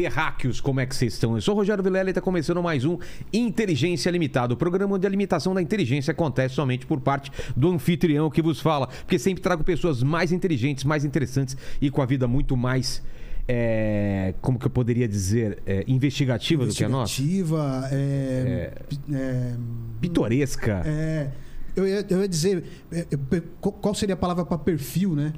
terráqueos, como é que vocês estão? Eu sou o Rogério Vilela e está começando mais um Inteligência Limitada. O programa onde a limitação da inteligência acontece somente por parte do anfitrião que vos fala. Porque sempre trago pessoas mais inteligentes, mais interessantes e com a vida muito mais. é, como que eu poderia dizer? é, investigativa, do que a nossa? Investigativa, é, é, Pitoresca. é, eu, ia, eu ia dizer, é, é, qual seria a palavra para perfil, né?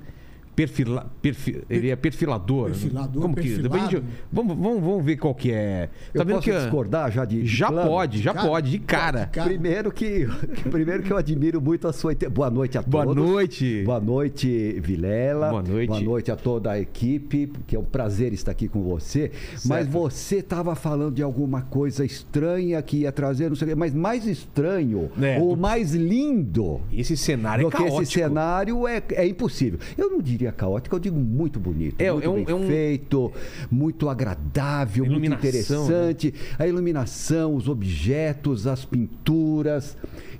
Perfila, perfi- ele é perfilador. Perfilador, Como que, depois a gente- perfilado. vamos, vamos, vamos ver qual que é. Eu Tá vendo posso que discordar já de, de já plano? pode, já Cara, pode, de cara. cara. Primeiro que, que- primeiro que eu admiro muito a sua. Boa noite a Boa todos. noite. Boa noite, Vilela. Boa noite. Boa noite a toda a equipe, que é um prazer estar aqui com você. Mas você estava falando de alguma coisa estranha que ia trazer, não sei o quê, mas mais estranho, É, ou do- mais lindo. Esse cenário do é que caótico. esse cenário é, é impossível. Eu não diria caótico, eu digo muito bonito, É, muito é um- bem é um- feito, muito agradável, muito Iluminação, interessante. A iluminação, os objetos, as pinturas.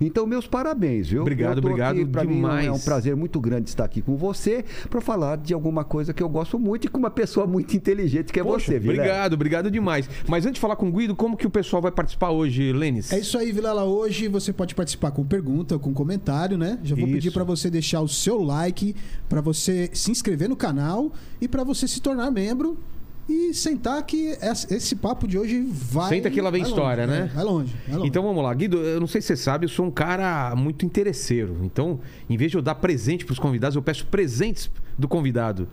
Então, meus parabéns, viu? Obrigado, obrigado aqui, pra mim demais. é um prazer muito grande estar aqui com você para falar de alguma coisa que eu gosto muito e com uma pessoa muito inteligente que é Poxa, você, Vilela. Obrigado, obrigado demais. Mas antes de falar com o Guido, como que o pessoal vai participar hoje, Lênis? É isso aí, Vilela. Hoje você pode participar com pergunta, com comentário, né? Já vou pedir Isso. para você deixar o seu like, para você se inscrever no canal e para você se tornar membro e sentar que esse papo de hoje vai. Senta que lá vem história, longe, né? é, Vai longe, vai longe. Então vamos lá, Guido, eu não sei se você sabe, eu sou um cara muito interesseiro. Então, em vez de eu dar presente para os convidados, eu peço presentes do convidado.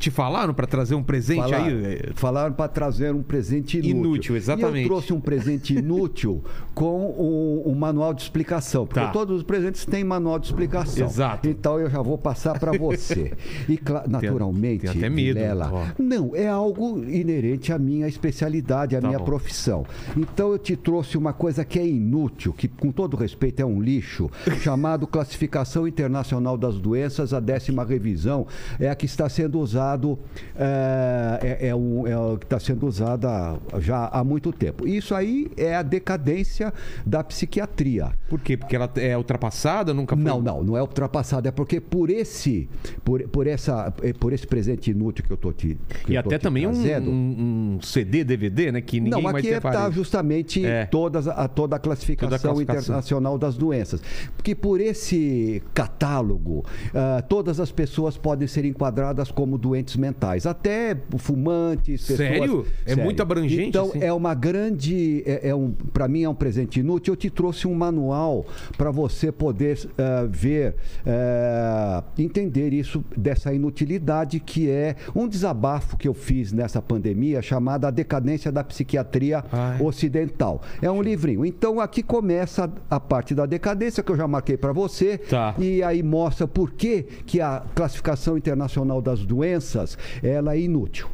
Te falaram para trazer um presente Falaram, aí? falaram para trazer um presente inútil. Inútil, exatamente. E eu trouxe um presente inútil com um, um manual de explicação. Porque Tá. todos os presentes têm manual de explicação. Exato. Então eu já vou passar para você. E naturalmente, tem até medo, Vilela, ó. não, é algo inerente à minha especialidade, à Tá minha bom. profissão. Então eu te trouxe uma coisa que é inútil, que com todo respeito é um lixo, chamado Classificação Internacional das Doenças, a décima revisão, é a que está sendo usado, é, é, é um- é o que está sendo usada já há muito tempo. Isso aí é a decadência da psiquiatria. Por quê? Porque ela é ultrapassada, nunca foi? Não, não, não é ultrapassado, é porque por esse, por, por essa, eh, por esse presente inútil que eu tô te E até te também um, trazendo, um CD, DVD, né? Que ninguém não, aqui separa está justamente É. todas, a, toda a classificação, Toda a classificação. internacional das doenças. Porque por esse catálogo, ah, todas as pessoas podem ser enquadradas como doentes mentais. Até fumantes, pessoas... Sério? É muito abrangente, Então, assim? é uma grande... É, é um, para mim é um presente inútil. Eu te trouxe um manual para você poder ah, ver, ah, entender isso dessa inutilidade que é um desabafo que eu fiz nessa pandemia chamada A Decadência da Psiquiatria Ai. Ocidental. É um livrinho. Então aqui começa a parte da decadência que eu já marquei para você Tá. e aí mostra por que, que a classificação internacional das doenças ela é inútil.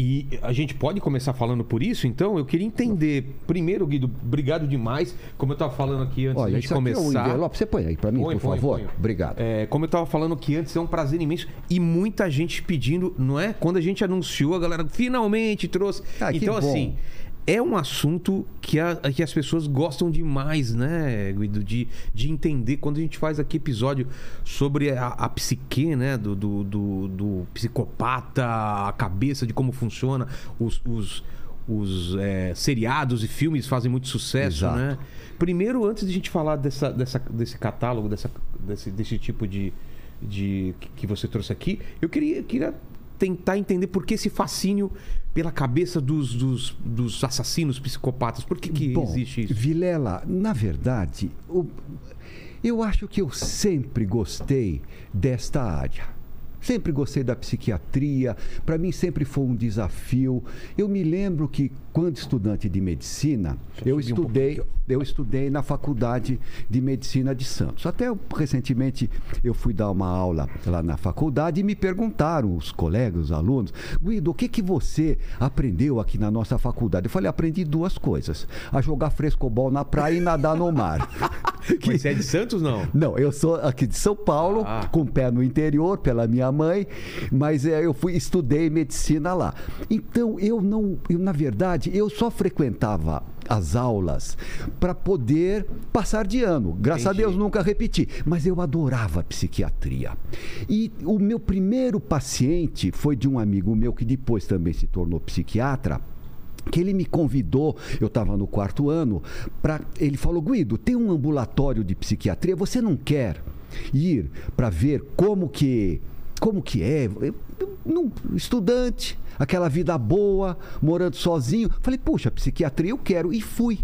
E a gente pode começar falando por isso, então? Eu queria entender. Primeiro, Guido, obrigado demais. Como eu estava falando aqui antes Olha, gente isso aqui é um começar. envelope. Você põe aí para mim, Põe, por põe, favor. põe. Obrigado. É, como eu estava falando aqui antes, é um prazer imenso. E muita gente pedindo, não é? Quando a gente anunciou, a galera finalmente trouxe. Ah, então, assim, é um assunto que, a- que as pessoas gostam demais, né, Guido? De, de entender. Quando a gente faz aqui episódio sobre a, a psique, né? Do, do, do- do psicopata, a cabeça, de como funciona, os. os os é, seriados e filmes fazem muito sucesso, Exato. né? Primeiro, antes de a gente falar dessa, dessa, desse catálogo, dessa, desse, desse tipo de, de que- que você trouxe aqui, eu queria, queria tentar entender por que esse fascínio pela cabeça dos, dos, dos assassinos psicopatas. Por que, que Bom, existe isso? Vilela, na verdade, o- eu acho que eu sempre gostei desta área. Sempre gostei da psiquiatria, para mim sempre foi um desafio. Eu me lembro que quando estudante de medicina, eu subir um estudei, eu estudei na Faculdade de Medicina de Santos. Até eu, recentemente eu fui dar uma aula lá na faculdade e me perguntaram os colegas, os alunos, Guido, o que que você aprendeu aqui na nossa faculdade? Eu falei, aprendi duas coisas: a jogar frescobol na praia e nadar no mar. Mas você é de Santos, não? Não, eu sou aqui de São Paulo, Ah. com o pé no interior, pela minha mãe, mas é, eu fui estudei medicina lá. Então, eu não, eu, na verdade, eu só frequentava as aulas para poder passar de ano. Graças Entendi. a Deus nunca repeti, mas eu adorava psiquiatria. E o meu primeiro paciente foi de um amigo meu que depois também se tornou psiquiatra que ele me convidou, eu estava no quarto ano, para ele falou: "Guido, tem um ambulatório de psiquiatria, você não quer ir para ver como que como que é, Eu- não, estudante, aquela vida boa, morando sozinho". Falei: "Puxa, psiquiatria eu quero" e fui.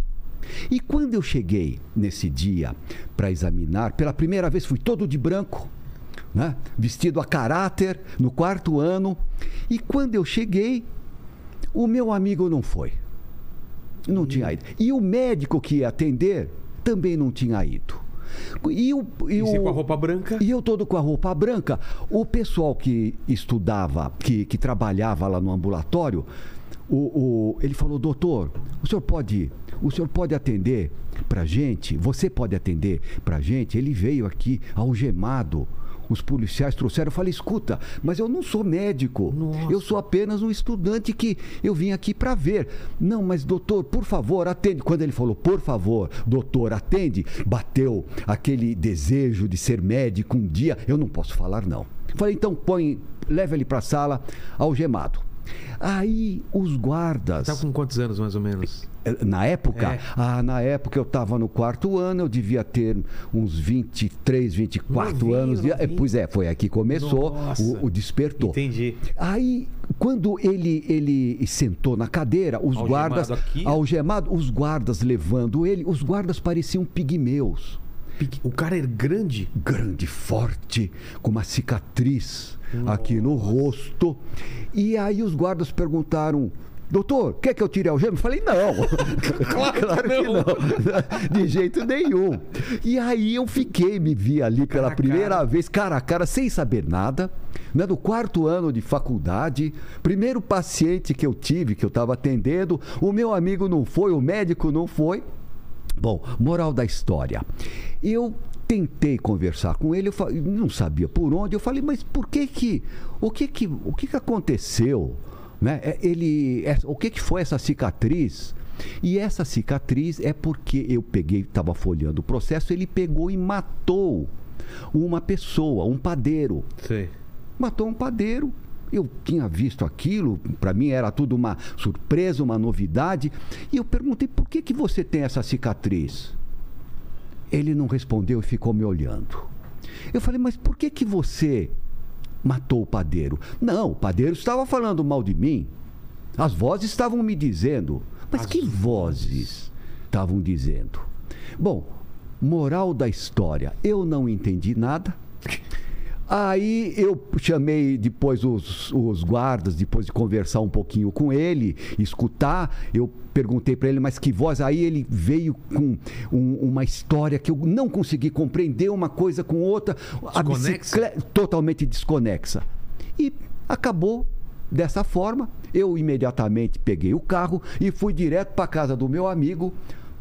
E quando eu cheguei nesse dia para examinar, pela primeira vez fui todo de branco, né? vestido a caráter, no quarto ano. E quando eu cheguei, o meu amigo não foi. Não tinha ido. E o médico que ia atender também não tinha ido. E, o, e E o- com a roupa branca? e eu todo com a roupa branca. O pessoal que estudava, que, que trabalhava lá no ambulatório, o, o- ele falou, doutor, o senhor pode, o senhor pode atender pra gente? Você pode atender pra gente? Ele veio aqui algemado. Os policiais trouxeram. Eu falei, escuta, mas eu não sou médico. Nossa. Eu sou apenas um estudante que eu vim aqui para ver. Não, mas doutor, por favor, atende. Quando ele falou, por favor, doutor, atende, bateu aquele desejo de ser médico um dia. Eu não posso falar, não. Falei, então põe, leva ele para a sala, algemado. Aí os guardas. Tá com quantos anos, mais ou menos? Na época? É. Ah, na época eu estava no quarto ano, eu devia ter uns 23, 24 Novinho, anos. de- novinho. Pois é, foi aí que começou Nossa. o, o despertou. Entendi. Aí, quando ele, ele sentou na cadeira, os Algemado guardas. aqui? Algemado, os guardas levando ele, os guardas pareciam pigmeus. O cara é grande. Grande, forte, com uma cicatriz aqui no rosto. E aí os guardas perguntaram. Doutor, quer que eu tire a algema? Eu falei, não. claro que não. De jeito nenhum. E aí eu fiquei, me vi ali pela cara. primeira vez, cara a cara, sem saber nada. Né, do quarto ano de faculdade, primeiro paciente que eu tive, que eu estava atendendo, o meu amigo não foi, o médico não foi. Bom, moral da história. Eu tentei conversar com ele, eu fa- não sabia por onde. Eu falei, mas por que que, o que que, o que que aconteceu, né? É, Ele, é- o que que foi essa cicatriz? E essa cicatriz é porque eu peguei, estava folheando o processo, ele pegou e matou uma pessoa, um padeiro Sei. matou um padeiro. Eu tinha visto aquilo, para mim era tudo uma surpresa, uma novidade. E eu perguntei: por que, que você tem essa cicatriz? Ele não respondeu e ficou me olhando. Eu falei: mas por que, que você matou o padeiro? Não, o padeiro estava falando mal de mim. As vozes estavam me dizendo. Mas As que vozes estavam dizendo? Bom, moral da história: eu não entendi nada. Aí eu chamei depois os, os guardas, depois de conversar um pouquinho com ele, escutar. Eu perguntei para ele, mas que voz? Aí ele veio com um- uma história que eu não consegui compreender, uma coisa com outra. A Desconexa? bicicleta totalmente desconexa. E acabou dessa forma. Eu imediatamente peguei o carro e fui direto para casa do meu amigo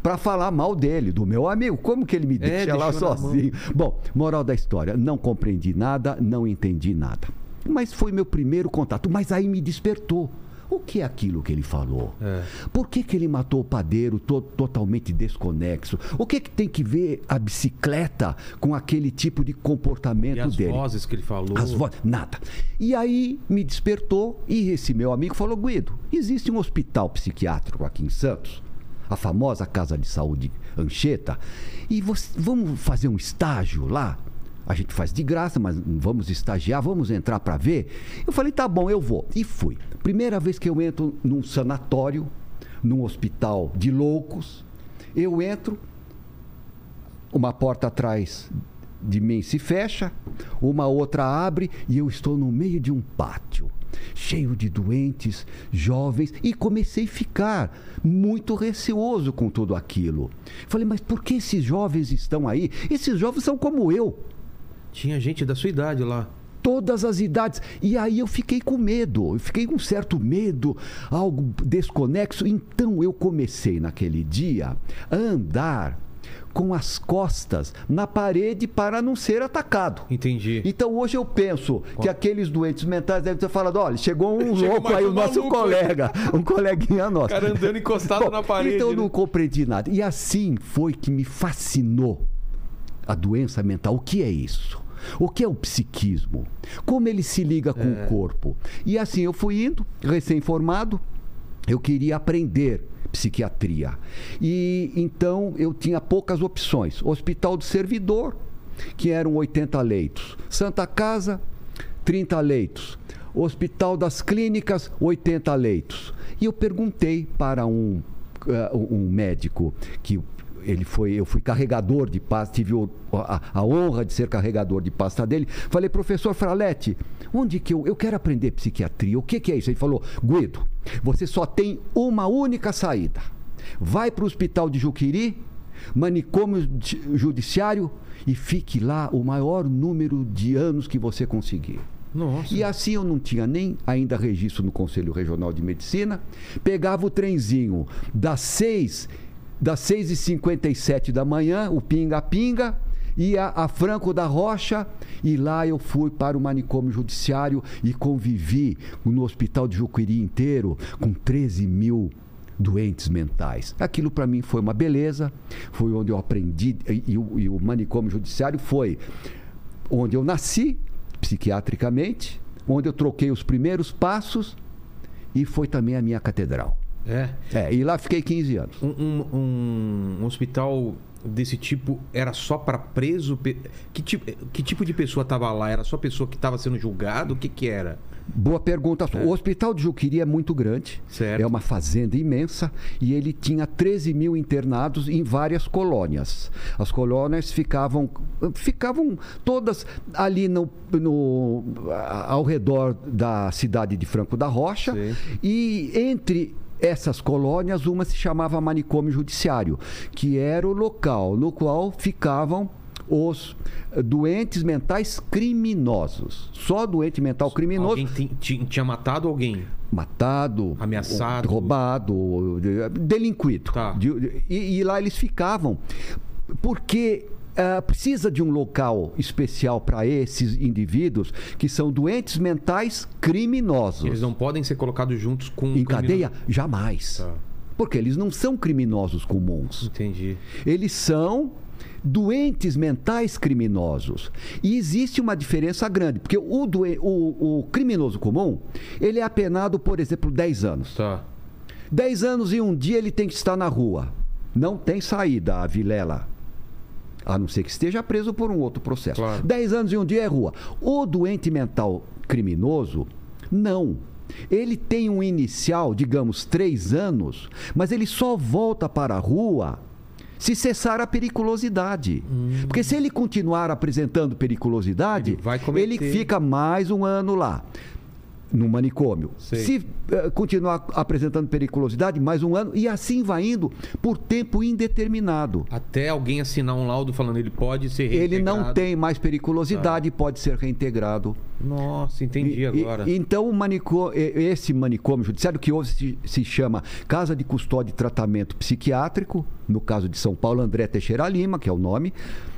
para falar mal dele, do meu amigo. Como que ele me É, deixa lá na mão. sozinho? Bom, moral da história, não compreendi nada, não entendi nada. Mas foi meu primeiro contato, mas aí me despertou. O que é aquilo que ele falou? É. Por que, que ele matou o padeiro to- totalmente desconexo? O que, que tem que ver a bicicleta com aquele tipo de comportamento E as dele? vozes que ele falou. As vo- Nada. E aí me despertou e esse meu amigo falou: Guido, existe um hospital psiquiátrico aqui em Santos, a famosa Casa de Saúde Anchieta, e você- vamos fazer um estágio lá? A gente faz de graça, mas vamos estagiar, vamos entrar para ver. Eu falei: tá bom, eu vou. E fui. Primeira vez que eu entro num sanatório, num hospital de loucos, eu entro, uma porta atrás de mim se fecha, uma outra abre e eu estou no meio de um pátio, cheio de doentes, jovens, e comecei a ficar muito receoso com tudo aquilo. Falei, mas por que esses jovens estão aí? Esses jovens são como eu Tinha gente da sua idade lá. todas as idades. E aí eu fiquei com medo, eu fiquei com um certo medo, algo desconexo. Então eu comecei naquele dia a andar com as costas na parede para não ser atacado. Entendi. Então hoje eu penso que aqueles doentes mentais devem ter falado: olha, chegou um louco aí, um o nosso maluco aí." colega, um coleguinha nosso. O cara andando encostado Bom, na parede. Então eu não né? compreendi nada. E assim foi que me fascinou a doença mental. O que é isso? O que é o psiquismo? Como ele se liga com É. o corpo? E assim eu fui indo, recém-formado, eu queria aprender psiquiatria. E então eu tinha poucas opções. Hospital do Servidor, que eram 80 leitos. Santa Casa, 30 leitos. Hospital das Clínicas, 80 leitos. E eu perguntei para um, eh, um médico que ele foi, eu fui carregador de pasta, tive a, a honra de ser carregador de pasta dele. Falei, professor Fraletti, onde que eu, eu quero aprender psiquiatria? O que, que é isso? Ele falou, Guido, você só tem uma única saída. Vai para o hospital de Juquiri, manicômio ju- judiciário e fique lá o maior número de anos que você conseguir. Nossa. E assim eu não tinha nem ainda registro no Conselho Regional de Medicina. Pegava o trenzinho das 6, das 6 e 57 da manhã, o pinga-pinga, ia a Franco da Rocha e lá eu fui para o manicômio judiciário e convivi no hospital de Juquiri inteiro com 13 mil doentes mentais. Aquilo para mim foi uma beleza, foi onde eu aprendi, e, e e o manicômio judiciário foi onde eu nasci, psiquiatricamente, onde eu troquei os primeiros passos e foi também a minha catedral. É. É, e lá fiquei 15 anos. Um, um- um hospital desse tipo era só para preso? Que tipo, que tipo de pessoa tava lá? Era só pessoa que estava sendo julgado? O que que era? Boa pergunta. O Hospital de Juquiri é muito grande. Certo. É uma fazenda imensa e ele tinha 13 mil internados em várias colônias. As colônias ficavam, ficavam todas ali no, no- ao redor da cidade de Franco da Rocha. Sim. E entre essas colônias, uma se chamava Manicômio Judiciário, que era o local no qual ficavam os eh, doentes mentais criminosos. Só doente mental criminoso Alguém ti- ti- tinha matado alguém? matado, Ameaçado. roubado, de- delinquido. Tá. E, e lá eles ficavam. Porque ah, precisa de um local especial para esses indivíduos que são doentes mentais criminosos. Eles não podem ser colocados juntos com um Em criminoso. cadeia? Jamais. Tá. Porque eles não são criminosos comuns. Entendi. Eles são doentes mentais criminosos. E existe uma diferença grande, porque o, doen- o- o criminoso comum, ele é apenado, por exemplo, 10 anos. Tá. 10 anos e um dia ele tem que estar na rua. Não tem saída a Vilela. A não ser que esteja preso por um outro processo. Claro. 10 anos e um dia é rua. O doente mental criminoso, não. Ele tem um inicial, digamos, três anos, mas ele só volta para a rua se cessar a periculosidade. Porque se ele continuar apresentando periculosidade, Ele ele fica mais um ano lá. No manicômio. Sei. Se eh, continuar apresentando periculosidade, mais um ano, e assim vai indo por tempo indeterminado. Até alguém assinar um laudo falando ele pode ser Ele não reintegrado. tem mais periculosidade e pode ser reintegrado. Nossa, entendi E- e- agora. então, o manicô- e- esse manicômio judiciário, que hoje se, se chama Casa de Custódia e Tratamento Psiquiátrico, no caso de São Paulo, André Teixeira Lima, que é o nome,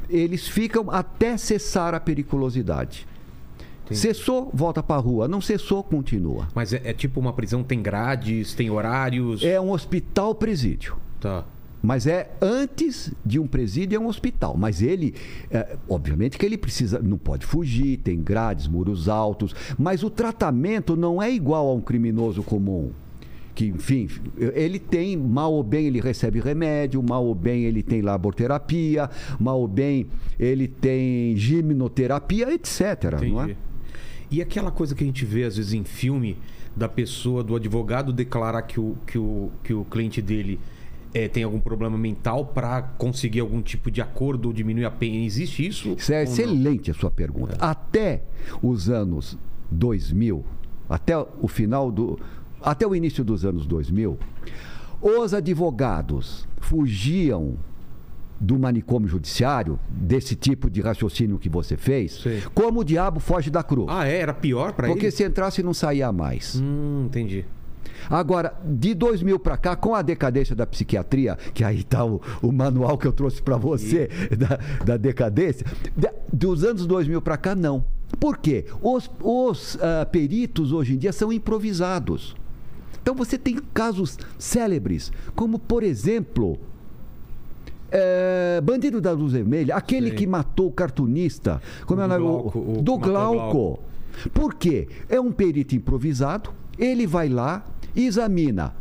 eles ficam até cessar a periculosidade. Entendi. Cessou, volta para a rua. Não cessou, continua. Mas é, é tipo uma prisão, tem grades, tem horários. É um hospital presídio. Tá. Mas é antes de um presídio, é um hospital. Mas ele, é, obviamente que ele precisa, não pode fugir, tem grades, muros altos. Mas o tratamento não é igual a um criminoso comum. Que, enfim, ele tem, mal ou bem, ele recebe remédio, mal ou bem, ele tem laborterapia, mal ou bem, ele tem gimnoterapia, etc. Não é? E aquela coisa que a gente vê às vezes em filme da pessoa, do advogado declarar que o, que o, que o cliente dele eh, tem algum problema mental para conseguir algum tipo de acordo ou diminuir a pena. Existe isso? Isso é ou não? excelente a sua pergunta. Até os anos 2000, até o final do. Até o início dos anos 2000, os advogados fugiam do manicômio judiciário, desse tipo de raciocínio que você fez, Sei. como o diabo foge da cruz. Ah, é? Era pior para ele? Porque se entrasse não saía mais. Hum, entendi. Agora, de 2000 para cá, com a decadência da psiquiatria, que aí está o, o manual que eu trouxe para você da, da decadência, da- dos anos 2000 para cá, não. Por quê? Os, os ah, peritos hoje em dia são improvisados. Então você tem casos célebres, como por exemplo. É, Bandido da Luz Vermelha, aquele Sim. que matou o cartunista, como é o Do nome? Glauco, o que do Glauco. Glauco. Por quê? É um perito improvisado, ele vai lá, examina.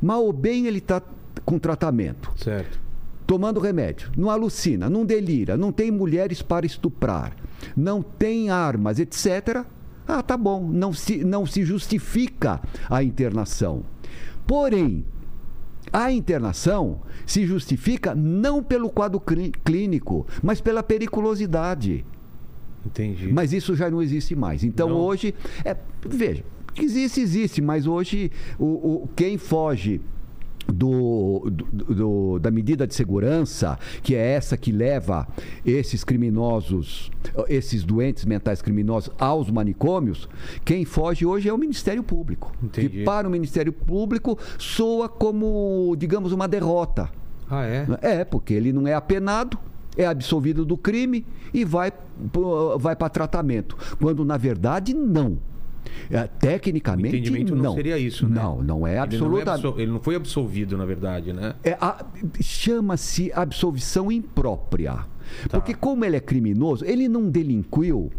Mal ou bem ele está com tratamento, Certo. tomando remédio, não alucina, não delira, não tem mulheres para estuprar, não tem armas, etc. Ah, tá bom, não se, não se justifica a internação. Porém, a internação se justifica não pelo quadro clí- clínico, mas pela periculosidade. Entendi. Mas isso já não existe mais. Então Não. hoje, é, veja, existe, existe, mas hoje o, o- quem foge do, do- do- da medida de segurança, que é essa que leva esses criminosos, esses doentes mentais criminosos aos manicômios, quem foge hoje é o Ministério Público. Entendi. Que para o Ministério Público soa como, digamos, uma derrota. Ah, é? É, porque ele não é apenado, é absolvido do crime e vai, vai para tratamento. Quando, na verdade, não. É, tecnicamente, entendimento não, seria isso, né? Não, não é Ele não, é absolutamente. ele não foi absolvido, na verdade, né? É, Chama-se absolvição imprópria. Tá. Porque, como ele é criminoso, ele não delinquiu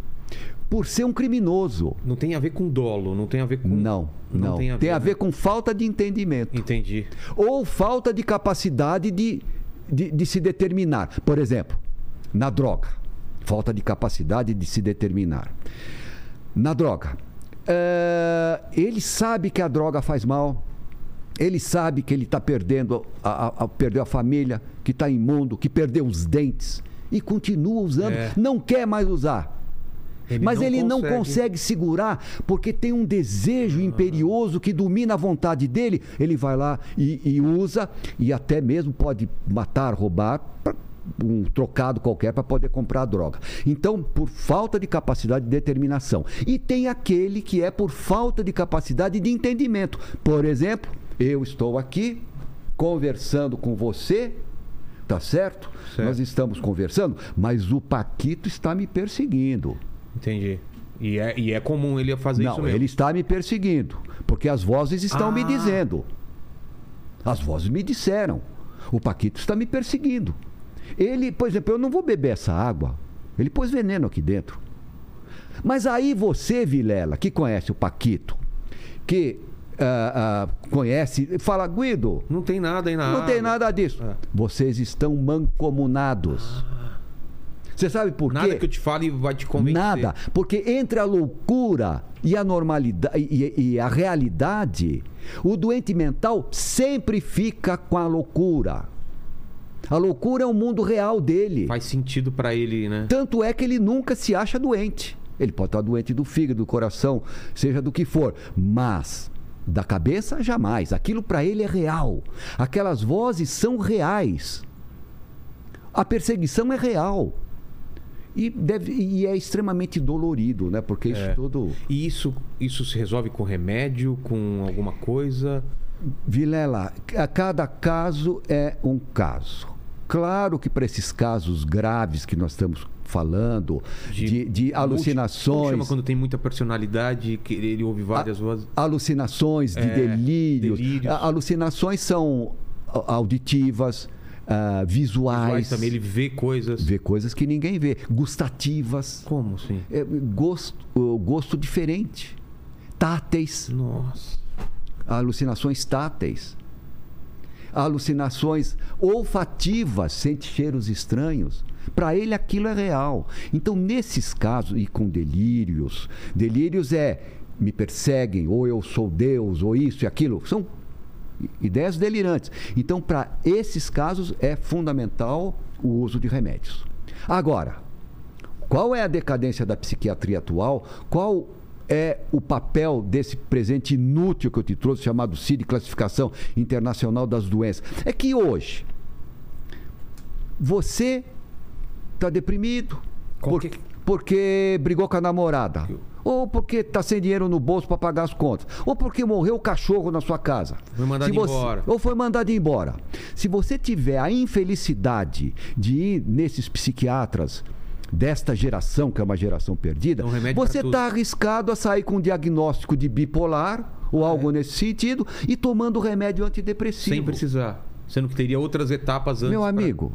por ser um criminoso. Não tem a ver com dolo, não tem a ver com. Não, não. tem a ver, Tem a né? ver com falta de entendimento. Entendi. ou falta de capacidade de, de, de se determinar. Por exemplo, na droga, falta de capacidade de se determinar. Na droga, eh, ele sabe que a droga faz mal, ele sabe que ele está perdendo a, a- a- perdeu a família, que está imundo, que perdeu os dentes e continua usando, É. não quer mais usar. Mas ele não consegue. consegue segurar porque tem um desejo imperioso que domina a vontade dele. Ele vai lá e, e usa e até mesmo pode matar, roubar um trocado qualquer para poder comprar a droga. Então, por falta de capacidade de determinação. E tem aquele que é por falta de capacidade de entendimento. Por exemplo, eu estou aqui conversando com você, tá certo? Certo. Nós estamos conversando, mas o Paquito está me perseguindo. Entendi. E é, e é comum ele fazer isso Não, mesmo. ele está me perseguindo, porque as vozes estão me Ah. dizendo. As vozes me disseram. O Paquito está me perseguindo. Ele, por exemplo, eu não vou beber essa água. Ele pôs veneno aqui dentro. Mas aí você, Vilela, que conhece o Paquito, que ah, ah, conhece, fala, Guido, Não tem nada aí na não tem água. nada disso. É. Vocês estão mancomunados. Você sabe por quê? Nada que eu te fale vai te convencer. Nada. Porque entre a loucura e a normalidade e, e a realidade, o doente mental sempre fica com a loucura. A loucura é o mundo real dele. Faz sentido pra ele, né? Tanto é que ele nunca se acha doente. Ele pode estar doente do fígado, do coração, seja do que for. Mas da cabeça, jamais. Aquilo para ele é real. Aquelas vozes são reais. A perseguição é real. E, deve, e é extremamente dolorido, né? Porque isso É. tudo. E isso, isso se resolve com remédio, com alguma coisa? Vilela, a cada caso é um caso. Claro que para esses casos graves que nós estamos falando, de, de Como alucinações. chama quando tem muita personalidade, que ele ouve várias vozes? alucinações de É, delírios. delírios. A- Alucinações são a- auditivas, ah, visuais. Visuais também, ele vê coisas. Vê coisas que ninguém vê. Gustativas. Como assim? É, gosto, gosto diferente. Táteis. Nossa. Alucinações táteis. Alucinações olfativas, sente cheiros estranhos. Para ele aquilo é real. Então, nesses casos, e com delírios, delírios é me perseguem, ou eu sou Deus, ou isso e aquilo, são ideias delirantes. Então, para esses casos, é fundamental o uso de remédios. Agora, qual é a decadência da psiquiatria atual? Qual é o papel desse presente inútil que eu te trouxe, chamado CID, Classificação Internacional das Doenças? É que hoje você está deprimido por- que- porque brigou com a namorada. ou porque está sem dinheiro no bolso para pagar as contas, ou porque morreu o cachorro na sua casa. Foi mandado você- embora. Ou foi mandado embora. Se você tiver a infelicidade de ir nesses psiquiatras desta geração, que é uma geração perdida, É um pra você está arriscado a sair com um diagnóstico de bipolar ou É. algo nesse sentido e tomando remédio antidepressivo. Sem precisar. Sendo que teria outras etapas antes. Meu pra- amigo,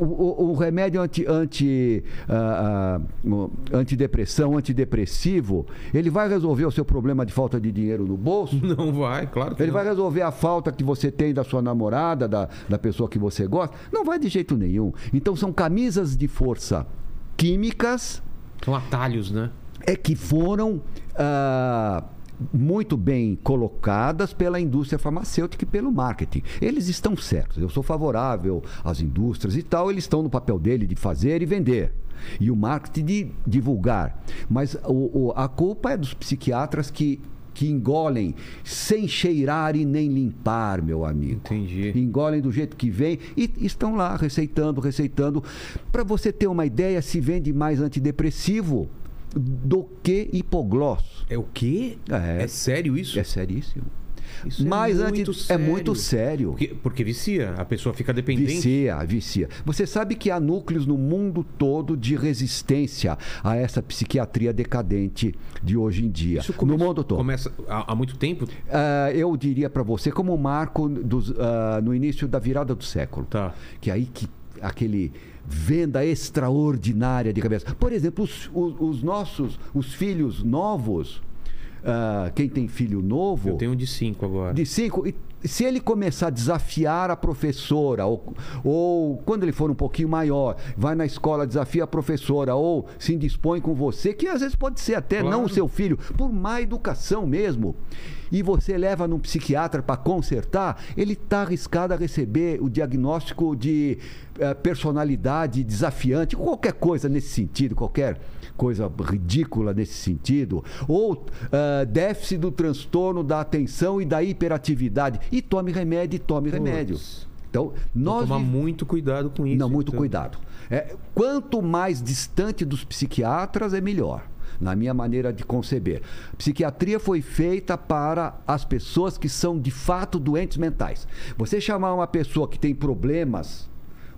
o, o- o remédio anti, anti, ah, ah, o antidepressão, antidepressivo, ele vai resolver o seu problema de falta de dinheiro no bolso? Não vai, claro que Ele não. vai resolver a falta que você tem da sua namorada, da, da pessoa que você gosta? Não vai de jeito nenhum. Então são camisas de força químicas São atalhos, né? é que foram ah, muito bem colocadas pela indústria farmacêutica e pelo marketing. Eles estão certos. Eu sou favorável às indústrias e tal, eles estão no papel dele de fazer e vender. E o marketing de divulgar. Mas o- o- a culpa é dos psiquiatras que, que engolem sem cheirar e nem limpar, meu amigo Entendi. engolem do jeito que vem e estão lá receitando, receitando. Para você ter uma ideia, se vende mais antidepressivo do que hipoglós. É o quê? É. É sério isso? É seríssimo. Isso Mas é muito é sério. muito sério. Porque, porque vicia, a pessoa fica dependente. Vicia, vicia. Você sabe que há núcleos no mundo todo de resistência a essa psiquiatria decadente de hoje em dia. Isso no começa- mundo todo. Começa há, há muito tempo? Ah, eu diria para você como um marco dos, ah, no início da virada do século. Tá. que aí que aquele venda extraordinária de cabeça. Por exemplo, os, os- os nossos, os filhos novos, ah, quem tem filho novo, Eu tenho um de cinco agora. de cinco, e se ele começar a desafiar a professora, ou, ou quando ele for um pouquinho maior, vai na escola, desafia a professora, ou se indispõe com você, que às vezes pode ser até Claro. não o seu filho, por má educação mesmo, e você leva num psiquiatra para consertar, ele está arriscado a receber o diagnóstico de eh, personalidade desafiante, qualquer coisa nesse sentido, qualquer coisa ridícula nesse sentido, ou ah, déficit do transtorno da atenção e da hiperatividade. E tome remédio, e tome remédio. Então, nós tomar muito cuidado com isso. não, muito então. cuidado. É, quanto mais distante dos psiquiatras, é melhor. Na minha maneira de conceber. Psiquiatria foi feita para as pessoas que são de fato doentes mentais. Você chamar uma pessoa que tem problemas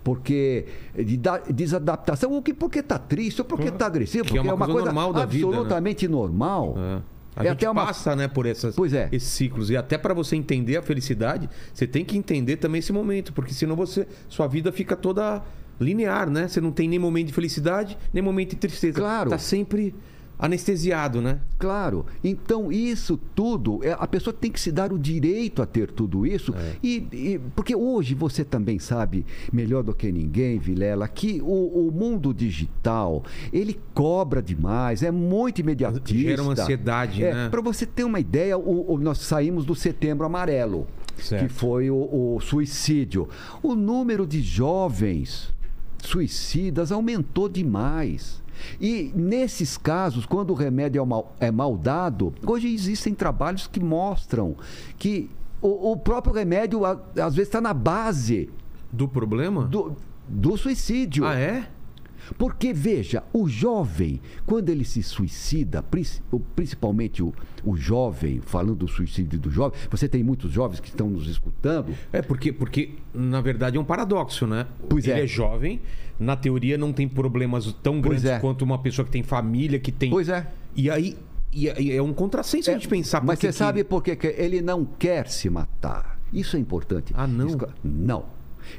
porque de da- desadaptação, ou que porque está triste, ou porque está agressivo, é porque uma coisa normal da vida, né? absolutamente normal. É. A É gente até uma- passa, né, por essas, é. esses ciclos. E até para você entender a felicidade, você tem que entender também esse momento, porque senão você, sua vida fica toda linear, né? Você não tem nem momento de felicidade, nem momento de tristeza. Claro. Tá sempre anestesiado, né? Claro. Então, isso tudo, é, a pessoa tem que se dar o direito a ter tudo isso. É. E, e- porque hoje você também sabe, melhor do que ninguém, Vilela, que o, o mundo digital, ele cobra demais, é muito imediatista. Gera uma ansiedade, é, né? Para você ter uma ideia, o- o- nós saímos do setembro amarelo, Certo. que foi o, o suicídio. O número de jovens suicidas aumentou demais. E nesses casos, quando o remédio é mal, é mal dado, hoje existem trabalhos que mostram que o, o próprio remédio, a- às vezes, está na base Do problema? do, do suicídio. Ah, é? Porque, veja, o jovem, quando ele se suicida, principalmente o, o jovem, falando do suicídio do jovem, você tem muitos jovens que estão nos escutando. É, porque, porque na verdade é um paradoxo, né? Pois Ele é. é jovem, na teoria não tem problemas tão Pois grandes é. quanto uma pessoa que tem família, que tem. Pois é. E aí e é um contrassenso a gente pensar Mas você que- sabe por que ele não quer se matar? Isso é importante. Ah, não? Isso- não.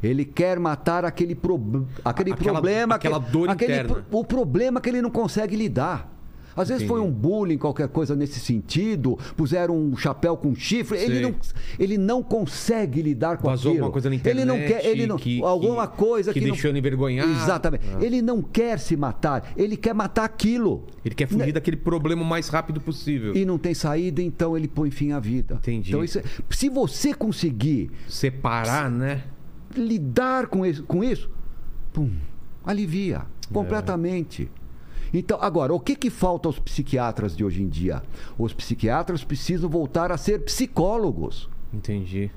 Ele quer matar aquele, prob- aquele Aquela- problema. aquela que, dor aquele interna. pro- O problema que ele não consegue lidar. Às vezes foi um bullying, qualquer coisa nesse sentido, puseram um chapéu com chifre, ele não, ele não consegue lidar com Vazou aquilo. alguma coisa na Ele não internet quer, ele não, que- alguma que- coisa que que, deixou ele envergonhado. Exatamente. Ah. Ele não quer se matar, ele quer matar aquilo. Ele quer fugir daquele problema o mais rápido possível. Né? E não tem saída, então ele põe fim à vida. Entendi. Então, isso é- se você conseguir Separar, né? lidar com isso, com isso pum, alivia completamente. Então, agora, o que, que falta aos psiquiatras de hoje em dia? Os psiquiatras precisam voltar a ser psicólogos. Entendi.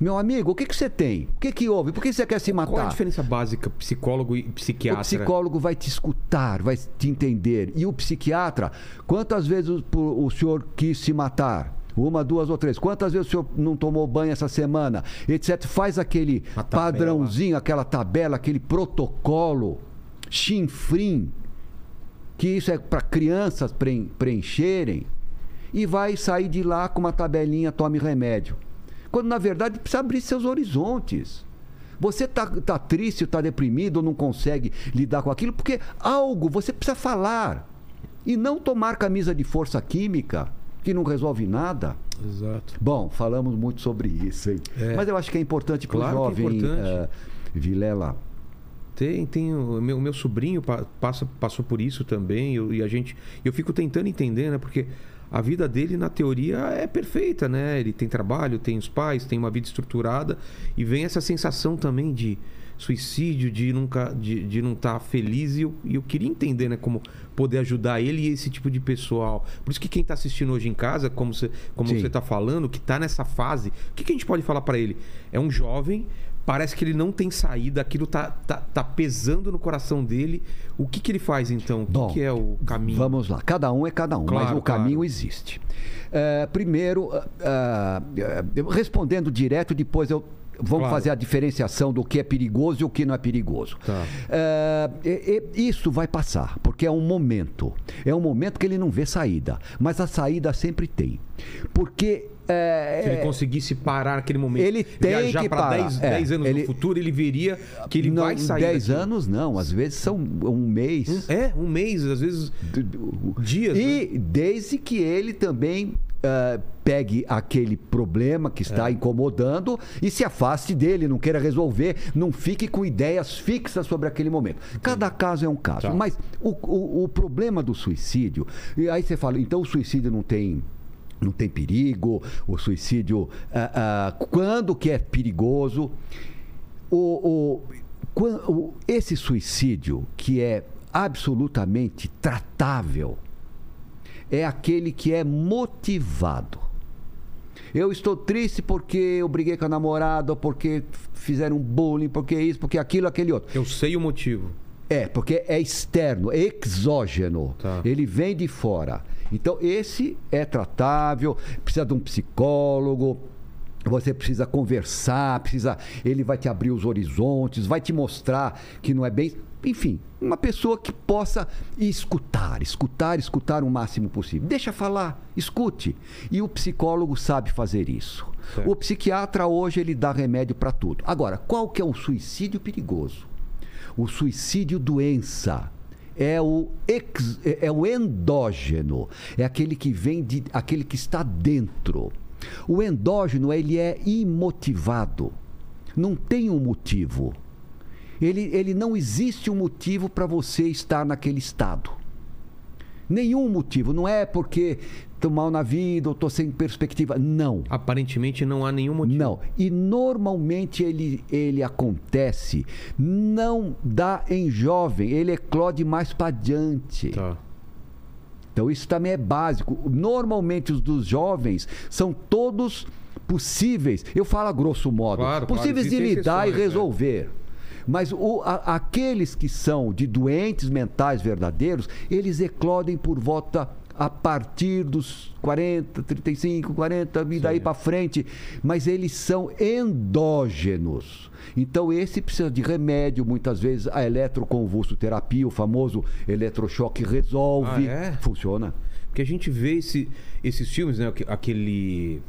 Meu amigo, o que, que você tem? O que, que houve? Por que você quer se matar? Qual é a diferença básica psicólogo e psiquiatra? O psicólogo vai te escutar, vai te entender. E o psiquiatra, quantas vezes o, o senhor quis se matar? Uma, duas ou três. Quantas vezes o senhor não tomou banho essa semana? Etc. Faz aquele padrãozinho, aquela tabela, aquele protocolo, chinfrim, que isso é para crianças preen- preencherem, e vai sair de lá com uma tabelinha, tome remédio. Quando na verdade precisa abrir seus horizontes. Você está tá triste, está deprimido, ou não consegue lidar com aquilo, porque algo você precisa falar. E não tomar camisa de força química, que não resolve nada. Exato. Bom, falamos muito sobre isso, hein? É. Mas eu acho que é importante para o Claro é jovem importante. eh, Vilela. Tem, tem o meu, meu sobrinho pa- passa, passou por isso também eu- e a gente eu fico tentando entender, né? Porque a vida dele na teoria é perfeita, né? Ele tem trabalho, tem os pais, tem uma vida estruturada e vem essa sensação também de suicídio, de nunca de, de não estar feliz e eu, e eu queria entender, né? Como poder ajudar ele e esse tipo de pessoal. Por isso que quem está assistindo hoje em casa, como você como está falando, que está nessa fase, o que, que a gente pode falar para ele? É um jovem Parece que ele não tem saída, aquilo tá, tá, tá pesando no coração dele. O que, que ele faz então? O que, Bom, que é o caminho? Vamos lá, cada um é cada um, mas Claro, o caminho claro. existe. Eh, primeiro, ah, eh, respondendo direto, depois eu. Vamos Claro. fazer a diferenciação do que é perigoso e o que não é perigoso. Tá. E- e- isso vai passar, porque é um momento. É um momento que ele não vê saída. Mas a saída sempre tem. Porque. Eh, Se ele conseguisse parar naquele momento, Ele tem viajar para parar. 10, É, 10 anos ele- no futuro, ele veria que ele não, vai sair. 10 daquilo. anos não, às vezes são um mês. É, um mês, às vezes dias. né? E desde que ele também ah, pegue aquele problema que É. está incomodando e se afaste dele, não queira resolver, não fique com ideias fixas sobre aquele momento. Cada caso é um caso. Tá. Mas o, o- o problema do suicídio, e aí você fala, então o suicídio não tem. Não tem perigo, o suicídio, ah, ah, quando que é perigoso? o, o- esse suicídio que é absolutamente tratável é aquele que é motivado. Eu estou triste porque eu briguei com a namorada, porque fizeram bullying, porque isso, porque aquilo, aquele outro. Eu sei o motivo. É, porque é externo, é exógeno. Tá. Ele vem de fora. Então, esse é tratável, precisa de um psicólogo. Você precisa conversar, precisa. Ele vai te abrir os horizontes, vai te mostrar que não é bem. Enfim, uma pessoa que possa escutar, escutar, escutar o máximo possível. Deixa falar, escute. E o psicólogo sabe fazer isso. Certo. O psiquiatra hoje ele dá remédio para tudo. Agora, qual que é o suicídio perigoso? O suicídio doença é o, ex- é o endógeno, é aquele que vem de aquele que está dentro. O endógeno ele é imotivado, não tem um motivo. Ele, ele não existe um motivo para você estar naquele estado. Nenhum motivo. Não é porque estou mal na vida ou estou sem perspectiva. Não. Aparentemente não há nenhum motivo. Não. E normalmente ele, ele acontece, não dá em jovem, ele eclode mais para adiante. Tá. Então isso também é básico. Normalmente os dos jovens são todos possíveis, eu falo a grosso modo, Claro, claro, possíveis de existem lidar e exceções, é. resolver. Mas o- a- aqueles que são de doentes mentais verdadeiros, eles eclodem por volta a partir dos 40, 35, 40 e daí para frente, mas eles são endógenos. Então esse precisa de remédio, muitas vezes a eletroconvulsoterapia, o famoso eletrochoque resolve, Ah, é? funciona. Porque a gente vê esse, esses filmes, né? Aquele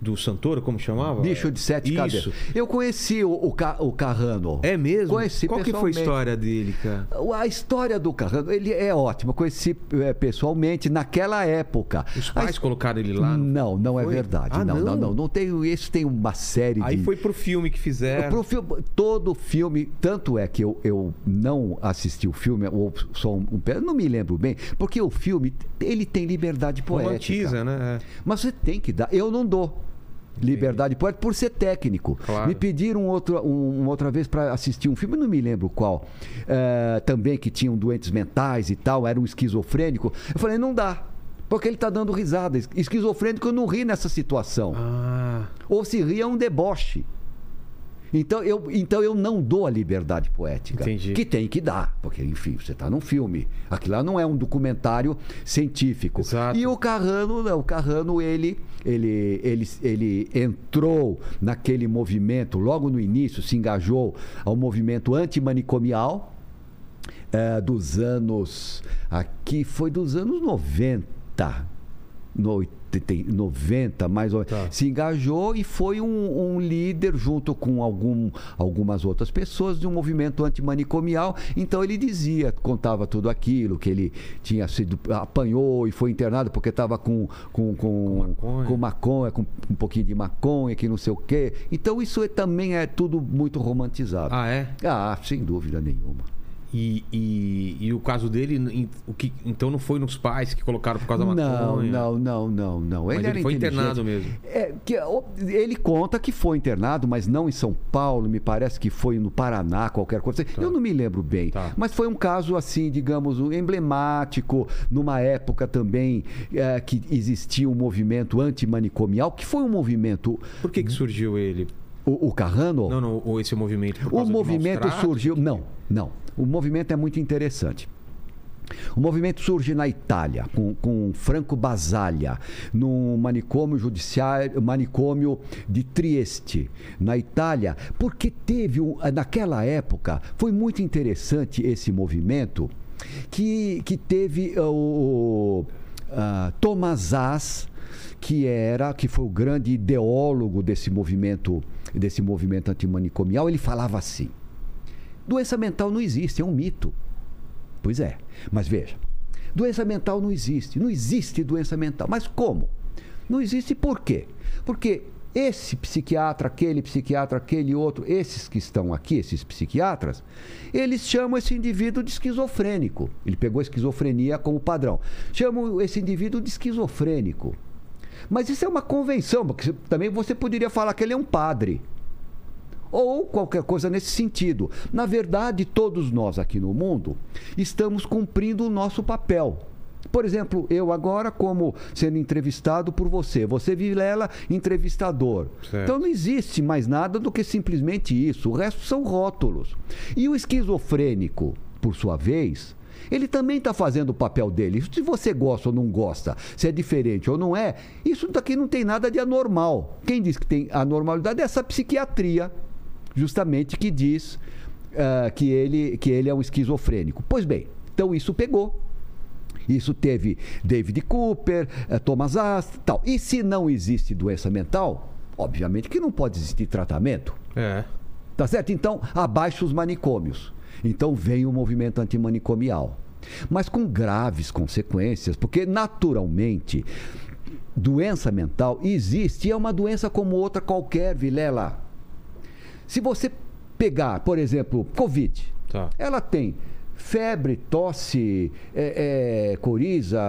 do Santoro, como chamava? Bicho de sete Isso. cabeças. Eu conheci o, o, Ca- o Carrano. É mesmo? Conheci Qual que foi a história dele, cara? A história do Carrano, ele é ótimo. Eu conheci eh, pessoalmente naquela época. Os pais colocaram ele lá? Não, não é Foi? verdade. Ah, não, não, não? não, não. tem, esse tem uma série Aí de. foi pro filme que fizeram. Pro filme, todo filme, tanto é que eu, eu não assisti o filme, ou só um, um não me lembro bem, porque o filme, ele tem liberdade poética. Romantiza, né? É. Mas você tem que dar. Eu não dou. Liberdade poética por ser técnico. Claro. Me pediram outro, um- uma outra vez para assistir um filme, não me lembro qual. eh, também que tinham doentes mentais e tal, era um esquizofrênico. Eu falei, não dá. Porque ele está dando risada. Esquizofrênico não ri nessa situação. Ah. Ou se ri é um deboche. Então eu, então eu não dou a liberdade poética. Entendi. Que tem que dar. Porque, enfim, você está num filme. Aquilo lá não é um documentário científico. Exato. E o Carrano, não, o Carrano, ele, ele, ele, ele entrou naquele movimento, logo no início, se engajou ao movimento antimanicomial eh, dos anos. Aqui foi dos anos 90. No 80, 90, mais ou menos. Tá. Se engajou e foi um, um líder, junto com algum, algumas outras pessoas, de um movimento antimanicomial. Então ele dizia, contava tudo aquilo, que ele tinha sido. apanhou e foi internado porque estava com, com, com, maconha. com maconha, com um pouquinho de maconha, que não sei o quê. Então isso é- também é tudo muito romantizado. Ah, é? Ah, sem dúvida nenhuma. E, e, e o caso dele, o que, então não foi nos pais que colocaram por causa da Não, maconha? não, não, não, não. Mas ele, era foi internado mesmo. É, que, ele conta que foi internado, mas não em São Paulo, me parece que foi no Paraná, qualquer coisa. Eu não me lembro bem. Tá. Mas foi um caso, assim, digamos, emblemático, numa época também é, que existia um movimento antimanicomial, que foi um movimento. Por que, que surgiu ele? O, o Carrano. Não, não, ou esse movimento O movimento surgiu. Não, não. O movimento é muito interessante. O movimento surge na Itália, com, com Franco Basaglia, no manicômio judiciário, manicômio de Trieste, na Itália, porque teve, naquela época, foi muito interessante esse movimento, que, que teve uh, o ah, Thomas Haas, que era, que foi o grande ideólogo desse movimento, desse movimento antimanicomial, ele falava assim: doença mental não existe, é um mito. Pois é, mas veja, doença mental não existe, não existe doença mental. Mas como? Não existe por quê? Porque esse psiquiatra, aquele psiquiatra, aquele outro, esses que estão aqui, esses psiquiatras, eles chamam esse indivíduo de esquizofrênico. Ele pegou a esquizofrenia como padrão. Chamam esse indivíduo de esquizofrênico. Mas isso é uma convenção, porque também você poderia falar que ele é um padre ou qualquer coisa nesse sentido. Na verdade, todos nós aqui no mundo estamos cumprindo o nosso papel. Por exemplo, eu agora, como sendo entrevistado por você, você, Vilela, entrevistador. Certo. Então não existe mais nada do que simplesmente isso. O resto são rótulos. E o esquizofrênico, por sua vez, ele também está fazendo o papel dele. Se você gosta ou não gosta, se é diferente ou não é, isso daqui não tem nada de anormal. Quem diz que tem anormalidade é essa psiquiatria, justamente que diz ah, que, ele, que ele é um esquizofrênico. Pois bem, então isso pegou. Isso teve David Cooper, eh, Thomas Ast, tal. E se não existe doença mental, obviamente que não pode existir tratamento. É. Tá certo? Então, abaixo os manicômios. Então vem o movimento antimanicomial. Mas com graves consequências, porque naturalmente doença mental existe e é uma doença como outra qualquer, Vilela. Se você pegar, por exemplo, Covid, Tá. ela tem febre, tosse, é, é, coriza,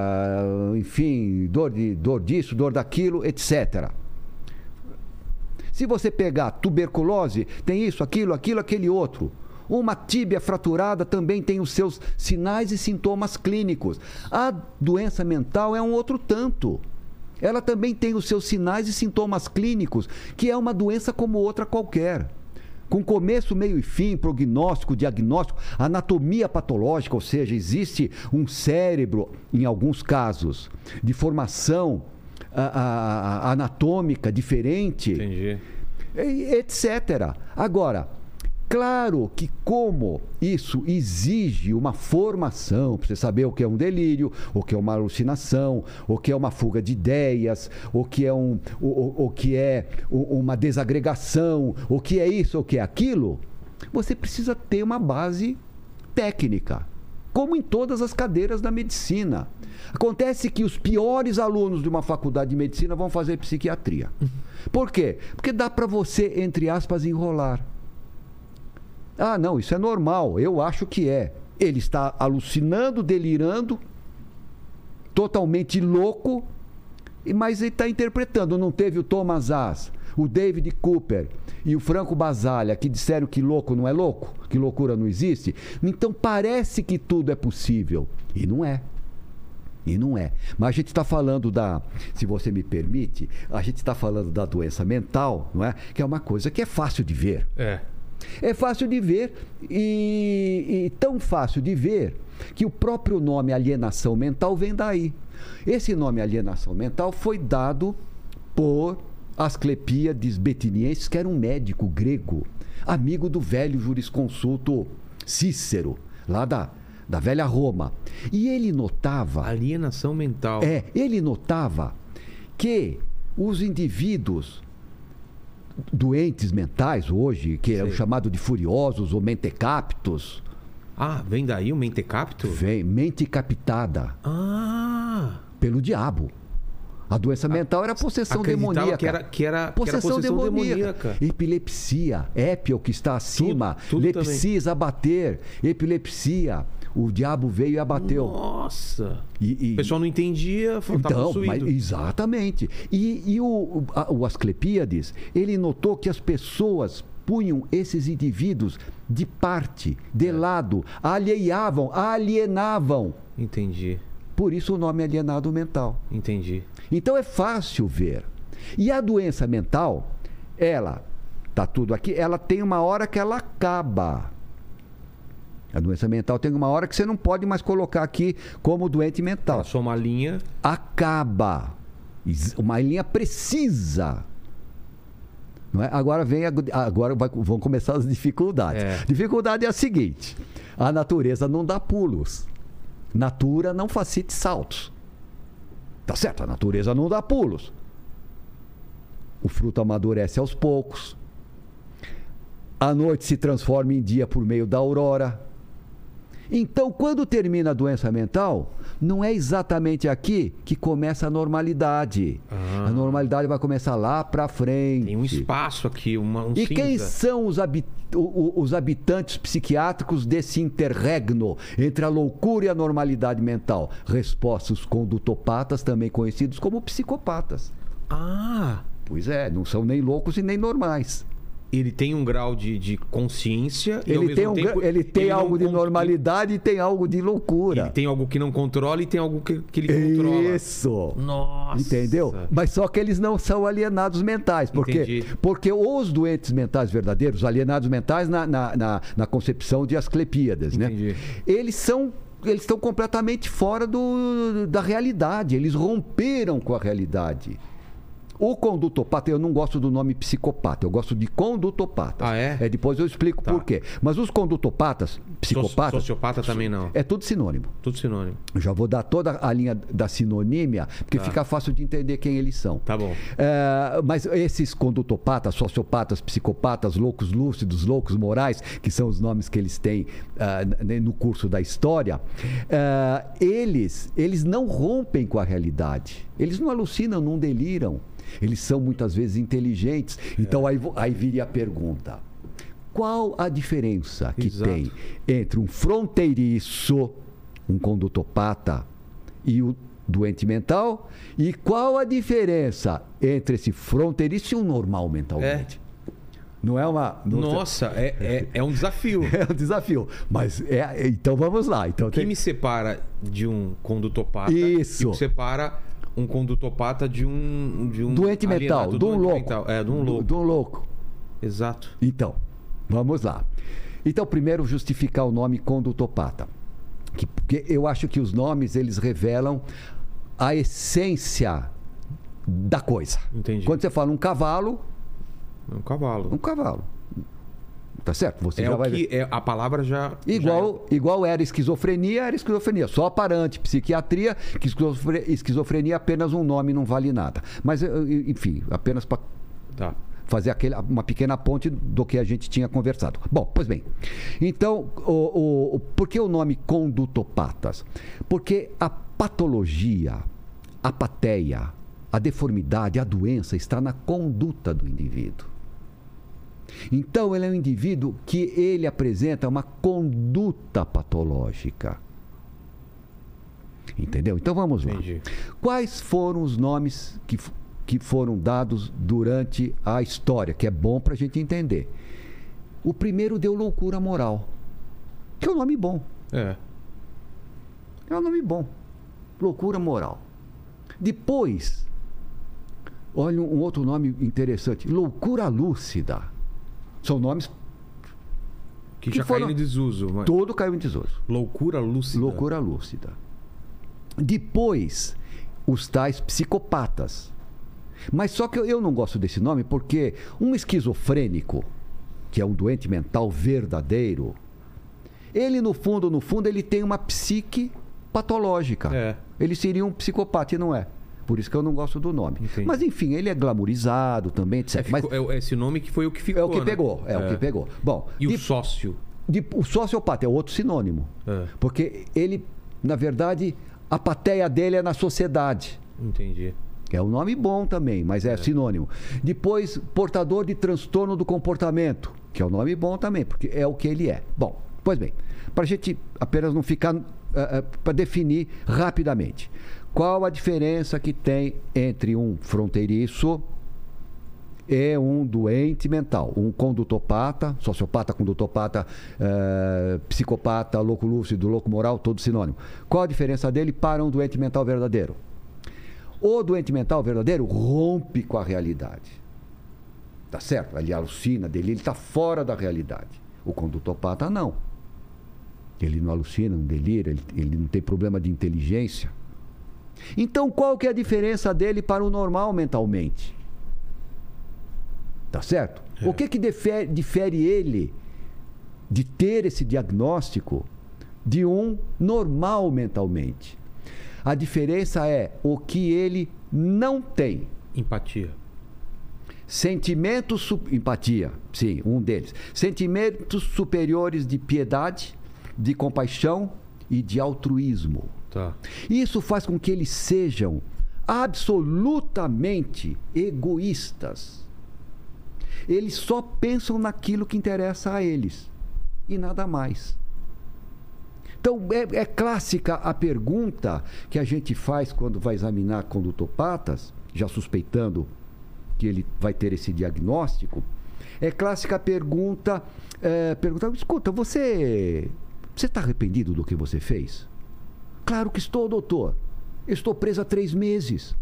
enfim, dor, de, dor disso, dor daquilo, etc. Se você pegar tuberculose, tem isso, aquilo, aquilo, aquele outro. Uma tíbia fraturada também tem os seus sinais e sintomas clínicos. A doença mental é um outro tanto. Ela também tem os seus sinais e sintomas clínicos, que é uma doença como outra qualquer. Com começo, meio e fim, prognóstico, diagnóstico, anatomia patológica, ou seja, existe um cérebro, em alguns casos, de formação a- a- a- anatômica diferente Entendi. etc. Agora, claro que como isso exige uma formação, para você saber o que é um delírio, o que é uma alucinação, o que é uma fuga de ideias, o que é, um, o, o- que é uma desagregação, o que é isso, o que é aquilo, você precisa ter uma base técnica. Como em todas as cadeiras da medicina. Acontece que os piores alunos de uma faculdade de medicina vão fazer psiquiatria. Por quê? Porque dá para você, entre aspas, enrolar. Ah, não, isso é normal, eu acho que é. Ele está alucinando, delirando, totalmente louco, mas ele está interpretando. Não teve o Thomas Haas, o David Cooper e o Franco Basaglia que disseram que louco não é louco, que loucura não existe. Então parece que tudo é possível e não é. E não é. Mas a gente está falando da, se você me permite, a gente está falando da doença mental, não é? Que é uma coisa que é fácil de ver. É. É fácil de ver e, e tão fácil de ver que o próprio nome alienação mental vem daí. Esse nome alienação mental foi dado por Asclepíades Betiniensis, que era um médico grego, amigo do velho jurisconsulto Cícero, lá da, da velha Roma. E ele notava. Alienação mental. É, ele notava que os indivíduos doentes mentais hoje, que é o Sei. chamado de furiosos ou mentecaptos, Ah, vem daí o mentecapto? vem mente captada Ah! pelo diabo. A doença mental era possessão demoníaca. que era, que era, que era Possessão, possessão demoníaca. demoníaca. Epilepsia, épio que está acima, Tudo- tudo lepsis abater, epilepsia. O diabo veio e abateu. Nossa! E- e- O pessoal não entendia, tá então, mas, exatamente. E, e o, o, a- o Asclepíades, ele notou que as pessoas punham esses indivíduos de parte, de lado, alheiavam, alienavam. Entendi, Por isso o nome alienado mental. entendi. Então é fácil ver. E a doença mental, ela, tá tudo aqui, ela tem uma hora que ela acaba. A doença mental tem uma hora que você não pode mais colocar aqui como doente mental. Passou uma linha. Acaba. Uma linha precisa. Não é? Agora vem a- agora vai- vão começar as dificuldades. É. Dificuldade é a seguinte: a natureza não dá pulos. Natura não facite saltos. Tá certo? A natureza não dá pulos. O fruto amadurece aos poucos. A noite se transforma em dia por meio da aurora. Então, quando termina a doença mental, não é exatamente aqui que começa a normalidade. Ah. A normalidade vai começar lá para frente. Tem um espaço aqui, uma, um E quem cinza. são os, habi- o- o- os habitantes psiquiátricos desse interregno entre a loucura e a normalidade mental? Respostos condutopatas, também conhecidos como psicopatas. Ah! Pois é, não são nem loucos e nem normais. Ele tem um grau de, de consciência e Ele tem, um tempo, ele tem não algo de normalidade e tem algo de loucura. Ele tem algo que não controla e tem algo que, que ele controla. Isso. Nossa! Entendeu? Mas só que eles não são alienados mentais. Por quê? Entendi. Porque os doentes mentais verdadeiros, os alienados mentais na, na, na, na concepção de Asclepíades, né? Entendi. Eles são. Eles estão completamente fora do, da realidade. Eles romperam com a realidade. O condutopata, eu não gosto do nome psicopata, eu gosto de condutopatas. Ah, é? depois eu explico Tá. por quê. Mas os condutopatas, psicopatas, Sociopata também não. é tudo sinônimo. Tudo sinônimo. Eu já vou dar toda a linha da sinonímia, porque fica fácil de entender quem eles são. Tá bom. É, mas esses condutopatas, sociopatas, psicopatas, loucos lúcidos, loucos morais, que são os nomes que eles têm n- no curso da história, ah, eles, eles não rompem com a realidade. Eles não alucinam, não deliram. Eles são muitas vezes inteligentes. Então aí, vo- aí viria a pergunta. Qual a diferença que Exato. tem entre um fronteiriço, um condutopata, e o doente mental? E qual a diferença entre esse fronteiriço e um normal mentalmente? Não é uma. não- Nossa, é, é, é um desafio. É um desafio. Mas é, então vamos lá. Então O que tem- me separa de um condutopata Isso. o que separa um condutopata de um, de um doente mental, de um louco. mental. É, de um Do- louco. De um louco. Exato. Então, vamos lá. Então, primeiro justificar o nome condutopata. Que, porque eu acho que os nomes eles revelam a essência da coisa. Entendi. Quando você fala um cavalo, É um cavalo. um cavalo. Tá certo? Você É já vai ver. é, a palavra já. já Igual, igual era esquizofrenia, era esquizofrenia. Só aparente, psiquiatria, que esquizofre- esquizofrenia é apenas um nome, não vale nada. Mas, eh, enfim, apenas para é- Tá. fazer aquele, uma pequena ponte do que a gente tinha conversado. Bom, pois bem. Então, o, o- o- por que o nome condutopatas? Porque a patologia, a pateia, a deformidade, a doença está na conduta do indivíduo. Então, ele é um indivíduo que ele apresenta uma conduta patológica. Entendeu? Então vamos lá. Entendi. Quais foram os nomes que, que foram dados durante a história, que é bom para a gente entender? O primeiro deu loucura moral, que é um nome bom. É. É um nome bom. Loucura moral. Depois, olha um outro nome interessante: loucura lúcida. São nomes. Que, Que já foram- caiu em desuso. Mas... Todo caiu em desuso. Loucura lúcida. Loucura lúcida. Depois, os tais psicopatas. Mas só que eu, eu não gosto desse nome porque um esquizofrênico, que é um doente mental verdadeiro, ele no fundo, no fundo, ele tem uma psique patológica. É. Ele seria um psicopata e não é. Por isso que eu não gosto do nome. Entendi. Mas enfim, ele é glamourizado também, etc. É, Mas ficou- é esse nome que foi o que ficou. é o que né? pegou, é, o que pegou. Bom, E de- o sócio? de- o sociopata é outro sinônimo. É. Porque ele, na verdade, a pateia dele é na sociedade. Entendi. É um nome bom também, mas é, sinônimo. Depois, portador de transtorno do comportamento, que é um nome bom também, porque é o que ele é. Bom, pois bem, para a gente apenas não ficar. para definir rapidamente. Qual a diferença que tem entre um fronteiriço e um doente mental? Um condutopata, sociopata, condutopata, eh, psicopata, louco lúcido, louco moral, todo sinônimo. Qual a diferença dele para um doente mental verdadeiro? O doente mental verdadeiro rompe com a realidade. Tá certo? Ele alucina dele, ele está fora da realidade. O condutopata não. Ele não alucina, não delira, ele, ele não tem problema de inteligência. Então, qual que é a diferença dele para o normal mentalmente? Tá certo? O que que difere, difere ele de ter esse diagnóstico de um normal mentalmente? A diferença é o que ele não tem. Empatia. Sentimentos, empatia, sim, um deles. Sentimentos superiores de piedade, de compaixão e de altruísmo. Tá. Isso faz com que eles sejam absolutamente egoístas. Eles só pensam naquilo que interessa a eles e nada mais. Então, é, é clássica a pergunta que a gente faz quando vai examinar condutopatas, já suspeitando que ele vai ter esse diagnóstico. É clássica a pergunta, é, perguntar, escuta, você você está arrependido do que você fez? Claro que estou, doutor. Estou preso há três meses.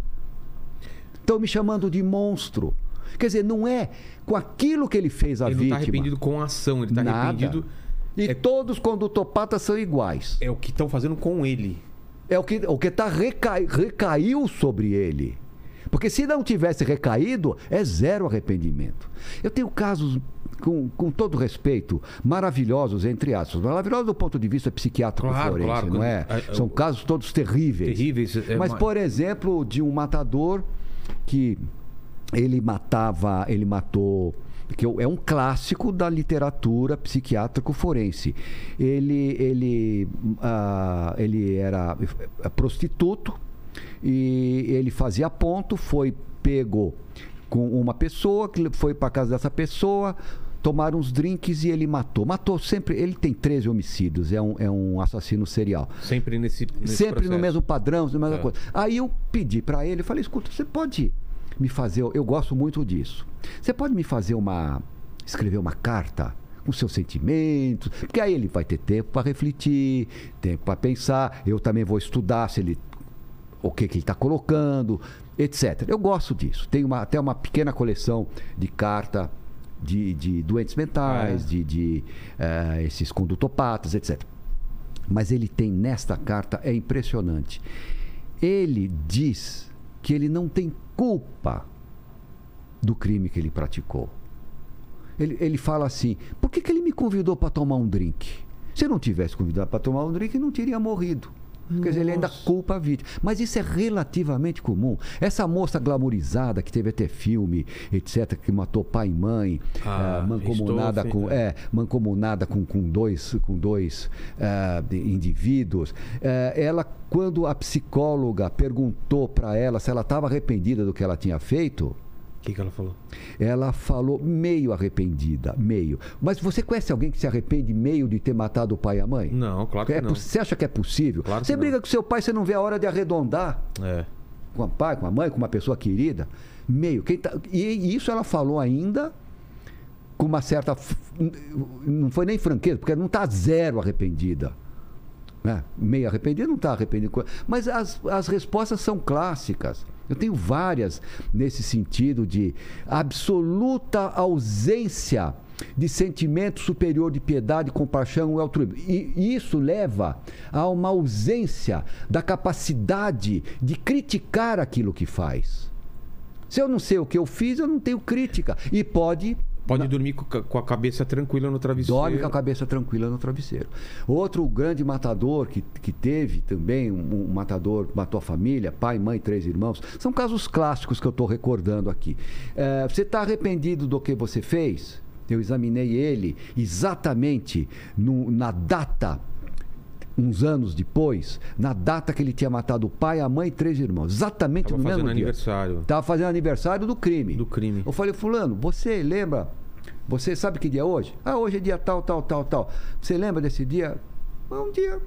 Estão me chamando de monstro. Quer dizer, não é com aquilo que ele fez a ele não vítima. tá arrependido com a ação, ele tá Nada. arrependido. E É- todos os condutopatas são iguais. É o que estão fazendo com ele. É o que o que tá recai, recaiu sobre ele. Porque se não tivesse recaído, é zero arrependimento. Eu tenho casos, com, com todo respeito, maravilhosos, entre aspas. Maravilhosos do ponto de vista psiquiátrico Claro, forense, claro. não é? É, é, São casos todos terríveis. Terríveis. é Mas, uma- por exemplo, de um matador que ele matava, ele matou, que é um clássico da literatura psiquiátrico forense. Ele, ele, ah, ele era prostituto e ele fazia ponto, foi pego com uma pessoa, que foi para casa dessa pessoa, tomaram uns drinks e ele matou. Matou sempre, ele tem 13 homicídios, é um, é um assassino serial. Sempre nesse, nesse Sempre no processo. mesmo padrão, na mesma É. coisa. Aí eu pedi para ele, falei, escuta, você pode me fazer, eu gosto muito disso. Você pode me fazer uma, escrever uma carta com seus sentimentos, porque aí ele vai ter tempo para refletir, tempo para pensar, eu também vou estudar se ele o que, que ele está colocando, etc. Eu gosto disso. Tenho uma- até uma pequena coleção de carta de, de doentes mentais, é? de, de eh, esses condutopatas, etc. Mas ele tem nesta carta, é impressionante. Ele diz que ele não tem culpa do crime que ele praticou. Ele, ele fala assim: por que, que ele me convidou para tomar um drink? Se eu não tivesse convidado para tomar um drink, não teria morrido. Quer dizer, ele ainda Nossa. culpa a vítima. Mas isso é relativamente comum. Essa moça glamourizada, que teve até filme, etc., que matou pai e mãe, Ah, eh, mancomunada estou- com. É, mancomunada com, com dois, com dois eh, indivíduos. Eh, ela, quando a psicóloga perguntou para ela se ela estava arrependida do que ela tinha feito, que, que ela falou? ela falou meio arrependida, meio. Mas você conhece alguém que se arrepende meio de ter matado o pai e a mãe? Não, claro que É não. Você acha que é possível? Claro que você não. briga com seu pai, você não vê a hora de arredondar É. com o pai, com a mãe, com uma pessoa querida. Meio. Quem tá- E isso ela falou ainda com uma certa. Não foi nem franqueza, porque não está zero arrependida. Né? Meio arrependido, não está arrependido. Mas as, as respostas são clássicas. Eu tenho várias nesse sentido de absoluta ausência de sentimento superior de piedade, compaixão e altruísmo. E isso leva a uma ausência da capacidade de criticar aquilo que faz. Se eu não sei o que eu fiz, eu não tenho crítica. E pode Pode dormir com a cabeça tranquila no travesseiro. Dorme com a cabeça tranquila no travesseiro. Outro grande matador que, que teve também, um, um matador matou a família, pai, mãe, três irmãos. São casos clássicos que eu estou recordando aqui. É, você está arrependido do que você fez? Eu examinei ele exatamente no, na data uns anos depois, na data que ele tinha matado o pai, a mãe e três irmãos. Exatamente Tava no mesmo fazendo dia. aniversário. Estava fazendo aniversário do crime. Do crime. Eu falei, fulano, você lembra? Você sabe que dia é hoje? Ah, hoje é dia tal, tal, tal, tal. Você lembra desse dia? É um dia.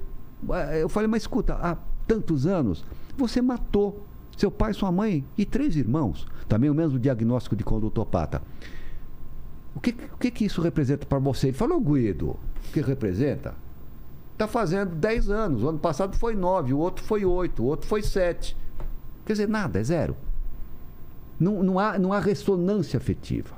Eu falei, mas escuta, há tantos anos, você matou seu pai, sua mãe e três irmãos. Também o mesmo diagnóstico de condutopata. O que, o que, que isso representa para você? Ele falou, Guido, o que representa? Está fazendo 10 anos. O ano passado foi 9, o outro foi 8, o outro foi 7. Quer dizer, nada, é zero. Não, não, há, não há ressonância afetiva.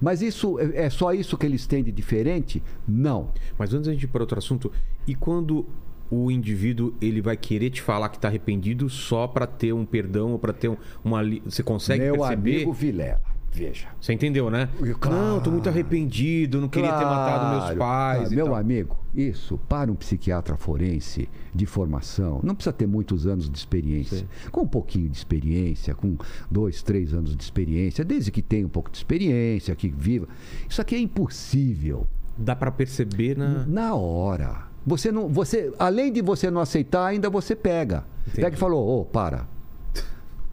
Mas isso é é só isso que eles têm de diferente? Não. Mas antes da gente ir para outro assunto, e quando o indivíduo ele vai querer te falar que está arrependido só para ter um perdão ou para ter um, uma você consegue Meu perceber? amigo Vilela, veja. Você entendeu, né? Claro. Não, tô muito arrependido, não queria ter matado meus Claro, pais. claro. Meu tal. amigo, isso para um psiquiatra forense de formação, não precisa ter muitos anos de experiência. Com um pouquinho de experiência, com dois, três anos de experiência, desde que tenha um pouco de experiência, que viva. Isso aqui é impossível. Dá para perceber na Na hora. Você não, você, além de você não aceitar, ainda você pega. Entendi. Pega e falou, ô, para.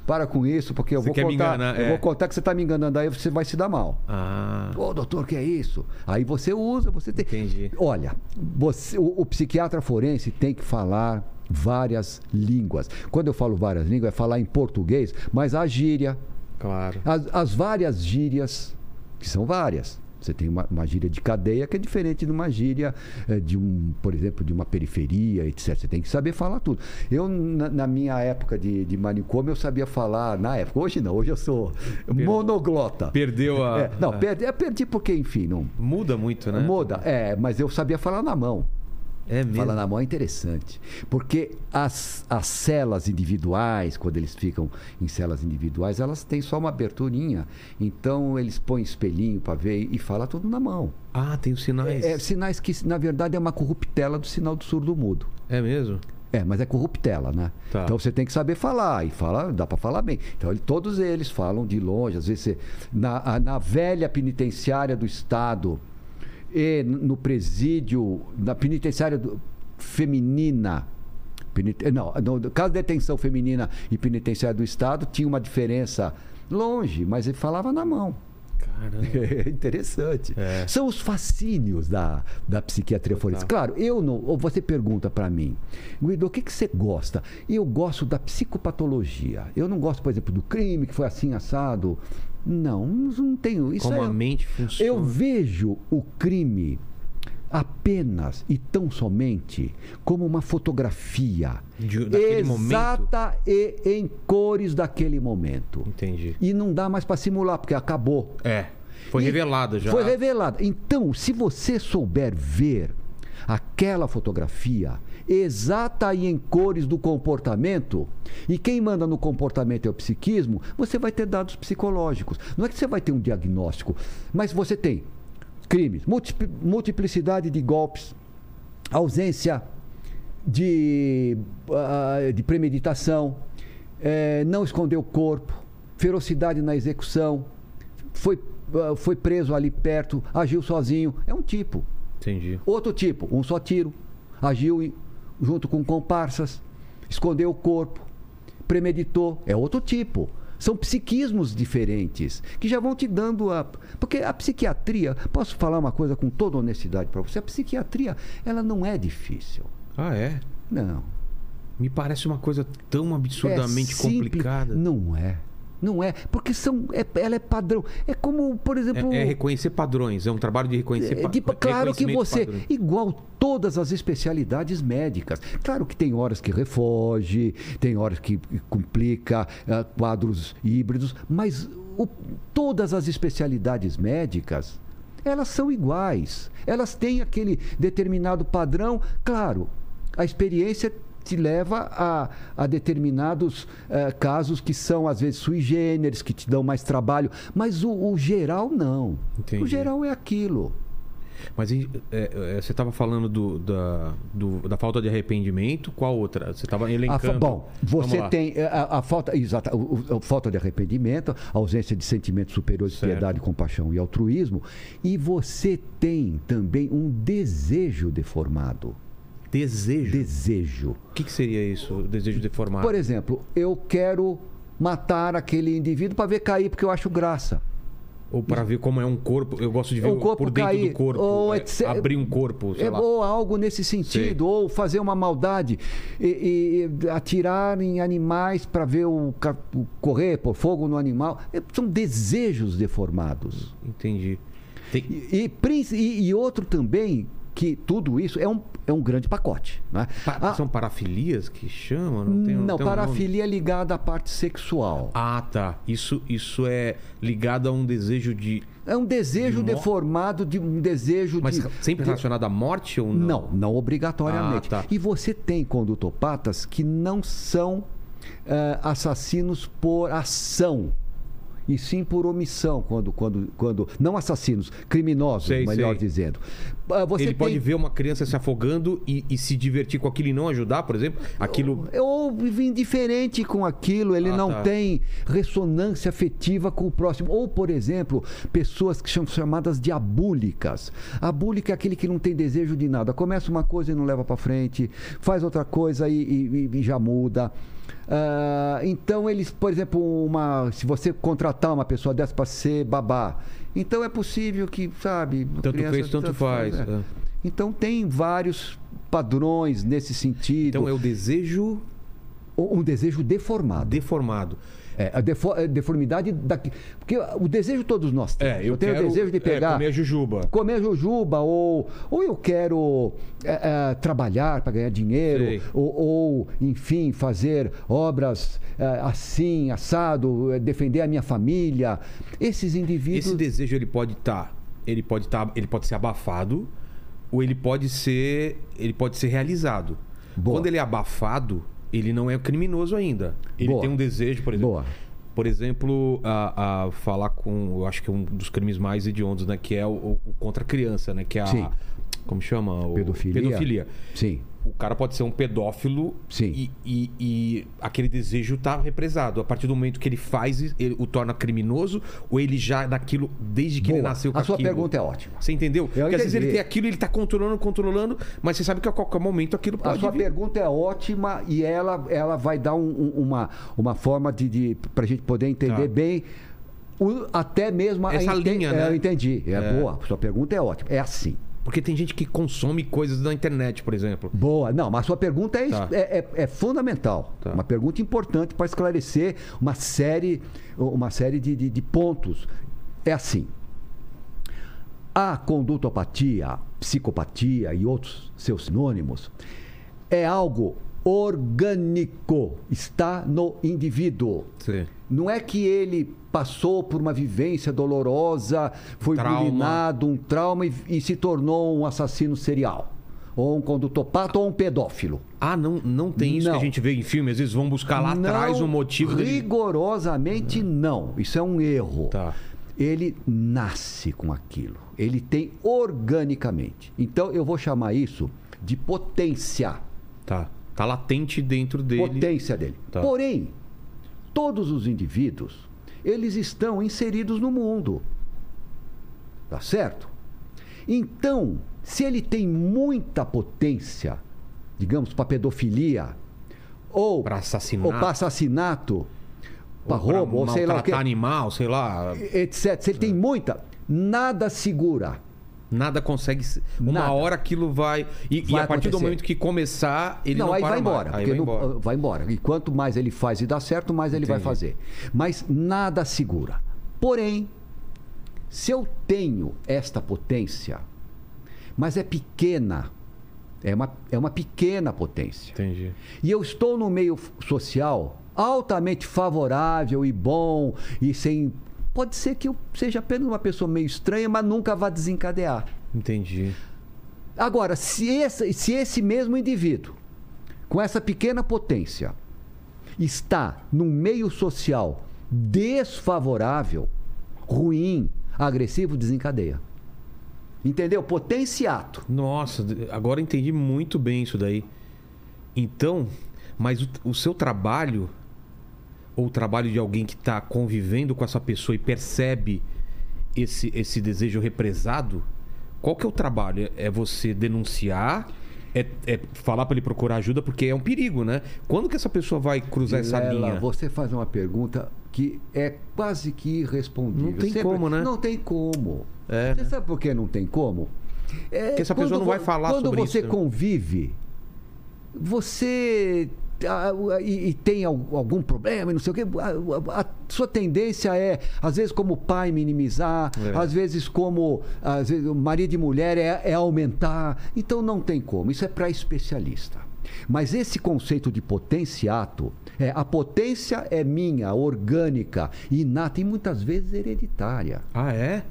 Para com isso, porque eu Você vou contar. enganar, eu é. vou contar que você está me enganando, aí você vai se dar mal. Ah, Ô, doutor, que é isso? Aí você usa, você tem. Entendi. Olha, você- o, o psiquiatra forense tem que falar várias línguas. Quando eu falo várias línguas, é falar em português, mas a gíria, claro. as, as várias gírias, que são várias. Você tem uma, uma gíria de cadeia que é diferente de uma gíria eh, de um, por exemplo, de uma periferia, etc. Você tem que saber falar tudo. Eu, na, na minha época de, de manicômio, eu sabia falar, na época, hoje não, hoje eu sou monoglota. Perdeu a. É, não, a- perdi, é, perdi porque, enfim, não, Muda muito, né? muda. É, mas eu sabia falar na mão. É mesmo. Falar na mão é interessante. Porque as, as celas individuais, quando eles ficam em celas individuais, elas têm só uma aberturinha. Então eles põem espelhinho para ver e fala tudo na mão. Ah, tem os sinais. É, sinais que, na verdade, é uma corruptela do sinal do surdo mudo. É mesmo? É, mas é corruptela, né? Tá. Então você tem que saber falar, e fala, dá para falar bem. Então ele- todos eles falam de longe, às vezes você, na, na velha penitenciária do Estado e no presídio, na penitenciária do- feminina, penite- não, no caso de detenção feminina e penitenciária do Estado, tinha uma diferença longe, mas ele falava na mão. Caramba. É interessante. É. São os fascínios da, da psiquiatria forense. Claro, eu não. Ou você pergunta para mim, Guido, o que, que você gosta? Eu gosto da psicopatologia. Eu não gosto, por exemplo, do crime que foi assim assado. Não, não tenho. Isso Como é- a mente funciona. eu vejo o crime apenas e tão somente como uma fotografia De- daquele momento? exata e em cores daquele momento. Entendi. E não dá mais para simular, porque acabou. É. Foi E revelado já. Foi revelado. Então, se você souber ver aquela fotografia exata e em cores do comportamento, e quem manda no comportamento é o psiquismo, você vai ter dados psicológicos. Não é que você vai ter um diagnóstico, mas você tem crimes, multipli- multiplicidade de golpes, ausência de, ah, de premeditação, eh, não esconder o corpo, ferocidade na execução, foi, ah, foi preso ali perto, agiu sozinho. É um tipo. Entendi. Outro tipo, um só tiro, agiu junto com comparsas, escondeu o corpo, premeditou. É outro tipo. São psiquismos diferentes que já vão te dando a. Porque a psiquiatria, posso falar uma coisa com toda honestidade para você: a psiquiatria, ela não é difícil. Ah, é? Não. Me parece uma coisa tão absurdamente É complicada. Não é. Não é, porque são, é- ela é padrão. É como, por exemplo. É, é reconhecer padrões, é um trabalho de reconhecer É, pa- de- claro que você, padrões. igual todas as especialidades médicas, claro que tem horas que refoge, tem horas que complica, ah, quadros híbridos, mas o- todas as especialidades médicas, elas são iguais. Elas têm aquele determinado padrão, claro, a experiência te leva a, a determinados eh, casos que são, às vezes, sui generis, que te dão mais trabalho, mas o, o geral não. Entendi. O geral é aquilo. Mas é, é, você estava falando do, da, do- da falta de arrependimento, qual outra? Você estava A elencando. bom, Vamos você tem eh, a, a falta, exata, o- a falta de arrependimento, a ausência de sentimentos superiores de Certo. piedade, compaixão e altruísmo, e você tem também um desejo deformado. Desejo. Desejo. O que, que seria isso? Desejo deformado? Por exemplo, eu quero matar aquele indivíduo para ver cair porque eu acho graça. Ou para ver como é um corpo. Eu gosto de ver O corpo por dentro cair, do corpo. ou é, etc. abrir um corpo, sei É, lá. ou algo nesse sentido, ou fazer uma maldade e, e atirar em animais para ver o, o correr por fogo no animal. É, são desejos deformados. Entendi. Tem- E, e- e outro também que tudo isso é um, é um grande pacote. Né? pa- Ah, São parafilias que chamam? Não, tem, não, tem um nome? parafilia é ligada à parte sexual. Ah, tá. Isso, isso é ligado a um desejo de. É um desejo De deformado de um desejo Mas de. sempre de- relacionado à morte ou não? Não, não obrigatoriamente. Ah, tá. E você tem condutopatas que não são eh, assassinos por ação. E sim por omissão, quando, quando, quando. Não assassinos, criminosos, Sei, melhor sei. dizendo. Ah, Você Ele pode tem- ver uma criança se afogando e, e se divertir com aquilo e não ajudar, por exemplo? Aquilo. Ou vive indiferente com aquilo, ele Ah, não tá. tem ressonância afetiva com o próximo. Ou, por exemplo, pessoas que são chamadas de abúlicas. Abúlica é aquele que não tem desejo de nada. Começa uma coisa e não leva para frente, faz outra coisa e, e- e já muda. Ah, então, eles, por exemplo, uma, se você contratar uma pessoa dessa para ser babá, então é possível que, sabe. Tanto fez, tanto faz, é. é. Então, tem vários padrões nesse sentido Então é o desejo um desejo deformado. deformado. É, a defo- a deformidade daqui. Porque o desejo todos nós temos. É, eu, tenho quero o desejo de é, pegar. comer jujuba. comer jujuba, ou, ou eu quero é, é, trabalhar para ganhar dinheiro, ou, ou, enfim, fazer obras é, assim, assado, é, defender a minha família. Esses indivíduos. Esse desejo ele pode estar, ele pode estar, ele pode ser abafado ou ele pode ser, ele pode ser realizado. Boa. Quando ele é abafado, ele não é criminoso ainda. Ele Boa. tem um desejo, por exemplo. Boa. Por exemplo, a, a falar com, eu acho que um dos crimes mais hediondos, né, que é o, o contra a criança, né, que é a Sim. como chama? O- Pedofilia. Pedofilia. Sim. O cara pode ser um pedófilo Sim. E, e- e aquele desejo tá represado. A partir do momento que ele faz, ele o torna criminoso, ou ele já naquilo, desde que ele Boa. nasceu com A sua aquilo? pergunta é ótima. Você entendeu? Porque às vezes ele tem aquilo, ele tá controlando, controlando, mas você sabe que a qualquer momento aquilo A pode sua vir. pergunta é ótima e ela, ela vai dar um- um- uma, uma forma de, de para a gente poder entender Tá. bem o- até mesmo a Essa ente- linha, é, né? Eu entendi. É, É. boa. Sua pergunta é ótima. É assim. Porque tem gente que consome coisas na internet, por exemplo. Boa. Não, mas a sua pergunta é, Tá. é, é- é fundamental. Tá. Uma pergunta importante para esclarecer uma série, uma série de, de- de pontos. É assim. A condutopatia, psicopatia e outros seus sinônimos é algo orgânico, está no indivíduo. Sim. Não é que ele passou por uma vivência dolorosa, foi Trauma. bulinado, um trauma e, e se tornou um assassino serial. Ou um condutopata ou um pedófilo. Ah, não, não tem isso Não. que a gente vê em filme. Às vezes vão buscar lá atrás o motivo dele. Rigorosamente não. Isso é um erro. Tá. Ele nasce com aquilo. Ele tem organicamente. Então eu vou chamar isso de potência. Tá. Tá latente dentro dele. Potência dele. Tá. Porém, todos os indivíduos, eles estão inseridos no mundo. Tá certo? Então, se ele tem muita potência, digamos, para pedofilia, ou Pra assassinato. ou para assassinato, para roubo, ou sei lá o que, animal, sei lá. etc. Se ele tem muita, nada segura. Nada consegue. se- Uma Nada. hora aquilo vai. E, e Vai a partir do acontecer. momento que começar, ele não, não, aí vai embora. Aí vai não- embora. vai embora. E quanto mais ele faz e dá certo, mais ele vai Entendi. fazer. Mas nada segura. Porém, se eu tenho esta potência, mas é pequena, é uma, é uma pequena potência, Entendi. e eu estou no meio social altamente favorável e bom e sem. Pode ser que eu seja apenas uma pessoa meio estranha, mas nunca vá desencadear. Entendi. Agora, se esse, se esse mesmo indivíduo, com essa pequena potência, está num meio social desfavorável, ruim, agressivo, desencadeia. Entendeu? Potenciato. Nossa, agora entendi muito bem isso daí. Então, mas o, o seu trabalho, ou o trabalho de alguém que está convivendo com essa pessoa e percebe esse, esse desejo represado, qual que é o trabalho? É é você denunciar? É, é falar para ele procurar ajuda? Porque é um perigo, né? Quando que essa pessoa vai cruzar essa Lela, linha? você faz uma pergunta que é quase que irrespondível. Não tem como, né? Não tem como. É, você né? sabe por que não tem como? É, Porque essa pessoa quando não vai falar Quando sobre você isso, né? convive, você e, e tem al- algum problema não sei o quê, a, a- a sua tendência é, às vezes, como pai, minimizar, É. às vezes, como às vezes, marido e mulher é, é aumentar. Então não tem como. Isso é para especialista. Mas esse conceito de potenciato, é, a potência é minha, orgânica, inata e muitas vezes hereditária. Ah, é?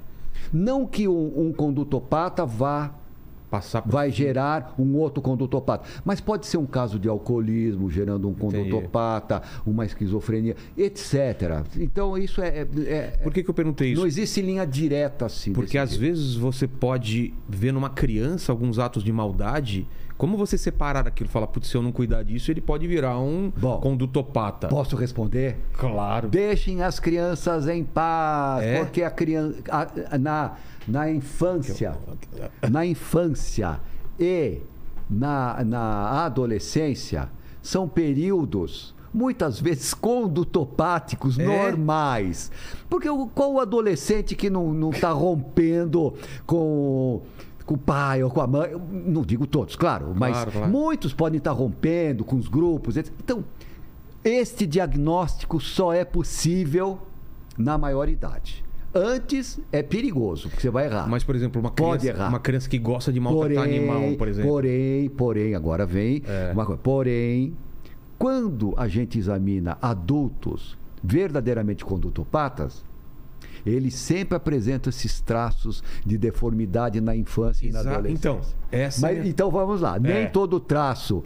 Não que um, um condutopata vá Passar por... vai gerar um outro condutopata. Mas pode ser um caso de alcoolismo gerando um condutopata, uma esquizofrenia, etc. Então isso é. é- é- Por que, que eu perguntei isso? não existe linha direta assim. Porque às jeito. vezes você pode ver numa criança alguns atos de maldade. Como você separar aquilo? Falar, putz, se eu não cuidar disso, ele pode virar um Bom, condutopata. Posso responder? Claro. Deixem as crianças em paz, É? porque a criança a- na, na infância, na infância e na, na adolescência são períodos muitas vezes condutopáticos É? normais. Porque o, qual o adolescente que não está rompendo com com o pai ou com a mãe, não digo todos, claro, mas Claro, claro. muitos podem estar rompendo com os grupos. etc. Então, este diagnóstico só é possível na maioridade. Antes é perigoso, porque você vai errar. Mas, por exemplo, uma Pode criança, errar. uma criança que gosta de maltratar animal, por exemplo. Porém, porém, agora vem É. uma coisa. Porém, quando a gente examina adultos verdadeiramente condutopatas, eles sempre apresentam esses traços de deformidade na infância e na adolescência. Então, essa Mas, é- então vamos lá. É. Nem todo traço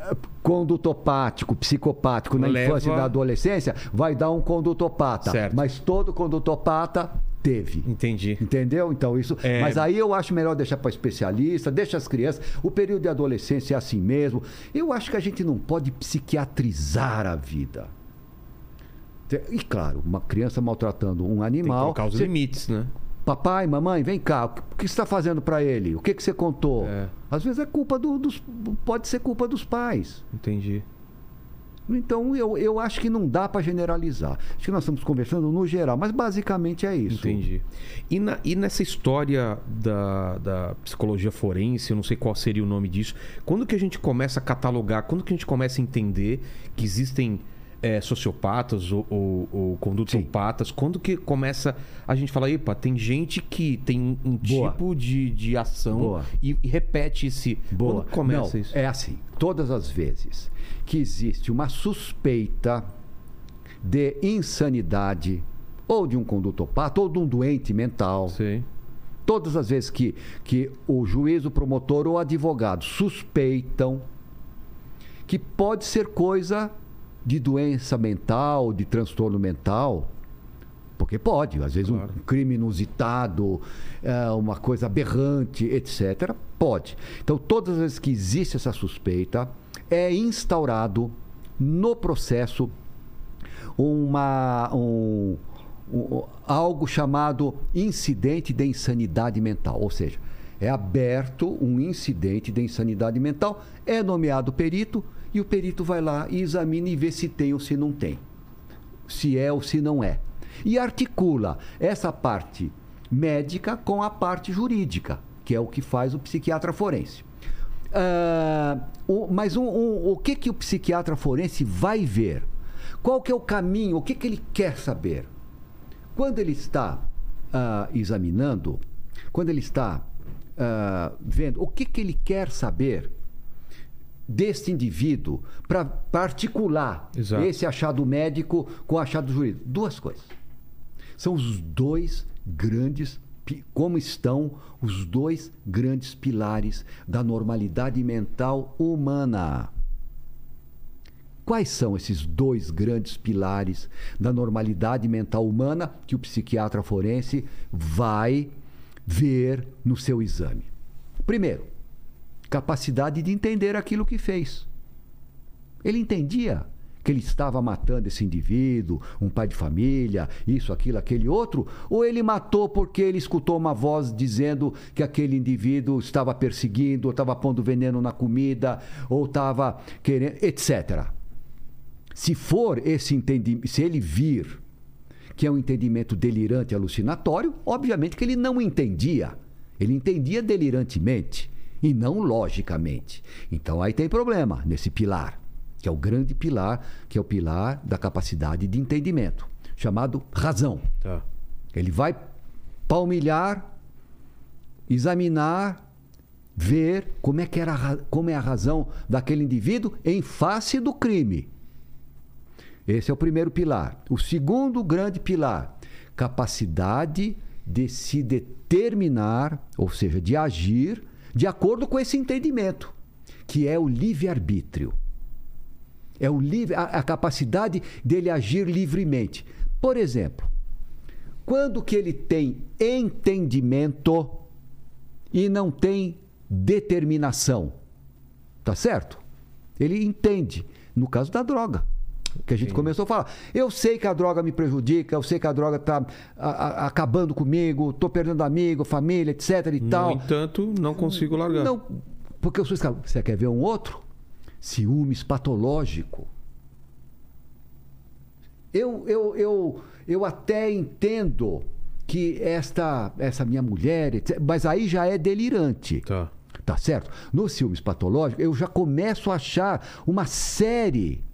eh, condutopático, psicopático na Leva- infância e na adolescência vai dar um condutopata. Certo. Mas todo condutopata teve. Entendi. Entendeu? Então isso. É. Mas aí eu acho melhor deixar para especialista, deixa as crianças. O período de adolescência é assim mesmo. Eu acho que a gente não pode psiquiatrizar a vida. E claro, uma criança maltratando um Tem que animal. colocar os você- limites, né? Papai, mamãe, vem cá. O que o que você está fazendo para ele? O que, que você contou? É. Às vezes é culpa do- dos. Pode ser culpa dos pais. Entendi. Então eu, eu acho que não dá para generalizar. Acho que nós estamos conversando no geral, mas basicamente é isso. Entendi. E, na- e nessa história da, da psicologia forense, eu não sei qual seria o nome disso, quando que a gente começa a catalogar, quando que a gente começa a entender que existem é, sociopatas ou, ou, ou condutopatas, quando que começa a gente falar, epa, tem gente que tem um Boa. tipo de, de ação e, e repete esse... Boa. Quando começa Não, isso? É assim, todas as vezes que existe uma suspeita de insanidade ou de um condutopata ou de um doente mental, Sei. todas as vezes que, que o juiz, o promotor ou o advogado suspeitam que pode ser coisa de doença mental, de transtorno mental, porque pode, às vezes Claro. um crime inusitado, é, uma coisa aberrante, etc. Pode. Então, todas as vezes que existe essa suspeita, é instaurado no processo uma, um, um- algo chamado incidente de insanidade mental. Ou seja, é aberto um incidente de insanidade mental, é nomeado perito e o perito vai lá e examina e vê se tem ou se não tem. Se é ou se não é. E articula essa parte médica com a parte jurídica, que é o que faz o psiquiatra forense. Ah, o- mas um- um- o que, que o psiquiatra forense vai ver? Qual que é o caminho? O que, que ele quer saber? Quando ele está ah, examinando, quando ele está ah, vendo, o que, que ele quer saber deste indivíduo para articular Exato. esse achado médico com o achado jurídico? Duas coisas. São os dois grandes, como estão os dois grandes pilares da normalidade mental humana. Quais são esses dois grandes pilares da normalidade mental humana que o psiquiatra forense vai ver no seu exame? Primeiro, capacidade de entender aquilo que fez. Ele entendia que ele estava matando esse indivíduo, um pai de família, isso, aquilo, aquele outro, ou ele matou porque ele escutou uma voz dizendo que aquele indivíduo estava perseguindo, ou estava pondo veneno na comida, ou estava querendo, etc. Se for esse entendimento, se ele vir que é um entendimento delirante e alucinatório, obviamente que ele não entendia. Ele entendia delirantemente e não logicamente. Então aí tem problema nesse pilar, que é o grande pilar, que é o pilar da capacidade de entendimento, chamado razão. Tá. Ele vai palmilhar, examinar, ver como é que era como é a razão daquele indivíduo em face do crime. Esse é o primeiro pilar. O segundo grande pilar, capacidade de se determinar, ou seja, de agir de acordo com esse entendimento, que é o livre-arbítrio. É o livre, a, a capacidade dele agir livremente. Por exemplo, quando que ele tem entendimento e não tem determinação? Tá certo? Ele entende. No caso da droga. Que a gente começou a falar. Eu sei que a droga me prejudica, eu sei que a droga está acabando comigo, estou perdendo amigo, família, etc. e No tal. entanto, não consigo largar. Não, porque eu sou escravo. Você quer ver um outro? Ciúmes patológico. Eu, eu, eu, eu até entendo que esta, essa minha mulher, etc., mas aí já é delirante. Tá. Tá certo? No ciúmes patológico, eu já começo a achar uma série.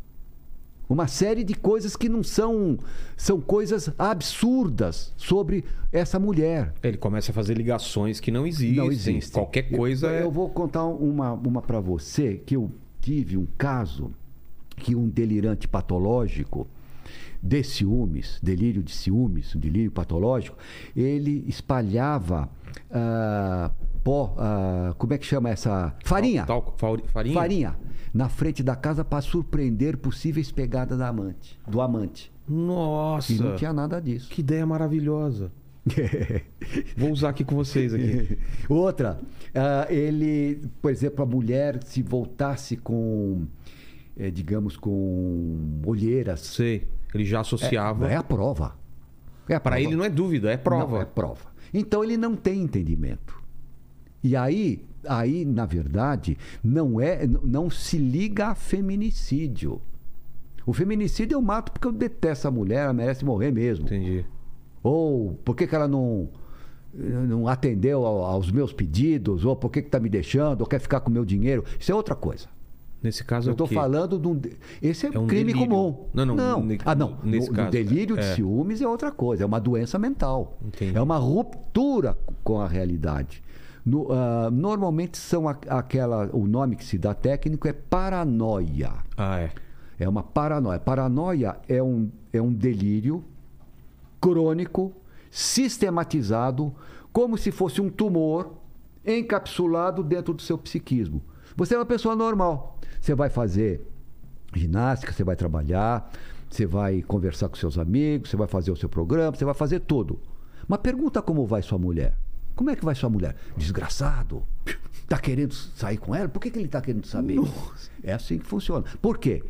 Uma série de coisas que não são. São coisas absurdas sobre essa mulher. Ele começa a fazer ligações que não existem. Não existe. Qualquer coisa eu, é. Eu vou contar uma, uma para você que eu tive um caso que um delirante patológico de ciúmes, delírio de ciúmes, um delírio patológico, ele espalhava ah, pó, ah, como é que chama essa? Farinha. Farinha? Farinha. Na frente da casa para surpreender possíveis pegadas da amante, do amante. Nossa. E não tinha nada disso. Que ideia maravilhosa. Vou usar aqui com vocês aqui. Outra, ah, ele, por exemplo, a mulher se voltasse com, eh, digamos, com olheiras. Sei. Ele já associava. É a prova. É Para ele não é dúvida, é prova. Não, é prova. Então ele não tem entendimento. E aí, aí na verdade, não é, não se liga a feminicídio. O feminicídio eu mato porque eu detesto a mulher, ela merece morrer mesmo. Entendi. Ou por que, que ela não, não atendeu ao- aos meus pedidos? Ou por que está me deixando? Ou quer ficar com o meu dinheiro? Isso é outra coisa. Nesse caso Eu é o estou falando de um. de- Esse é, É um crime delírio. comum. Não, não, ne- Ah, não. nesse No- caso, delírio de é. ciúmes é outra coisa. É uma doença mental. Entendi. É uma ruptura com a realidade. No- ah, normalmente são a- aquela. O nome que se dá técnico é paranoia. Ah, é. É uma paranoia. Paranoia é um, é um delírio crônico, sistematizado, como se fosse um tumor encapsulado dentro do seu psiquismo. Você é uma pessoa normal. Você vai fazer ginástica, você vai trabalhar, você vai conversar com seus amigos, você vai fazer o seu programa, você vai fazer tudo. Mas pergunta como vai sua mulher. Como é que vai sua mulher? Desgraçado. Tá querendo sair com ela? Por que, que ele tá querendo saber? É assim que funciona. Por quê?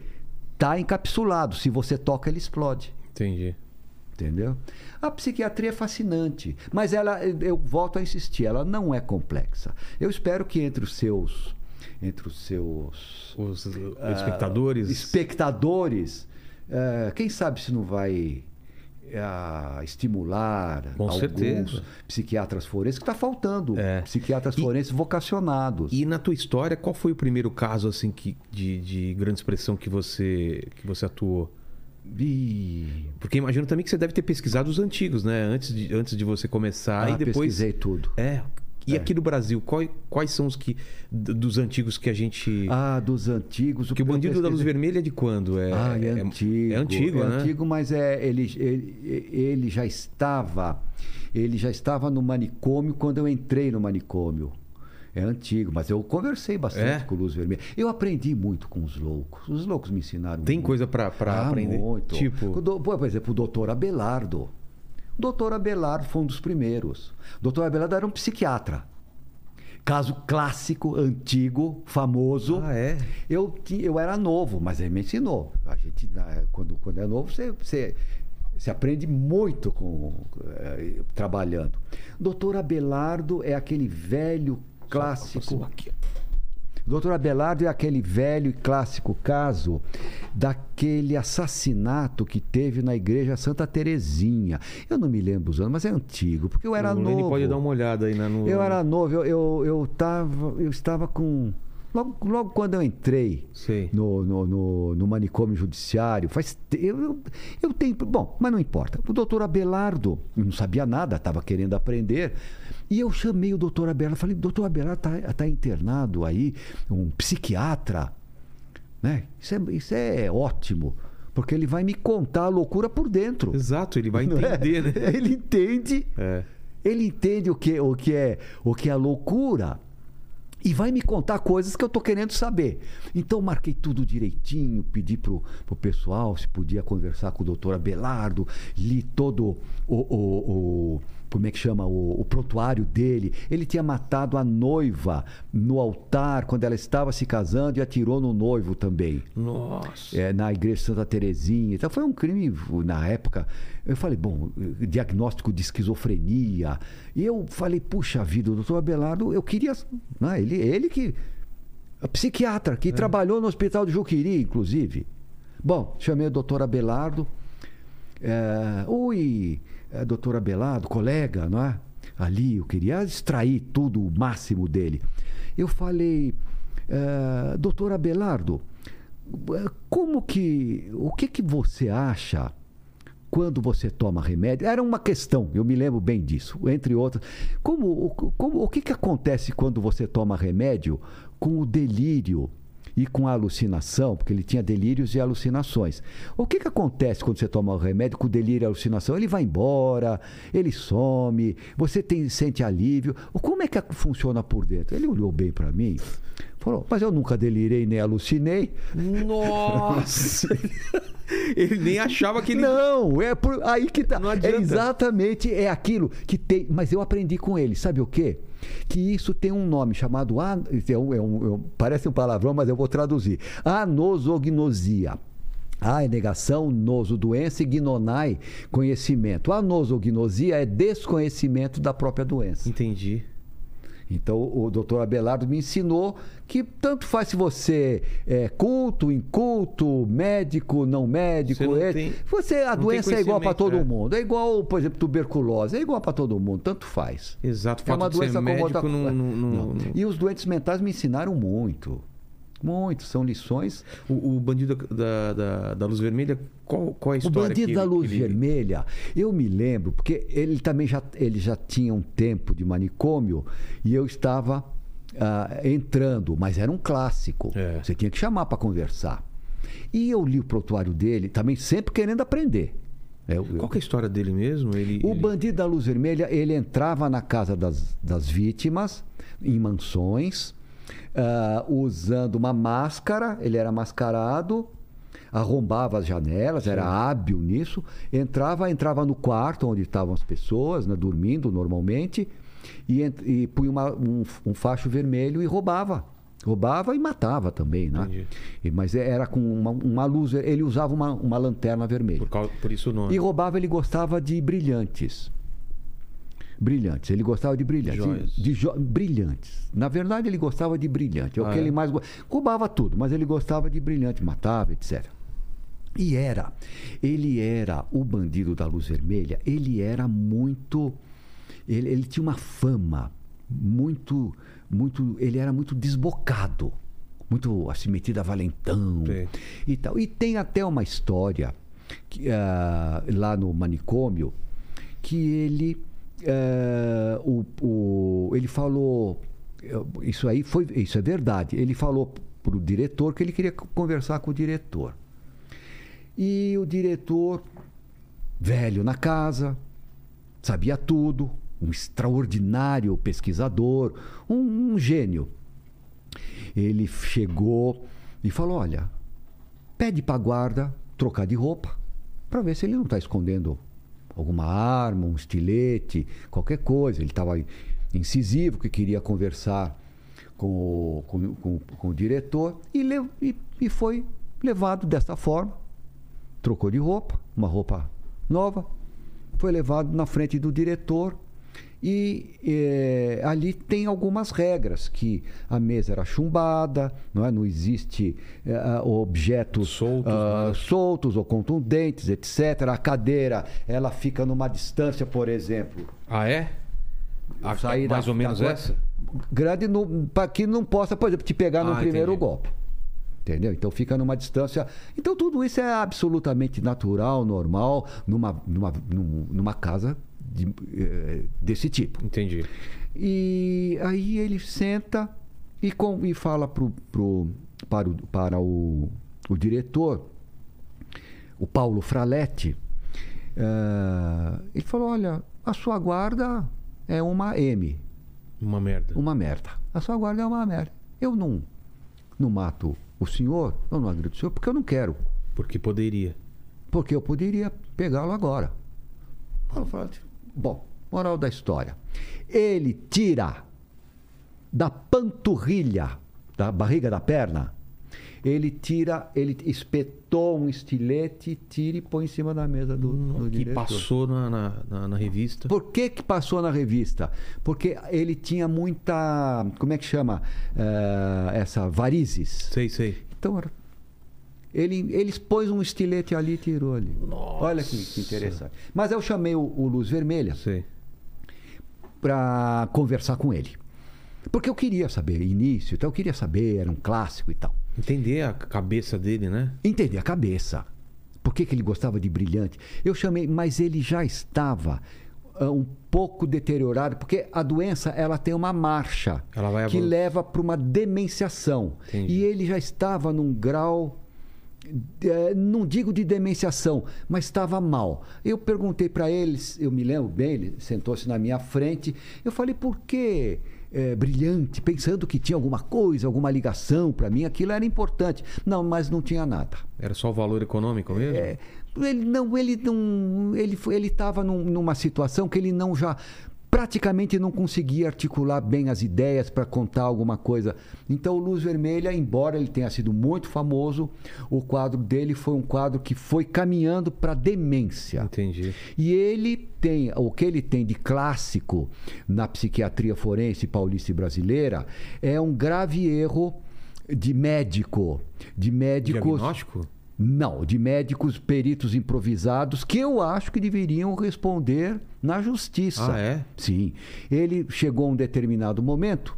Tá encapsulado. Se você toca, ele explode. Entendi. Entendeu? A psiquiatria é fascinante, mas ela, eu volto a insistir, ela não é complexa. Eu espero que entre os seus, entre os seus Os ah, espectadores. espectadores, ah, quem sabe se não vai a estimular Com alguns certeza. psiquiatras forenses, que está faltando. É. Psiquiatras E- forenses vocacionados. E na tua história, qual foi o primeiro caso assim que, de, de grande expressão que você que você atuou? Porque imagino também que você deve ter pesquisado os antigos, né? Antes de, antes de você começar Ah, e depois. pesquisei tudo. É. E É. aqui no Brasil, qual- quais são os que dos antigos que a gente? Ah, dos antigos. Porque o que eu bandido da luz vermelha é de quando? É, Ah, é, antigo. É antigo, é né? antigo, mas é, ele, ele, ele já estava. Ele já estava no manicômio quando eu entrei no manicômio. É antigo, mas eu conversei bastante É? com Luz Vermelha. Eu aprendi muito com os loucos. Os loucos me ensinaram Tem muito. coisa pra ah, aprender? Muito. Tipo, O Por exemplo, o doutor Abelardo. Doutor Abelardo foi um dos primeiros. Doutor Abelardo era um psiquiatra. Caso clássico, antigo, famoso. ah, é. Eu, eu era novo, mas ele me ensinou. A gente, quando, quando é novo, você, você, você aprende muito com, eh, trabalhando. Doutor Abelardo é aquele velho clássico. Aqui. Doutor Abelardo é aquele velho e clássico caso daquele assassinato que teve na igreja Santa Terezinha. Eu não me lembro os anos, mas é antigo, porque eu era o novo. pode dar uma olhada aí na no... Eu era novo, eu, eu, eu, tava, eu estava com. Logo, logo quando eu entrei no, no, no, no manicômio judiciário, faz. Eu, eu, eu tenho. Bom, mas não importa. O doutor Abelardo, eu não sabia nada, estava querendo aprender. E eu chamei o doutor Abelardo, falei, doutor Abelardo está tá internado aí, um psiquiatra. Né? Isso, é, isso é ótimo, porque ele vai me contar a loucura por dentro. Exato, ele vai é? entender, né? Ele entende É. ele entende o que, o que é o que é loucura e vai me contar coisas que eu tô querendo saber. Então marquei tudo direitinho, pedi pro, pro pessoal se podia conversar com o doutor Abelardo, li todo o, o, o- como é que chama o, o prontuário dele. Ele tinha matado a noiva no altar quando ela estava se casando e atirou no noivo também Nossa. é, na igreja Santa Terezinha. Então foi um crime na época. Eu falei, bom, eh, diagnóstico de esquizofrenia. E eu falei, puxa vida, o doutor Abelardo, eu queria. Né, ele, ele que. é Psiquiatra, que trabalhou no hospital de Juquiri, inclusive. Bom, chamei o doutor Abelardo. É, Oi, é, doutor Abelardo, colega, não é? Ali, eu queria extrair tudo, o máximo dele. Eu falei, é, doutor Abelardo, é, como que. O que, que você acha quando você toma remédio? Era uma questão, eu me lembro bem disso, entre outras. Como, como, o que, que acontece quando você toma remédio com o delírio? E com a alucinação, porque ele tinha delírios e alucinações. O que, que acontece quando você toma o remédio com delírio e alucinação? Ele vai embora, ele some, você tem, sente alívio. Como é que funciona por dentro? Ele olhou bem para mim, falou: Mas eu nunca delirei nem alucinei. Nossa! ele nem achava que ele. Não, é por aí que tá. É exatamente é aquilo que tem. Mas eu aprendi com ele, sabe o quê? Que isso tem um nome chamado. é é um- é um- parece um palavrão, mas eu vou traduzir. Anosognosia. A é negação, noso, doença e gnonai, conhecimento. A nosognosia é desconhecimento da própria doença. Entendi. Então, o doutor Abelardo me ensinou que tanto faz se você é culto, inculto, médico, não médico. Você não tem- você, a doença é igual para todo é. mundo. É igual, por exemplo, tuberculose. É igual para todo mundo. Tanto faz. Exato. É uma doença como outra não- Não. não- E os doentes mentais me ensinaram muito. Muito. São lições. O, o bandido da, da, da luz vermelha, qual, qual é a O história bandido que da luz vermelha, eu me lembro, porque ele também já, ele já tinha um tempo de manicômio e eu estava ah, entrando, mas era um clássico. É. Você tinha que chamar para conversar. E eu li o prontuário dele, também sempre querendo aprender. Eu- eu- Qual que é a história dele mesmo? Ele, o ele- bandido da luz vermelha, ele entrava na casa das, das vítimas, em mansões, ah, usando uma máscara, ele era mascarado, arrombava as janelas, era hábil nisso, entrava, entrava no quarto onde estavam as pessoas, né, dormindo normalmente, e, e punha uma- um, um facho vermelho e roubava. Roubava e matava também, né? E- Mas era com uma, uma luz, ele usava uma, uma lanterna vermelha. Por, causa, por isso o nome. E roubava, ele gostava de brilhantes. Brilhantes, ele gostava de brilhantes. De jo- brilhantes. Na verdade, ele gostava de brilhante. É o Ah, que é? ele mais roubava tudo, mas ele gostava de brilhante, matava, etc. E era, ele era o bandido da luz vermelha, ele era muito. Ele, ele tinha uma fama muito, muito. Ele era muito desbocado, muito assim, metido a valentão Sim. e tal. E tem até uma história que, ah, lá no manicômio que ele. Ah, o, o- ele falou. Isso aí foi. Isso é verdade. Ele falou para o diretor que ele queria conversar com o diretor. E o diretor, velho na casa, sabia tudo, um extraordinário pesquisador, um, um gênio. Ele chegou e falou: Olha, pede para a guarda trocar de roupa para ver se ele não está escondendo alguma arma, um estilete, qualquer coisa. Ele estava incisivo, que queria conversar com o, com, com- com o diretor e, le- e- e foi levado dessa forma. Trocou de roupa, uma roupa nova, foi levado na frente do diretor e eh, ali tem algumas regras que a mesa era chumbada, não, é? não existe ah, objetos Soltos, ah, nada. soltos ou contundentes, etc. A cadeira ela fica numa distância, por exemplo, Ah, é? A- sair mais da- ou menos essa? grande para que não possa, por exemplo, te pegar no Ah, primeiro entendi. golpe. Entendeu? Então fica numa distância. Então tudo isso é absolutamente natural, normal, numa, numa, num- numa casa de- eh, desse tipo. Entendi. E aí ele senta e, com, e fala pro, pro, para, o, para o, o diretor, o Paulo Fraletti. eh, ele falou: Olha, a sua guarda é uma M, Uma merda. uma merda. A sua guarda é uma merda. Eu não, não mato o senhor, eu não agredo o senhor, porque eu não quero. Porque poderia. Porque eu poderia pegá-lo agora. Paulo Fraletti. Bom, moral da história. Ele tira da panturrilha, da barriga da perna, ele tira, ele espetou um estilete, tira e põe em cima da mesa do, do que diretor. passou na, na, na- revista. Por que, que passou na revista? Porque ele tinha muita. Como é que chama? Eh, essa varizes. Sei, sei. Então era. Ele, ele expôs um estilete ali e tirou ali. Olha que, que interessante. Mas eu chamei o, o Luz Vermelha para conversar com ele. Porque eu queria saber, início, então eu queria saber, era um clássico e tal. Entender a cabeça dele, né? Entender a cabeça. Por que, que ele gostava de brilhante? Eu chamei, mas ele já estava ah, um pouco deteriorado, porque a doença ela tem uma marcha que leva para uma demenciação. Entendi. E ele já estava num grau. Eh, não digo de demenciação, mas estava mal. Eu perguntei para ele, eu me lembro bem, ele sentou-se na minha frente. Eu falei, por que eh, brilhante? Pensando que tinha alguma coisa, alguma ligação para mim, aquilo era importante. Não, mas não tinha nada. Era só o valor econômico mesmo? É, ele não, ele não, ele foi- ele estava num- numa situação que ele não já praticamente não conseguia articular bem as ideias para contar alguma coisa. Então, Luz Vermelha, embora ele tenha sido muito famoso, o quadro dele foi um quadro que foi caminhando para demência. Entendi. E ele tem, o que ele tem de clássico na psiquiatria forense paulista e brasileira é um grave erro de médico, de médicos Diagnóstico? Não, de médicos peritos improvisados que eu acho que deveriam responder na justiça. Ah, é? Sim. Ele chegou a um determinado momento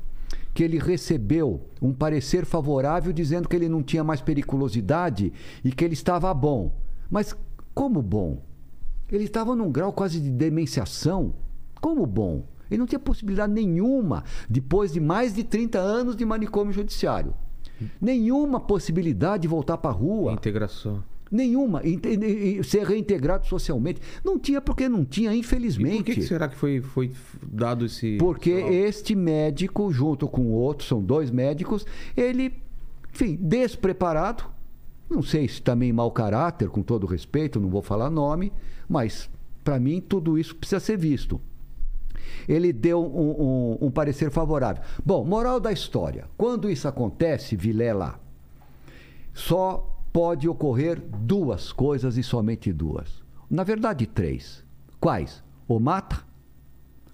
que ele recebeu um parecer favorável dizendo que ele não tinha mais periculosidade e que ele estava bom. Mas como bom? Ele estava num grau quase de demenciação. Como bom? Ele não tinha possibilidade nenhuma, depois de mais de 30 anos de manicômio judiciário. Nenhuma possibilidade de voltar para a rua. Integração. Nenhuma. E, e- e ser reintegrado socialmente. Não tinha porque não tinha, E infelizmente. por que, que será que foi, foi dado esse. Porque este médico, junto com outro, são dois médicos, ele, enfim, despreparado, não sei se também mau caráter, com todo respeito, não vou falar nome, mas para mim tudo isso precisa ser visto. Ele deu um, um- um parecer favorável. Bom, moral da história. Quando isso acontece, Vilela, só pode ocorrer duas coisas e somente duas. Na verdade, três. Quais? Ou mata,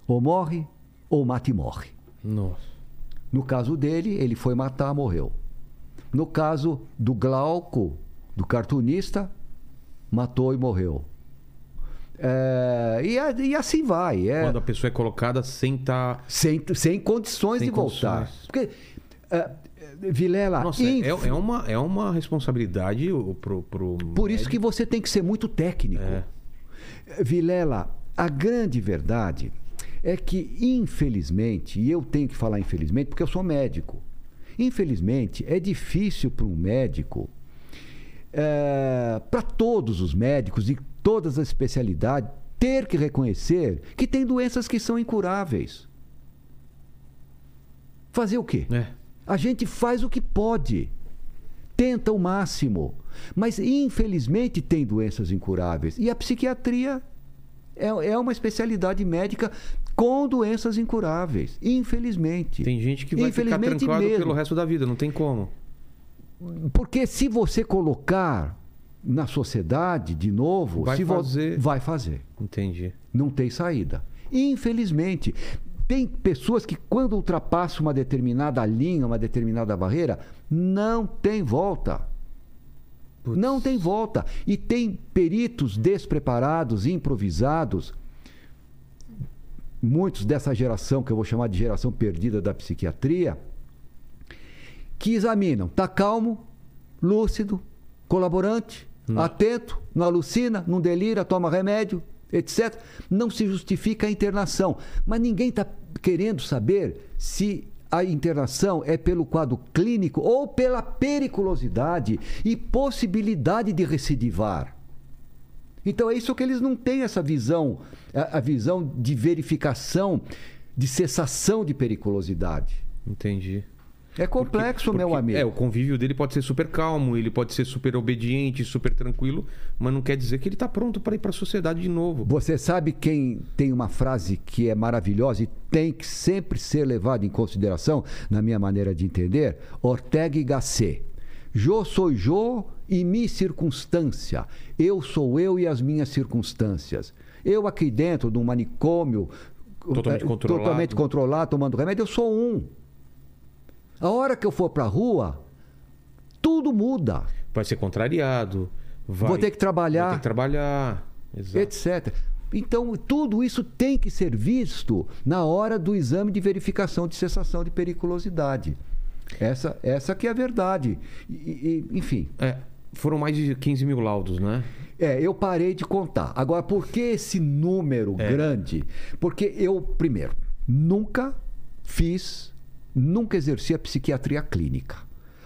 ou morre, ou mata e morre. Nossa. No caso dele, ele foi matar, morreu. No caso do Glauco, do cartunista, matou e morreu. É, e, e assim vai. É, Quando a pessoa é colocada sem tá estar. sem, sem condições Sem de voltar. condições. Porque, é, Vilela, Nossa, inf- é, é uma, é uma responsabilidade pro. pro por isso que você tem que ser muito técnico. É. Vilela, a grande verdade é que, infelizmente, e eu tenho que falar infelizmente porque eu sou médico, infelizmente é difícil para um médico, para todos os médicos de todas as especialidades, ter que reconhecer que tem doenças que são incuráveis. Fazer o quê? É. A gente faz o que pode, tenta o máximo, mas infelizmente tem doenças incuráveis. E a psiquiatria é, é uma especialidade médica com doenças incuráveis, infelizmente. Tem gente que vai ficar trancado mesmo. pelo resto da vida, não tem como. Porque se você colocar na sociedade de novo, Vai fazer. vai fazer. Entendi. Não tem saída. Infelizmente, tem pessoas que, quando ultrapassam uma determinada linha, uma determinada barreira, não tem volta. Putz. Não tem volta. E tem peritos despreparados, improvisados, muitos dessa geração, que eu vou chamar de geração perdida da psiquiatria, que examinam, está calmo, lúcido, colaborante, atento, não alucina, não delira, toma remédio, etc. Não se justifica a internação. Mas ninguém está querendo saber se a internação é pelo quadro clínico ou pela periculosidade e possibilidade de recidivar. Então é isso que eles não têm essa visão, a, a visão de verificação, de cessação de periculosidade. Entendi. É complexo, Porque- meu porque, amigo. É, o convívio dele pode ser super calmo, ele pode ser super obediente, super tranquilo, mas não quer dizer que ele tá pronto para ir para a sociedade de novo. Você sabe quem tem uma frase que é maravilhosa e tem que sempre ser levada em consideração, na minha maneira de entender? Ortega y Gasset. Eu sou eu e minha circunstância. Eu sou eu e as minhas circunstâncias. Eu aqui dentro de um manicômio Totalmente eh, controlado. totalmente controlado, tomando remédio, eu sou um. A hora que eu for para a rua, tudo muda. Vai ser contrariado. vai- Vou ter que trabalhar. Ter que trabalhar. Exato. etc. Então, tudo isso tem que ser visto na hora do exame de verificação de cessação de periculosidade. Essa, essa que é a verdade. E- e- enfim, É, foram mais de 15 mil laudos, né? é, eu parei de contar. Agora, por que esse número É. grande? Porque eu, primeiro, nunca fiz, nunca exerci a psiquiatria clínica.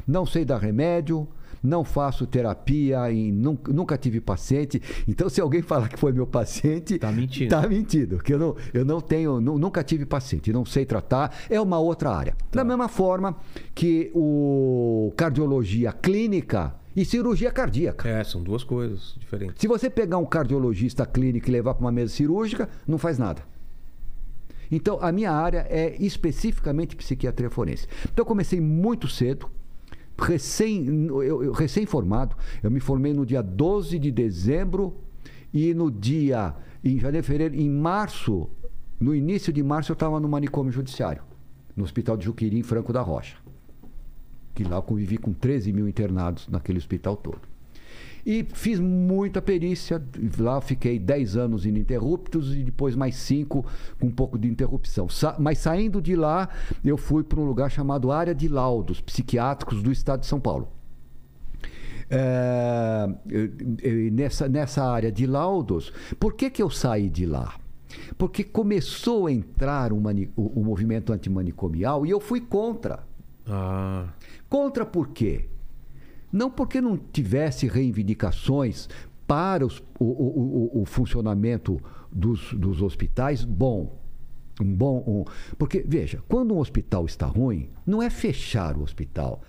Não sei dar remédio, não faço terapia e nunca, nunca tive paciente. Então, se alguém falar que foi meu paciente, Tá mentindo. Tá mentindo, que eu não, eu não tenho, nu- nunca tive paciente, não sei tratar, é uma outra área. Tá. Da mesma forma que o cardiologia clínica e cirurgia cardíaca. É, são duas coisas diferentes. Se você pegar um cardiologista clínico e levar para uma mesa cirúrgica, não faz nada. Então, a minha área é especificamente psiquiatria forense. Então, eu comecei muito cedo, recém, eu, eu- recém-formado. Eu me formei no dia 12 de dezembro e no dia, em janeiro, fevereiro, em março, no início de março, eu estava no manicômio judiciário, no Hospital de Juquiri, em Franco da Rocha. Que lá eu convivi com 13 mil internados naquele hospital todo. E fiz muita perícia. Lá fiquei 10 anos ininterruptos e depois mais 5 com um pouco de interrupção. Sa- mas saindo de lá, eu fui para um lugar chamado Área de Laudos Psiquiátricos do Estado de São Paulo. É, nessa, nessa área de laudos, por que, que eu saí de lá? Porque começou a entrar um mani- o, o movimento antimanicomial e eu fui contra. Ah, Contra por quê? Não porque não tivesse reivindicações para os- o, o- o- o funcionamento dos, dos hospitais bom. Um bom. um- porque, veja, quando um hospital está ruim, não é fechar o hospital.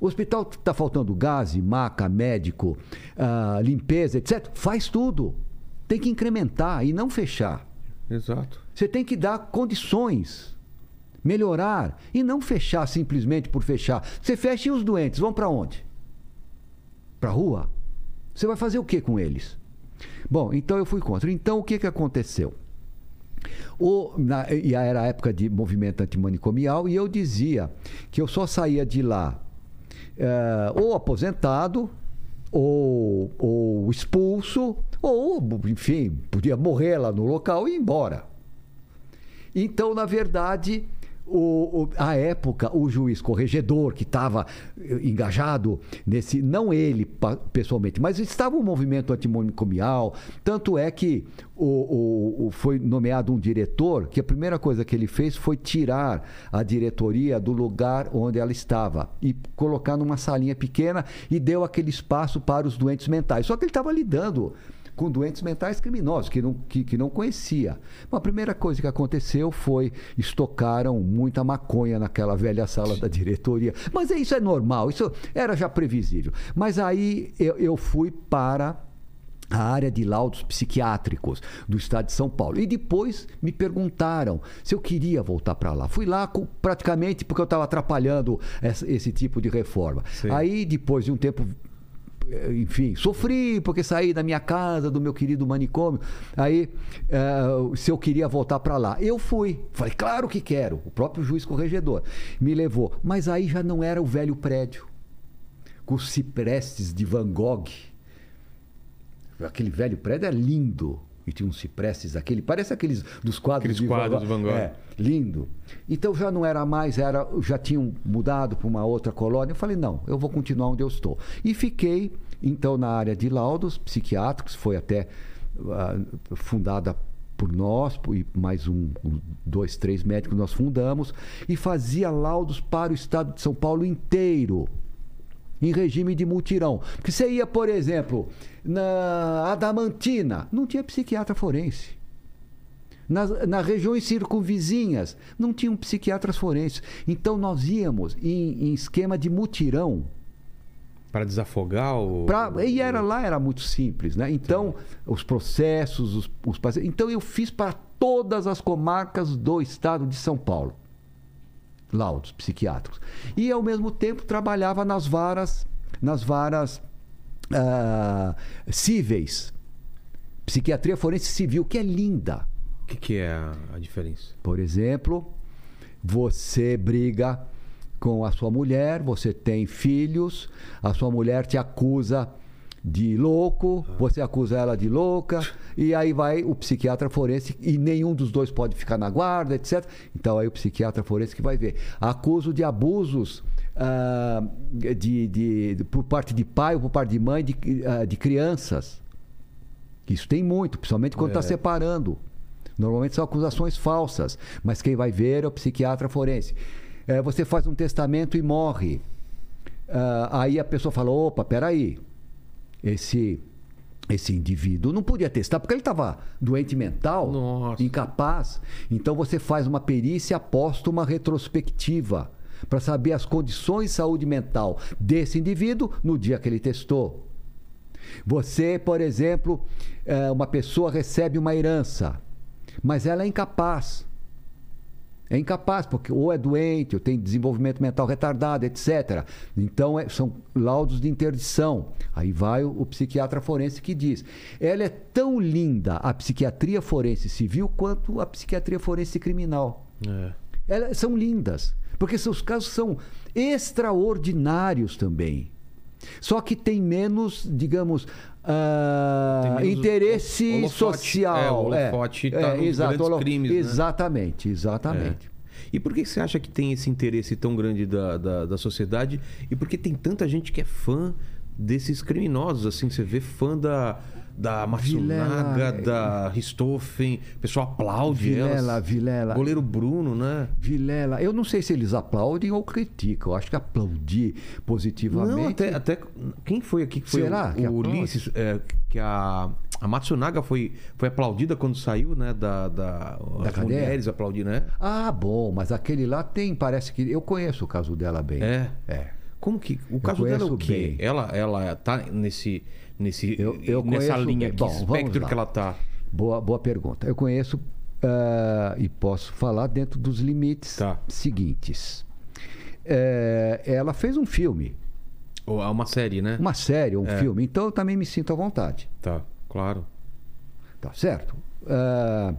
O hospital está faltando gás, maca, médico, ah, limpeza, etc. Faz tudo. Tem que incrementar e não fechar. exato. Você tem que dar condições, melhorar e não fechar simplesmente por fechar. Você fecha e os doentes vão para onde? Para a rua? Você vai fazer o que com eles? Bom, então eu fui contra. Então o que, que aconteceu? O, na, e era a época de movimento antimanicomial e eu dizia que eu só saía de lá eh, ou aposentado ou, ou expulso, ou, enfim, podia morrer lá no local e ir embora. Então, na verdade, o, o, a época, o juiz corregedor que estava engajado nesse, não ele pessoalmente, mas estava um movimento antimonicomial. Tanto é que o, o, foi nomeado um diretor que a primeira coisa que ele fez foi tirar a diretoria do lugar onde ela estava e colocar numa salinha pequena e deu aquele espaço para os doentes mentais. Só que ele estava lidando com doentes mentais criminosos, que não, que, que não conhecia. Bom, a primeira coisa que aconteceu foi estocaram muita maconha naquela velha sala da diretoria. Mas isso é normal, isso era já previsível. Mas aí eu, eu fui para a área de laudos psiquiátricos do estado de São Paulo. E depois me perguntaram se eu queria voltar para lá. Fui lá praticamente porque eu estava atrapalhando esse, esse, tipo de reforma. Sim. Aí, depois de um tempo enfim, sofri porque saí da minha casa, do meu querido manicômio. Aí, uh, se eu queria voltar para lá, eu fui. Falei, claro que quero. O próprio juiz corregedor me levou. Mas aí já não era o velho prédio, com os ciprestes de Van Gogh. Aquele velho prédio é lindo e tinha uns ciprestes aquele, parece aqueles dos quadros aqueles de quadros Van Gogh. É, lindo. Então já não era mais, era já tinham mudado para uma outra colônia. Eu falei, não, eu vou continuar onde eu estou. E fiquei então na área de laudos psiquiátricos, foi até uh, fundada por nós e mais um, um, dois, três médicos nós fundamos e fazia laudos para o estado de São Paulo inteiro em regime de mutirão. Porque você ia, por exemplo, na Adamantina, não tinha psiquiatra forense. Nas, nas regiões circunvizinhas, não tinham psiquiatras forenses. Então nós íamos em, em esquema de mutirão. Para desafogar o. Pra, e era lá, era muito simples, né? Então, os processos, os, os pacientes. Então eu fiz para todas as comarcas do estado de São Paulo laudos psiquiátricos. E, ao mesmo tempo, trabalhava nas varas, nas varas uh, cíveis. Psiquiatria forense civil, que é linda. O que, que, é a diferença? Por exemplo, você briga com a sua mulher, você tem filhos, a sua mulher te acusa de louco, você acusa ela de louca, e aí vai o psiquiatra forense, e nenhum dos dois pode ficar na guarda, etc. Então aí o psiquiatra forense que vai ver. Acuso de abusos uh, de, de, de, por parte de pai ou por parte de mãe de, uh, de crianças. Isso tem muito, principalmente quando está é. separando. Normalmente são acusações falsas, mas quem vai ver é o psiquiatra forense. É, você faz um testamento e morre. Uh, aí a pessoa fala: opa, peraí, esse esse indivíduo não podia testar porque ele estava doente mental, Nossa. incapaz. Então você faz uma perícia após uma retrospectiva para saber as condições de saúde mental desse indivíduo no dia que ele testou. Você, por exemplo, é, uma pessoa recebe uma herança, mas ela é incapaz é incapaz, porque ou é doente, ou tem desenvolvimento mental retardado, etc. Então, é, são laudos de interdição. Aí vai o, o, psiquiatra forense que diz: ela é tão linda, a psiquiatria forense civil, quanto a psiquiatria forense criminal. É. Elas são lindas, porque seus casos são extraordinários também. Só que tem menos, digamos, uh, interesse holofote, social. É, o holofote é, tá é, exato, holo... crimes, né? Exatamente, exatamente. É. E por que você acha que tem esse interesse tão grande da, da, da sociedade? E por que tem tanta gente que é fã desses criminosos? Assim, você vê fã da da Matsunaga, Vilela, da Ristoffen. O pessoal aplaude Vilela, elas. Vilela. Goleiro Bruno, né? Vilela. Eu não sei se eles aplaudem ou criticam. Eu acho que aplaudir positivamente. Não, até, até quem foi aqui que foi Será o, o Ulisses? É, que a, a Matsunaga foi, foi aplaudida quando saiu, né? Da, da, da as cadeia? mulheres aplaudiram, né? Ah, bom, mas aquele lá tem, parece que. Eu conheço o caso dela bem. É. É. Como que. O caso dela é o quê? Bem. Ela, ela tá nesse nesse, eu, eu nessa conheço, linha, que bom, espectro que ela está? Boa, boa pergunta. Eu conheço uh, e posso falar dentro dos limites tá. seguintes. Uh, ela fez um filme. Ou uma série, né? Uma série, um é. filme. Então eu também me sinto à vontade. Tá, claro. Tá certo. Uh,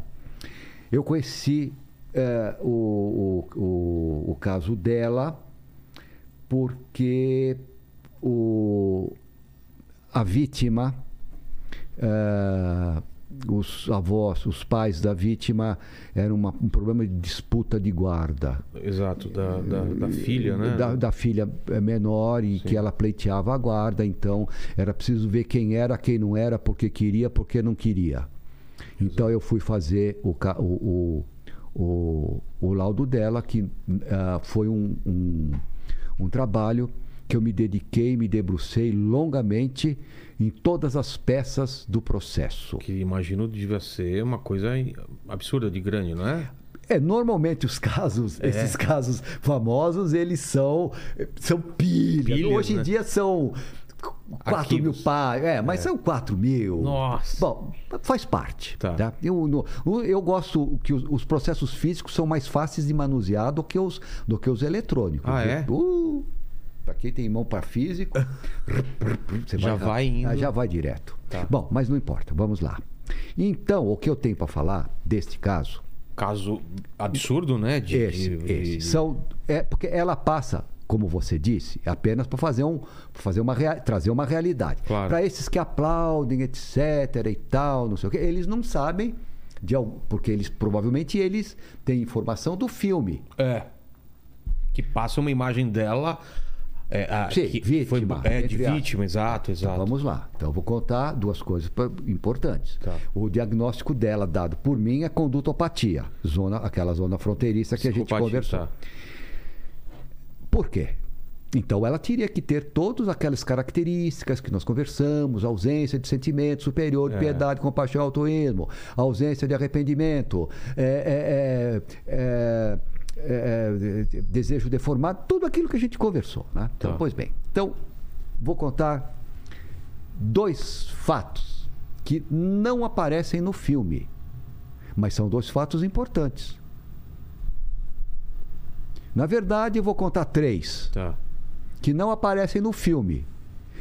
eu conheci uh, o, o, o, o, caso dela porque o, a vítima, eh, os avós, os pais da vítima, era uma- um problema de disputa de guarda. Exato, da, da, da filha, né? Da, da filha eh, menor e que ela pleiteava a guarda, então era preciso ver quem era, quem não era, porque queria, porque não queria. Então eu fui fazer o, o, o, o, laudo dela, que ah, foi um, um, um trabalho que eu me dediquei, me debrucei longamente em todas as peças do processo. Que imagino devia ser uma coisa absurda de grande, não é? É, normalmente os casos, É. esses casos famosos, eles são, são pilhas. Pilhas, Hoje em né? dia são 4 Arquivos. mil páginas. É, mas são 4 mil. Nossa. Bom, faz parte. Tá. tá? Eu, no- eu gosto que os, os processos físicos são mais fáceis de manusear do que os, do que os eletrônicos. Ah, é? Uh, para quem tem mão para físico, você Já rápido. vai indo. Ah, Já vai direto. Tá. Bom, mas não importa, vamos lá. Então, o que eu tenho para falar deste caso Caso absurdo, né? De, esse, de- de- esse. São, é porque ela passa, como você disse, apenas para fazer um, pra fazer uma trazer uma realidade. Claro. Para esses que aplaudem, etc. e tal, não sei o quê, eles não sabem de algo, porque eles provavelmente eles têm informação do filme. É. Que passa uma imagem dela. É, a- Sim, que vítima, Foi, é, de vítima, exato, exato. Vamos lá. Então eu vou contar duas coisas importantes. Tá. O diagnóstico dela dado por mim é condutopatia, zona, aquela zona fronteiriça que a gente conversou. tá. Por quê? Então ela teria que ter todas aquelas características que nós conversamos: ausência de sentimento superior, de É. piedade, compaixão, altruísmo, ausência de arrependimento, é, é, é, é, desejo deformado, tudo aquilo que a gente conversou. Né? Então, Tá. pois bem. Então, vou contar dois fatos que não aparecem no filme, mas são dois fatos importantes. Na verdade, eu vou contar três Tá. que não aparecem no filme,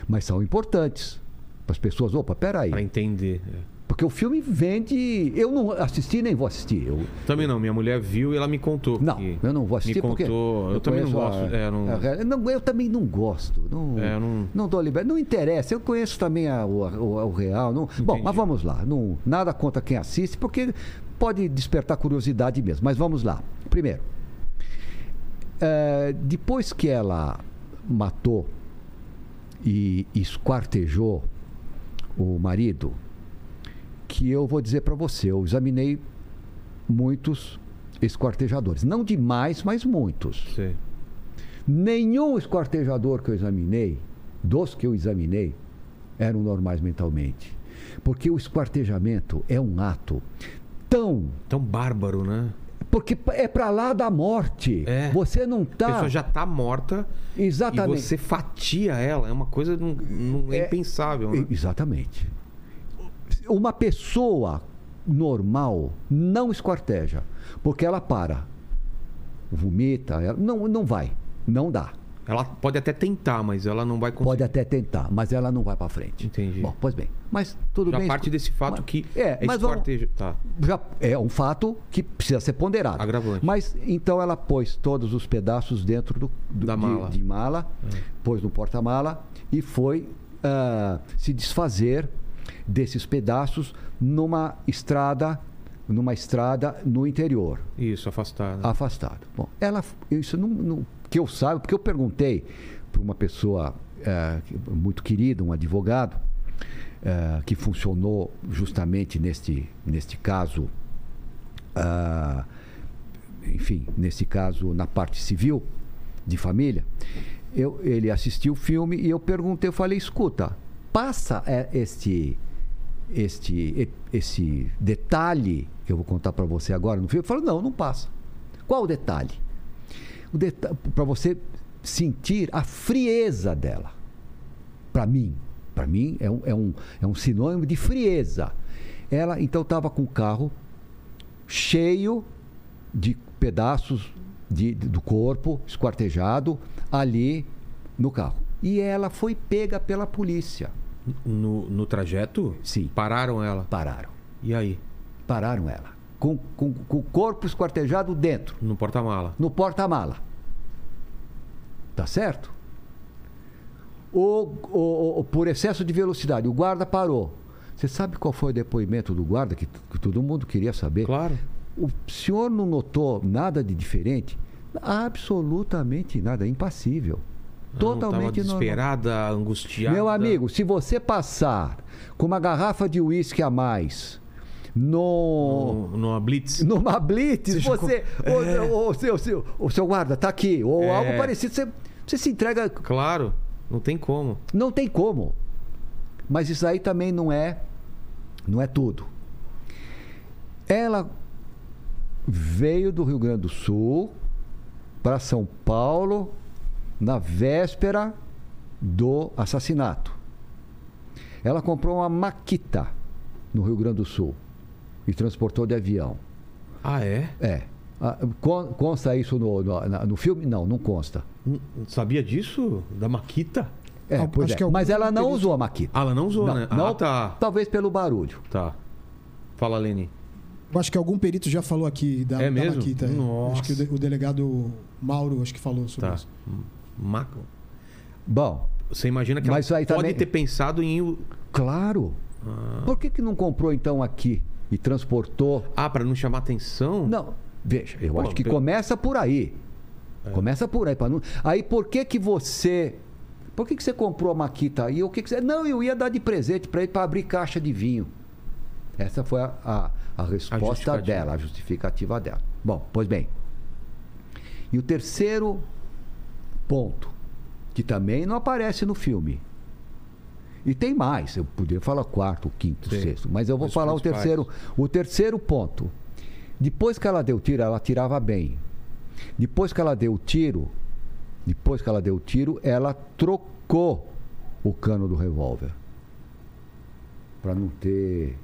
mas são importantes. Para as pessoas, opa, peraí. Pra entender. é. Porque o filme vende. Eu não assisti nem vou assistir. Eu, Também não, minha mulher viu e ela me contou. não, eu não vou assistir me porque. contou, eu, também não gosto. a- é, não- a não, eu também não gosto. Não, É, não- não dou liberdade. Não interessa. Eu conheço também a- o, o- o real. Não, bom, mas vamos lá. Não, nada contra quem assiste, porque pode despertar curiosidade mesmo. Mas vamos lá. Primeiro, eh, depois que ela matou e esquartejou o marido, que eu vou dizer para você, eu examinei muitos esquartejadores. Não demais, mas muitos. Sei. Nenhum esquartejador que eu examinei, dos que eu examinei, eram normais mentalmente. Porque o esquartejamento é um ato tão. Tão bárbaro, né? Porque é para lá da morte. É. Você não A tá. pessoa já tá morta Exatamente. e você fatia ela. É uma coisa não, não é, É- impensável, né? Exatamente. Uma pessoa normal não esquarteja, porque ela para, vomita, ela, não, não vai, não dá. Ela pode até tentar, mas ela não vai conseguir. Pode até tentar, mas ela não vai para frente. Entendi. Bom, pois bem. Mas tudo Já bem. parte desse fato Mas- que é, mas vamos- esquarteja. Tá. já é um fato que precisa ser ponderado. Agravante. Mas então ela pôs todos os pedaços dentro do, do- Da de, mala. de mala, pôs no porta-mala e foi ah, se desfazer desses pedaços numa estrada, numa estrada no interior, Isso, afastada. afastado. Bom, ela isso não, não- que eu saiba, porque eu perguntei para uma pessoa eh, muito querida, um advogado eh, que funcionou justamente neste neste caso, ah, enfim, nesse caso na parte civil de família. Eu, ele assistiu o filme e eu perguntei, eu falei, escuta, passa eh, este este esse detalhe que eu vou contar para você agora no filme? Ele falou, não, não passa. Qual o detalhe? O para você sentir a frieza dela. Para mim, para mim é um, é, um, é um sinônimo de frieza. Ela então estava com o carro cheio de pedaços de- do corpo esquartejado ali no carro. E ela foi pega pela polícia. No, no trajeto? Sim. Pararam ela. Pararam. E aí? Pararam ela. Com, com, com o corpo esquartejado dentro, No porta-mala. no porta-mala. Tá certo? o, o- o- por excesso de velocidade. O guarda parou. Você sabe qual foi o depoimento do guarda que, que todo mundo queria saber? Claro. O senhor não notou nada de diferente? Absolutamente nada, impassível. Não, Totalmente normal. desesperada, angustiada. Meu amigo, se você passar com uma garrafa de uísque a mais no, No- Numa blitz. numa blitz, Você você. O, o- o seu, seu- o seu guarda tá aqui, ou É. algo parecido, você, você se entrega. Claro, não tem como. Não tem como. Mas isso aí também não é. Não é tudo. Ela veio do Rio Grande do Sul para São Paulo na véspera do assassinato. Ela comprou uma Maquita no Rio Grande do Sul e transportou de avião. Ah, é? É. Ah, con- Consta isso no, no, na- no filme? Não, não consta. Sabia disso? Da Maquita? É, Ah, pois acho é. que algum Mas ela não usou a Maquita. Ah, ela não usou, não, né? não, Ah, tá. Talvez pelo barulho. Tá. Fala, Leni. Eu acho que algum perito já falou aqui da, É da mesmo? Maquita. é. Nossa. Acho que o, de- o delegado Mauro acho que falou sobre Tá. isso. Ma... Bom, Você imagina que Mas ela pode também- ter pensado em. claro. Ah, Por que, que não comprou então aqui e transportou? ah para não chamar atenção? Não, veja, eu Pô, acho que pe- começa por aí. É. Começa por aí. não- Aí por que que você... Por que, que você comprou a Maquita aí? O que, que você... Não, eu ia dar de presente para ele para abrir caixa de vinho. Essa foi a, a, a resposta justificativa. dela, a justificativa dela. Bom, pois bem. E o terceiro ponto, que também não aparece no filme. E tem mais, eu poderia falar quarto, quinto, Sim. sexto, mas eu vou falar o terceiro, o terceiro ponto. Depois que ela deu tiro, ela tirava bem. Depois que ela deu tiro, depois que ela deu tiro, ela trocou o cano do revólver. Para não ter.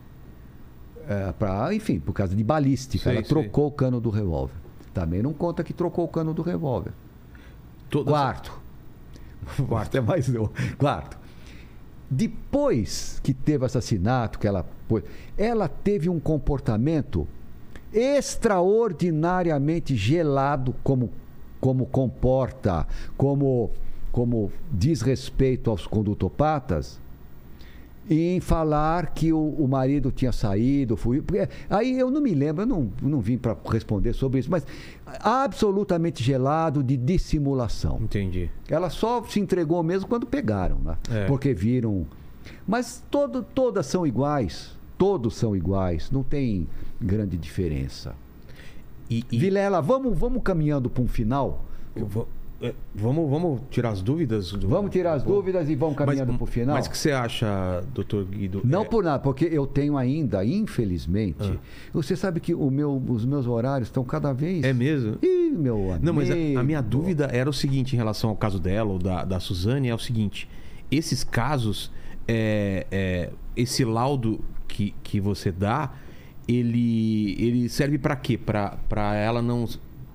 É, pra, enfim, por causa de balística. Sei, ela sei. trocou o cano do revólver. Também não conta que trocou o cano do revólver. Todas- Quarto. Quarto é mais não. Quarto. Depois que teve assassinato, que ela ela teve um comportamento extraordinariamente gelado, como, como comporta, como, como diz respeito aos condutopatas, em falar que o, o marido tinha saído. Fui, porque, aí eu não me lembro, eu não, não vim para responder sobre isso, mas absolutamente gelado de dissimulação. Entendi. Ela só se entregou mesmo quando pegaram, né? É. Porque viram. Mas todo, todas são iguais. Todos são iguais. Não tem grande diferença. E, e- Vilela, vamos, vamos caminhando para um final? eu vou- vamos, vamos tirar as dúvidas? do- Vamos tirar as dúvidas e vamos caminhando para o final? Mas o que você acha, doutor Guido? Não É, por nada, porque eu tenho ainda, infelizmente, Ah. você sabe que o meu, os meus horários estão cada vez. É mesmo? Ih, meu amigo. Não, mas a, a minha dúvida era o seguinte em relação ao caso dela ou da, da Suzane, é o seguinte: esses casos, é, é, esse laudo que, que você dá, ele, ele serve pra quê? Pra ela não.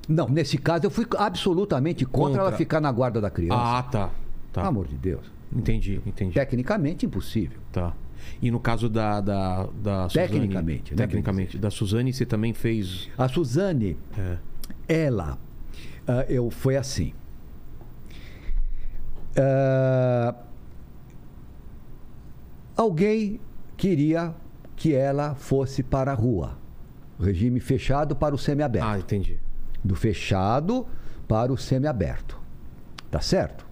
Não, nesse caso eu fui absolutamente contra, Contra. ela ficar na guarda da criança. Ah, tá. Tá. Pelo amor de Deus. Entendi, entendi. Tecnicamente impossível. Tá. E no caso da, da, da Suzane. Tecnicamente, né, Tecnicamente. Da Suzane, você também fez. A Suzane, É. ela, ah, eu foi assim. Ah, alguém queria que ela fosse para a rua. Regime fechado para o semiaberto. Ah, entendi. Do fechado para o semiaberto. Tá certo?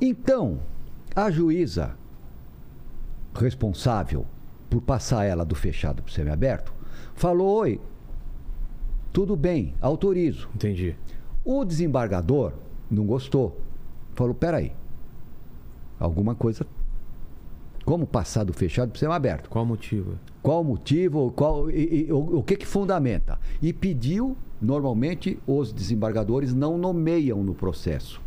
Então, a juíza responsável por passar ela do fechado para o semiaberto falou: Oi, tudo bem, autorizo. Entendi. O desembargador não gostou. Falou: peraí, alguma coisa. Como passar do fechado para o semiaberto? Qual o motivo? Qual o motivo, qual, e- e- o, o que, que fundamenta? E pediu, normalmente, os desembargadores não nomeiam no processo.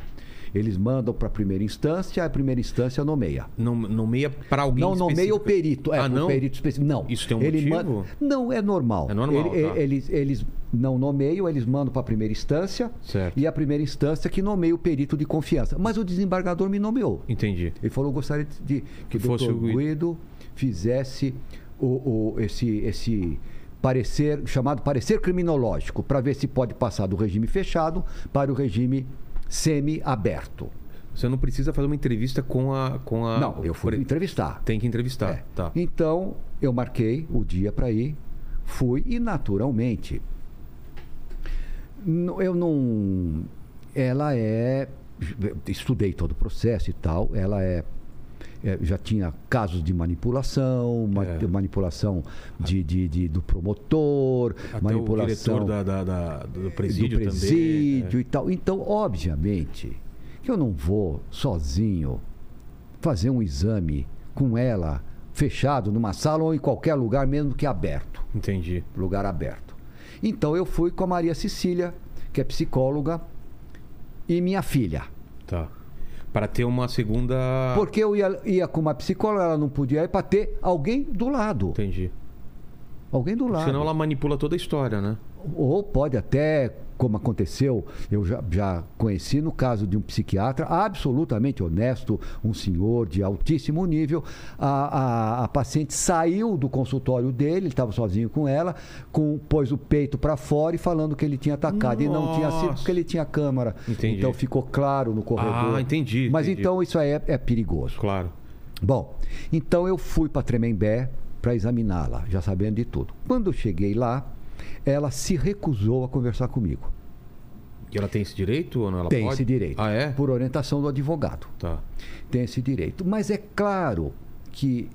Eles mandam para a primeira instância, a primeira instância nomeia. Não, nomeia pra alguém Não nomeia o específico? perito. É, ah, não? perito específico. Não. Isso tem um Ele motivo? manda- Não, é normal. É normal, Ele- tá. Eles, eles não nomeiam, eles mandam para a primeira instância. Certo. E a primeira instância que nomeia o perito de confiança. Mas o desembargador me nomeou. Entendi. Ele falou gostaria de que o doutor o Guido. Guido fizesse o, o- esse, esse parecer, chamado parecer criminológico, para ver se pode passar do regime fechado para o regime semi-aberto. Você não precisa fazer uma entrevista com a. Com a Não, eu fui entrevistar. Tem que entrevistar. É. Tá. Então, eu marquei o dia para ir, fui e naturalmente eu não ela é estudei todo o processo e tal, ela é é, já tinha casos de manipulação, ma- É. manipulação de, de- de- do promotor, Até manipulação o da, da- da- do presídio, do presídio também. e tal. Então, obviamente, que eu não vou sozinho fazer um exame com ela fechado numa sala ou em qualquer lugar, mesmo que aberto. Entendi. lugar aberto. Então eu fui com a Maria Cecília, que é psicóloga, e minha filha. Tá. Para ter uma segunda. Porque eu ia, ia com uma psicóloga, ela não podia ir para ter alguém do lado. Entendi. Alguém do lado. Senão ela manipula toda a história, né? Ou pode até, como aconteceu, eu já, já conheci no caso de um psiquiatra absolutamente honesto, um senhor de altíssimo nível. A, a, a paciente saiu do consultório dele, ele estava sozinho com ela, com, pôs o peito para fora e falando que ele tinha atacado. E não tinha sido Nossa. porque ele tinha câmara. Entendi. Então ficou claro no corredor. Ah, entendi, Mas entendi. então isso aí é, é perigoso. Claro. Bom, então eu fui para Tremembé para examiná-la, já sabendo de tudo. Quando eu cheguei lá, ela se recusou a conversar comigo. E ela tem esse direito ou não? Ela Tem pode? esse direito. Ah, é? Por orientação do advogado. Tá. Tem esse direito. Mas é claro que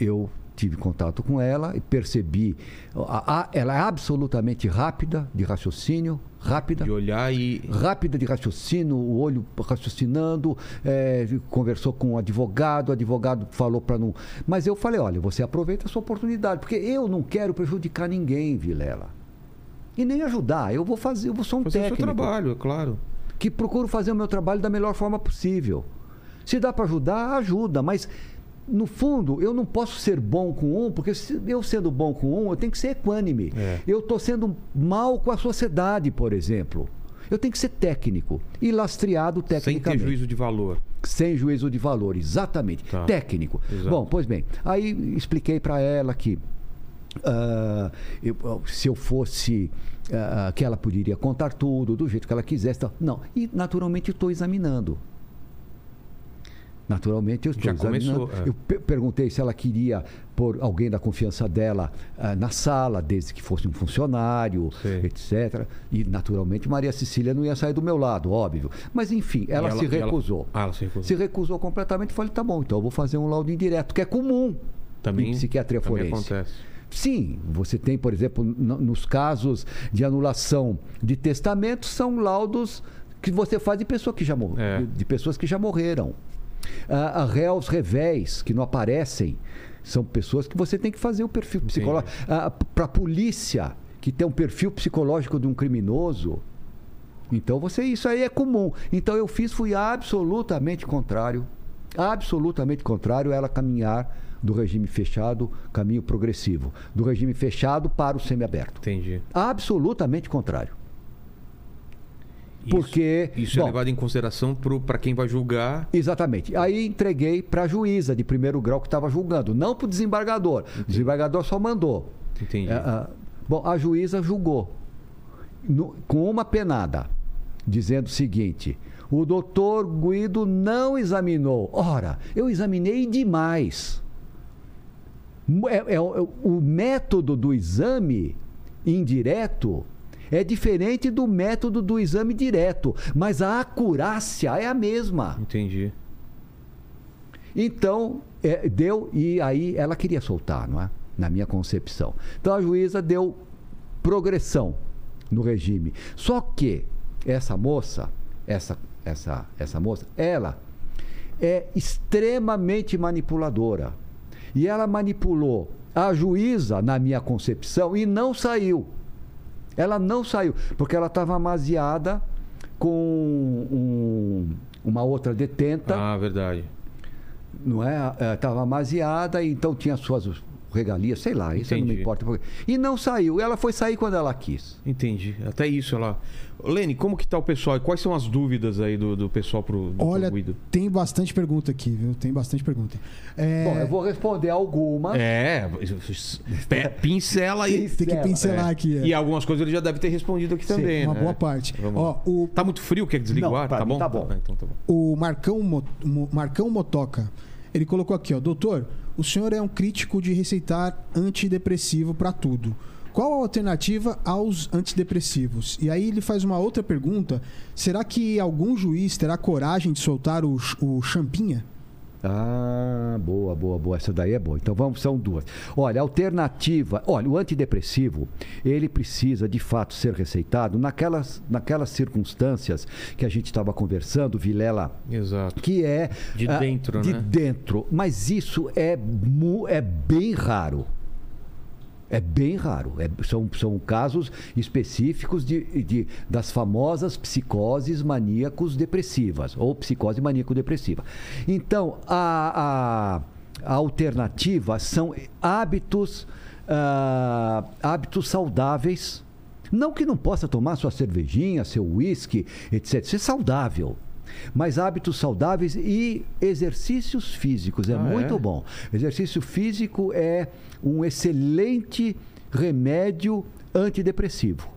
eu tive contato com ela e percebi. a- a- ela é absolutamente rápida de raciocínio, rápida. De olhar e. rápida de raciocínio, o olho raciocinando, é, conversou com o advogado, o advogado falou para não. Mas eu falei, olha, você aproveita a sua oportunidade, porque eu não quero prejudicar ninguém, Vilela. E nem ajudar. Eu vou fazer, eu vou ser um Fazer o seu técnico trabalho, é claro. que procuro fazer o meu trabalho da melhor forma possível. Se dá para ajudar, ajuda, mas no fundo eu não posso ser bom com um, porque se eu sendo bom com um, eu tenho que ser equânime. É. Eu estou sendo mal com a sociedade, por exemplo. Eu tenho que ser técnico e lastreado Sem ter tecnicamente. juízo de valor. Sem juízo de valor, exatamente. Tá. Técnico. Exato. Bom, pois bem, aí expliquei para ela que ah, eu- se eu fosse. ah, que ela poderia contar tudo do jeito que ela quisesse. Não. E naturalmente estou examinando. Naturalmente eu estou Já começou, é. Eu pe- perguntei se ela queria pôr alguém da confiança dela ah, na sala, desde que fosse um funcionário, Sei. etc. E naturalmente Maria Cecília não ia sair do meu lado, óbvio. Mas enfim, ela, ela- se e ela- recusou. Ah, ela se recusou. Se recusou completamente. Falei, tá bom, então eu vou fazer um laudo indireto, que é comum Também, em psiquiatria também forense. acontece. Sim, você tem, por exemplo, no- nos casos de anulação de testamento, são laudos que você faz de, pessoa que já É. de pessoas que já morreram. Ah, réus revéis que não aparecem são pessoas que você tem que fazer o perfil psicológico. Para a polícia, que tem um perfil psicológico de um criminoso. Então você isso aí é comum. Então eu fiz, fui absolutamente contrário, absolutamente contrário a ela caminhar do regime fechado, caminho progressivo, do regime fechado para o semiaberto. Entendi. Absolutamente contrário. Isso- Porque Isso é bom, levado em consideração para quem vai julgar. Exatamente. Aí entreguei para a juíza de primeiro grau que estava julgando, não para o desembargador. O desembargador só mandou. Entendi. É, ah, bom, a juíza julgou no- com uma penada, dizendo o seguinte: o doutor Guido não examinou. Ora, eu examinei demais. É- é o- o método do exame indireto é diferente do método do exame direto, mas a acurácia é a mesma. Entendi. Então, é, deu, e aí ela queria soltar, não é? Na minha concepção. Então a juíza deu progressão no regime. Só que essa moça, essa, essa, essa moça, ela é extremamente manipuladora. E ela manipulou a juíza, na minha concepção, e não saiu. Ela não saiu, porque ela estava amaziada com um- uma outra detenta Ah, verdade. não é? Estava amaziada, então tinha suas regalia, sei lá, isso não me Entendi. importa. E não saiu. Ela foi sair quando ela quis. Entendi. Até isso ela. Lene, como que tá o pessoal? E quais são as dúvidas aí do, do pessoal pro, do Olha, Guido? tem bastante pergunta aqui, viu? Tem bastante pergunta. É, Bom, eu vou responder algumas. É, pincela aí. tem que Pincela, pincelar É. aqui. é. E algumas coisas ele já deve ter respondido aqui também, uma né? boa parte. Ó, o, Tá muito frio, quer desligar o Não, ar? Tá mim bom? tá bom. então tá bom. o Marcão, Mo- Marcão Motoca, ele colocou aqui, ó, doutor, o senhor é um crítico de receitar antidepressivo para tudo. Qual a alternativa aos antidepressivos? E aí ele faz uma outra pergunta: será que algum juiz terá coragem de soltar o, o champinha? Ah, boa, boa, boa. Essa daí é boa. Então vamos, são duas. Olha, alternativa. Olha, o antidepressivo, ele precisa de fato ser receitado naquelas, naquelas circunstâncias que a gente estava conversando, Vilela, Exato. que é. De ah, dentro, De né? dentro. Mas isso é, mu- é bem raro. É bem raro. É- são, são casos específicos de, de- das famosas psicoses maníacos depressivas ou psicose maníaco-depressiva. Então, a, a- a alternativa são hábitos, ah, hábitos saudáveis. Não que não possa tomar sua cervejinha, seu uísque, etc. É saudável. Mas hábitos saudáveis e exercícios físicos é Ah, muito é? bom. Exercício físico é um excelente remédio antidepressivo.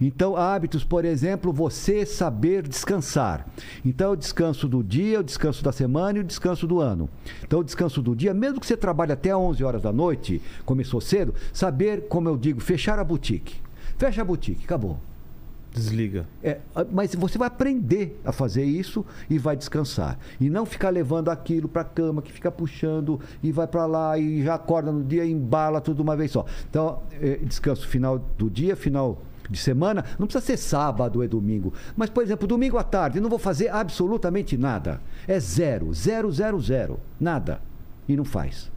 Então, hábitos, por exemplo, você saber descansar. Então, o descanso do dia, o descanso da semana e o descanso do ano. Então, o descanso do dia, mesmo que você trabalhe até 11 horas da noite, começou cedo, saber, como eu digo, fechar a boutique. Fecha a boutique, acabou. Desliga. É, mas você vai aprender a fazer isso e vai descansar. E não ficar levando aquilo para a cama, que fica puxando e vai para lá e já acorda no dia e embala tudo uma vez só. Então, é, descanso final do dia, final de semana, não precisa ser sábado é domingo. Mas, por exemplo, domingo à tarde, não vou fazer absolutamente nada. É zero, zero, zero, zero. Nada. E não faz.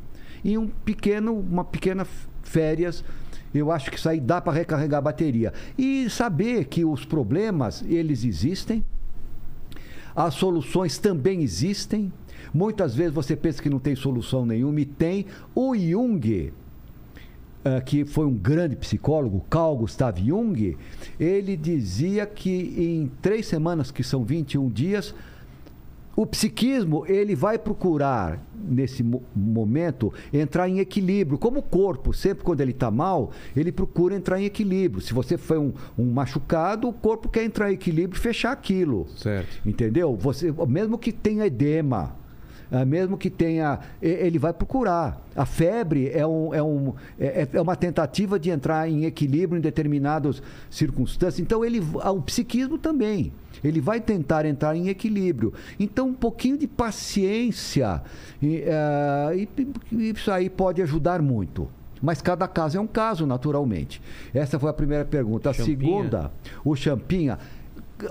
E um pequeno, uma pequena férias eu acho que isso aí dá para recarregar a bateria. E saber que os problemas, eles existem, as soluções também existem. Muitas vezes você pensa que não tem solução nenhuma e tem. O Jung, eh, que foi um grande psicólogo, Carl Gustav Jung, ele dizia que em três semanas, que são 21 dias, o psiquismo ele vai procurar nesse mo- momento entrar em equilíbrio. Como o corpo sempre quando ele está mal ele procura entrar em equilíbrio. Se você foi um, um machucado o corpo quer entrar em equilíbrio e fechar aquilo. Certo. entendeu? Você mesmo que tenha edema mesmo que tenha ele vai procurar a febre é, um, é, um, é, é uma tentativa de entrar em equilíbrio em determinadas circunstâncias então ele ah, o psiquismo também ele vai tentar entrar em equilíbrio. Então, um pouquinho de paciência, e, ah, e isso aí pode ajudar muito. Mas cada caso é um caso, naturalmente. Essa foi a primeira pergunta. A Champinha. segunda, o Champinha.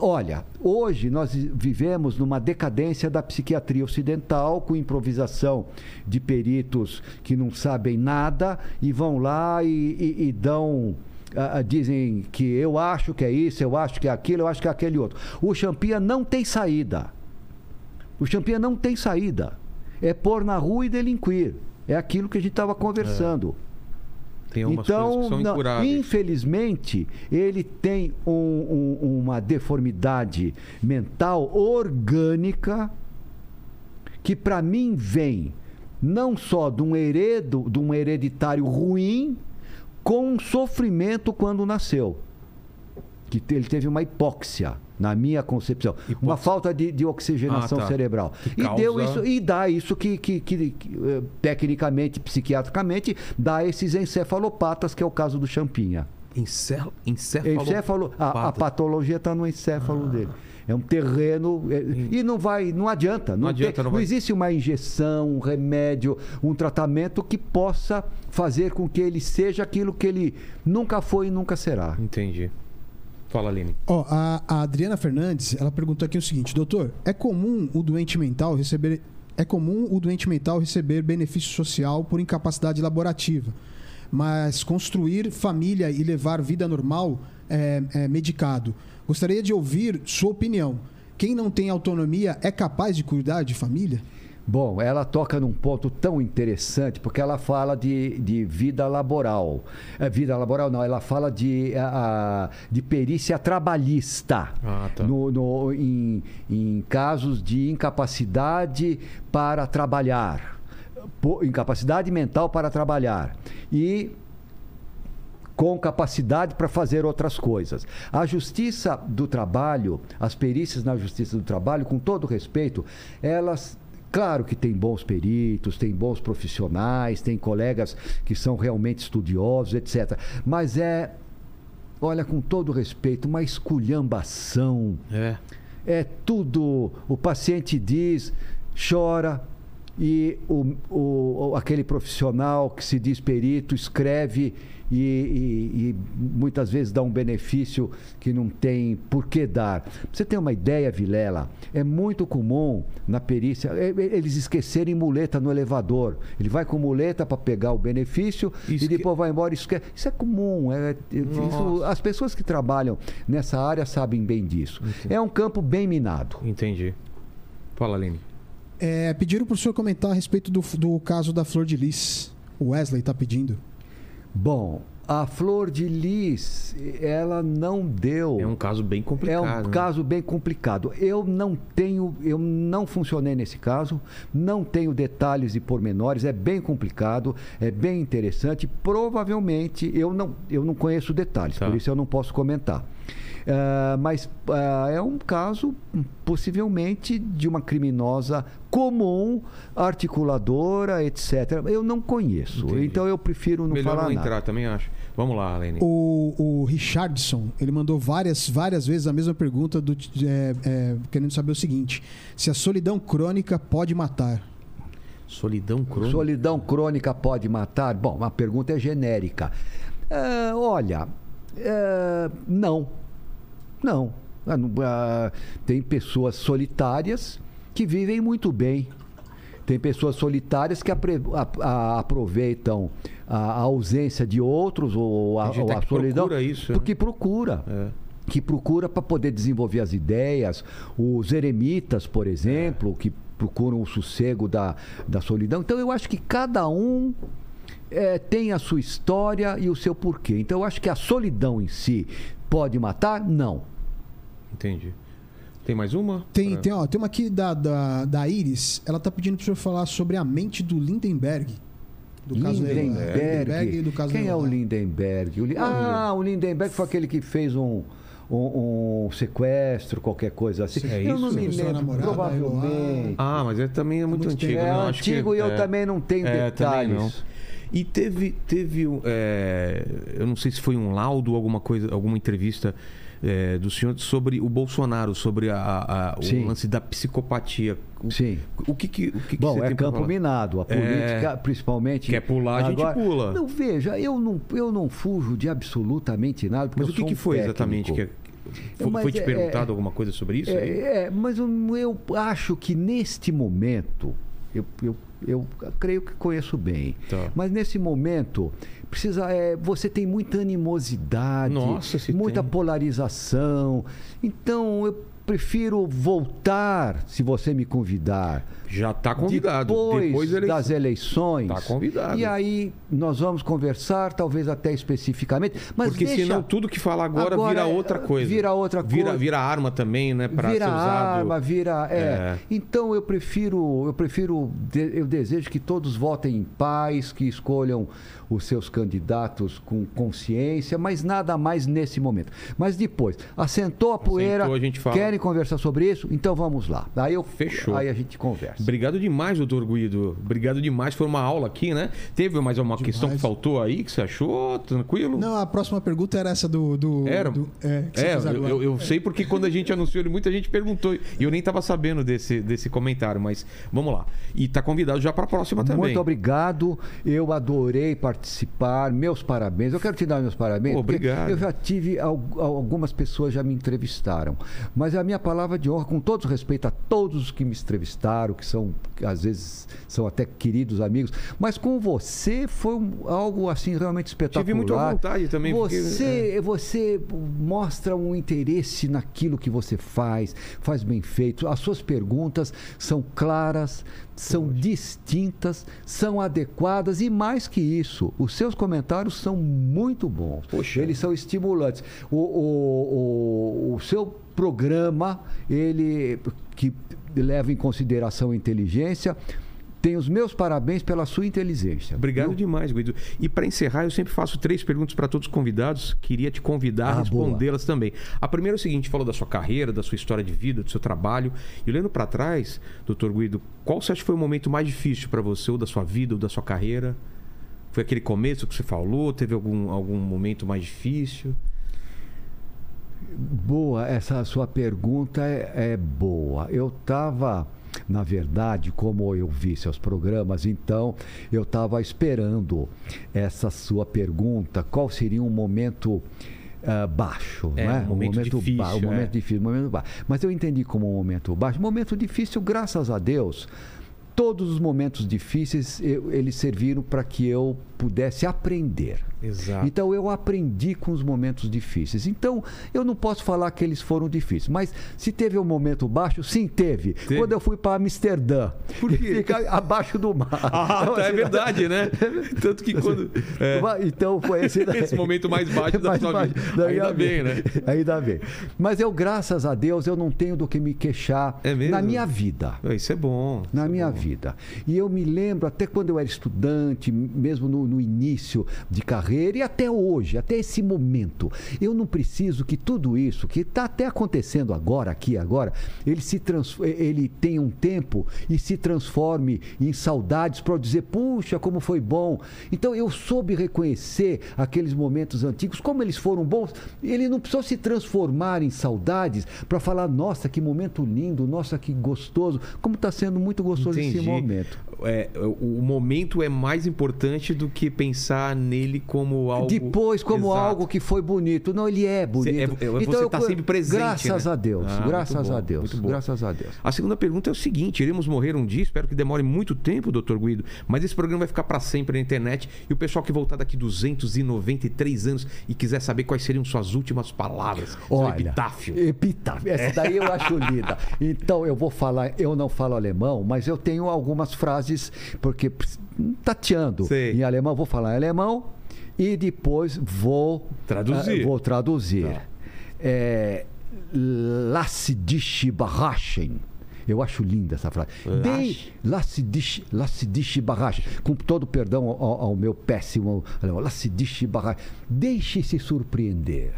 Olha, hoje nós vivemos numa decadência da psiquiatria ocidental, com improvisação de peritos que não sabem nada e vão lá e, e- e dão. ah, dizem que eu acho que é isso, eu acho que é aquilo, eu acho que é aquele outro. O Champinha não tem saída. O Champinha não tem saída. É pôr na rua e delinquir. É aquilo que a gente estava conversando. Tem umas coisas que Então, são não, incuráveis. infelizmente, ele tem um- um- uma deformidade mental orgânica que, para mim, vem não só de um, heredo, de um hereditário ruim, com um sofrimento quando nasceu. Que ele teve uma hipóxia, na minha concepção. Uma falta de, de oxigenação Ah, tá. cerebral. Que E deu causa- isso, e dá isso que, que- que- que, eh, tecnicamente, psiquiatricamente, dá esses encefalopatas, que é o caso do Champinha. Encéfalo. Encéfalo, a, a patologia está no encéfalo dele. É um terreno. é, e não vai, não adianta. Não, adianta, tem- não não existe uma injeção, um remédio, um tratamento que possa fazer com que ele seja aquilo que ele nunca foi e nunca será. Entendi. Fala, Aline. Ó, a, a Adriana Fernandes, ela perguntou aqui o seguinte, doutor, é comum o doente mental receber é comum o doente mental receber benefício social por incapacidade laborativa, mas construir família e levar vida normal é, é medicado. Gostaria de ouvir sua opinião. Quem não tem autonomia é capaz de cuidar de família? Bom, ela toca num ponto tão interessante, porque ela fala de, de vida laboral. É, vida laboral não, ela fala de, a, de perícia trabalhista. Ah, tá. No, no- em, em casos de incapacidade para trabalhar. Incapacidade mental para trabalhar. E com capacidade para fazer outras coisas. A Justiça do Trabalho, as perícias na Justiça do Trabalho, com todo respeito, elas. Claro que tem bons peritos, tem bons profissionais, tem colegas que são realmente estudiosos, etc. Mas é, olha, com todo respeito, uma esculhambação. É. É tudo. O paciente diz, chora, e o, o- aquele profissional que se diz perito escreve e, e- e muitas vezes dá um benefício que não tem por que dar. Pra você ter uma ideia, Vilela, é muito comum na perícia é, é, eles esquecerem muleta no elevador. Ele vai com muleta para pegar o benefício Isso e depois vai embora. e esquece. Isso é comum. é- isso- Nossa. as pessoas que trabalham nessa área sabem bem disso. É um campo bem minado. Entendi. Fala, Aline. É, pediram pro senhor comentar a respeito do, do caso da Flor de Lis. O Wesley tá pedindo. Bom, a Flor de Lis, ela não deu. É um caso bem É complicado. um né? caso bem complicado. Eu não tenho, eu não funcionei nesse caso, não tenho detalhes e pormenores, é bem complicado, é bem interessante. Provavelmente eu não, eu não conheço detalhes, Tá. por isso eu não posso comentar. Ah, mas ah, é um caso possivelmente de uma criminosa comum, articuladora, etc. Eu não conheço, Entendi. então eu prefiro não Melhor falar não nada. entrar também, acho. Vamos lá, Aline. O, o Richardson, ele mandou várias, várias vezes a mesma pergunta, do, é, é, querendo saber o seguinte: se a solidão crônica pode matar. Solidão crônica. Solidão crônica pode matar? Bom, a pergunta é genérica. É, olha, não. Não. Ah, ah, tem pessoas solitárias que vivem muito bem. Tem pessoas solitárias que apre- a- a- aproveitam a, a ausência de outros ou a, gente ou a solidão. procura isso, né? Porque procura É. que procura para poder desenvolver as ideias. Os eremitas, por exemplo, que procuram o sossego da, da solidão. Então, eu acho que cada um eh, tem a sua história e o seu porquê. Então, eu acho que a solidão em si pode matar? Não. Entendi. Tem mais uma? Tem, Pra- tem, ó, tem uma aqui da, da, da Iris, ela tá pedindo pro senhor falar sobre a mente do Lindenberg. Do caso Lindenberg. e do caso Quem é o. Lindenberg? O Li- Ah, o Lindenberg foi aquele que fez um. Um, um sequestro, qualquer coisa assim. É eu não isso? me Sua lembro, namorada, provavelmente. Ah, mas é, também é muito muito antigo. tempo. É não, que- antigo e eu é. também não tenho É, detalhes. não. E teve, teve é, eu não sei se foi um laudo, alguma coisa, alguma entrevista é, do senhor sobre o Bolsonaro, sobre a, a- o lance da psicopatia. O, Sim. o que que, o que que Bom, é campo minado. A política, principalmente. Quer pular, a gente pula. Não, veja, eu não, eu não fujo de absolutamente nada. porque Mas o que, que foi técnico. exatamente? Que, foi, Mas foi te é- perguntado alguma coisa sobre isso? É, é, mas eu, eu acho que neste momento, eu, eu, eu creio que conheço bem, Tá. mas nesse momento, precisa, é, você tem muita animosidade, Nossa, muita tem. polarização. Então, eu prefiro voltar, se você me convidar. Já está convidado. Depois, Depois ele... das eleições. Tá convidado. E aí nós vamos conversar, talvez até especificamente. Mas Porque deixa- senão tudo que falar agora, Agora, vira outra coisa. vira outra Vira, coisa. vira arma também, né? Pra vira ser usado. arma, vira. É. É. Então eu prefiro, eu prefiro, eu desejo que todos votem em paz, que escolham os seus candidatos com consciência, mas nada mais nesse momento. Mas depois, assentou a poeira, a gente fala. querem conversar sobre isso? Então vamos lá. Aí eu, Fechou. Aí a gente conversa. Obrigado demais, doutor Guido. Obrigado demais. Foi uma aula aqui, né? Teve mais alguma questão que faltou aí que você achou? Tranquilo? Não, a próxima pergunta era essa do. do Era? do- é, que você É, eu, eu- eu sei porque quando a gente anunciou ele, muita gente perguntou. E eu nem estava sabendo desse, desse comentário, mas vamos lá. E tá convidado já para a próxima também. Muito obrigado. Eu adorei participar. Meus parabéns. Eu quero te dar meus parabéns. Obrigado. Eu já tive al- algumas pessoas já me entrevistaram, mas a minha palavra de honra, com todo respeito a todos os que me entrevistaram, que são às vezes são até queridos amigos, mas com você foi um- algo assim realmente espetacular. Tive muita vontade também, porque- Você você mostra um interesse naquilo que você faz, faz bem feito. As suas perguntas são claras, são distintas, são adequadas e mais que isso, os seus comentários são muito bons. Poxa. Eles são estimulantes. O, o, o, o seu programa, ele que leva em consideração a inteligência, tem os meus parabéns pela sua inteligência. Obrigado viu? demais, Guido. E para encerrar, eu sempre faço três perguntas para todos os convidados. Queria te convidar a Ah, respondê-las também. A primeira é o seguinte: falou da sua carreira, da sua história de vida, do seu trabalho. E olhando para trás, doutor Guido, qual você acha que foi o momento mais difícil para você, ou da sua vida, ou da sua carreira? Foi aquele começo que você falou? Teve algum, algum momento mais difícil? Boa, essa sua pergunta é, é boa. Eu estava, na verdade, como eu vi seus programas, então eu estava esperando essa sua pergunta. Qual seria um momento ah, baixo, É, né? um momento difícil, ba- um é. momento difícil, um momento baixo. Mas eu entendi como um momento baixo. Momento difícil, graças a Deus. Todos os momentos difíceis, eu- eles serviram para que eu pudesse aprender. Exato. Então eu aprendi com os momentos difíceis. Então eu não posso falar que eles foram difíceis, mas se teve um momento baixo, sim teve. Teve? Quando eu fui para Amsterdã, fica abaixo do mar. Ah, tá, é verdade, né? Tanto que quando. é, Então foi esse, daí. Esse momento mais baixo da Mais sua baixo. vida. Daí Ainda bem, né? Ainda bem. Mas eu, graças a Deus, eu não tenho do que me queixar É na minha vida. Isso é bom. na é minha bom. vida. E eu me lembro, até quando eu era estudante, mesmo no, no início de carreira, e até hoje, até esse momento, eu não preciso que tudo isso, que está até acontecendo agora, aqui agora, ele, se trans, ele tenha um tempo e se transforme em saudades para dizer, puxa, como foi bom. Então eu soube reconhecer aqueles momentos antigos, como eles foram bons. Ele não precisou se transformar em saudades para falar, nossa, que momento lindo, nossa, que gostoso, como está sendo muito gostoso esse Entendi. momento. É, o momento é mais importante do que pensar nele como algo. Depois, como Exato. algo que foi bonito. Não, ele é bonito. é- é- você tá sempre presente, Graças né? a Deus, Ah, graças bom, a Deus, graças a Deus. A segunda pergunta é o seguinte: iremos morrer um dia, espero que demore muito tempo, doutor Guido, mas esse programa vai ficar para sempre na internet e o pessoal que voltar daqui 293 anos e quiser saber quais seriam suas últimas palavras, Olha, epitáfio. Epitáfio. Essa daí eu acho linda. Então eu vou falar, eu não falo alemão, mas eu tenho algumas frases, porque tateando Sei. em alemão, vou falar em alemão e depois vou Traduzir. ah, vou traduzir. Tá. É, Lasse dich überraschen. Eu acho linda essa frase. De, lasse dich, lasse dich überraschen. Com todo perdão ao, ao meu péssimo alemão. Lasse dich überraschen. Deixe-se surpreender.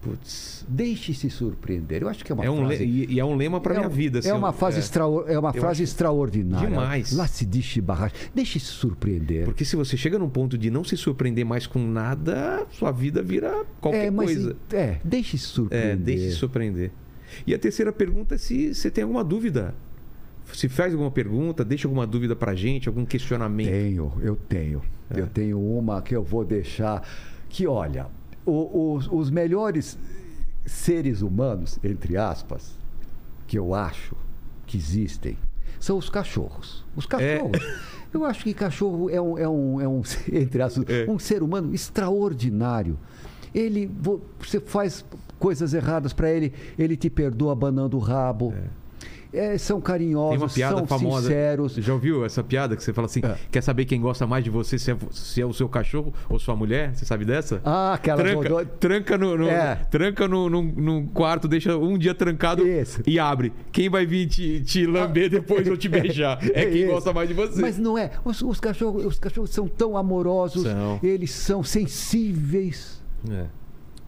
Putz. Deixe-se surpreender. Eu acho que é uma É um frase. le- e, e é um lema para é, minha vida. é assim, uma frase, é. extraor- é uma Eu frase extraordinária. demais. Lá se diz barragem. Deixe-se surpreender. Porque se você chega num ponto de não se surpreender mais com nada, sua vida vira qualquer é, coisa. É, deixe-se surpreender. É, deixe se surpreender. E a terceira pergunta é se você tem alguma dúvida. Se faz alguma pergunta, deixa alguma dúvida pra gente, algum questionamento. Tenho, eu tenho. É. Eu tenho uma que eu vou deixar. Que olha, o- os, os melhores seres humanos, entre aspas, que eu acho que existem, são os cachorros. Os cachorros. Eu acho que cachorro é um, é um, é um entre aspas, É. um ser humano extraordinário. Ele, vo- você faz coisas erradas para ele, ele te perdoa abanando o rabo. É, são carinhosos, Tem uma piada são famosa. sinceros. Já ouviu essa piada que você fala assim: É. quer saber quem gosta mais de você, se é, se é o seu cachorro ou sua mulher? Você sabe dessa? Ah, aquela tranca, rodou- tranca no, no- É. tranca no, no- no quarto, deixa um dia trancado e abre. Quem vai vir te, te lamber depois ou te beijar? É quem gosta mais de você. Mas não é. Os, os cachorros, os cachorros são tão amorosos, São. eles são sensíveis, É.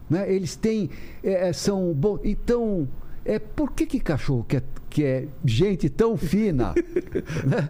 né? eles têm. é, é, são bons. Então, é, por que, que cachorro que é, que é gente tão fina né?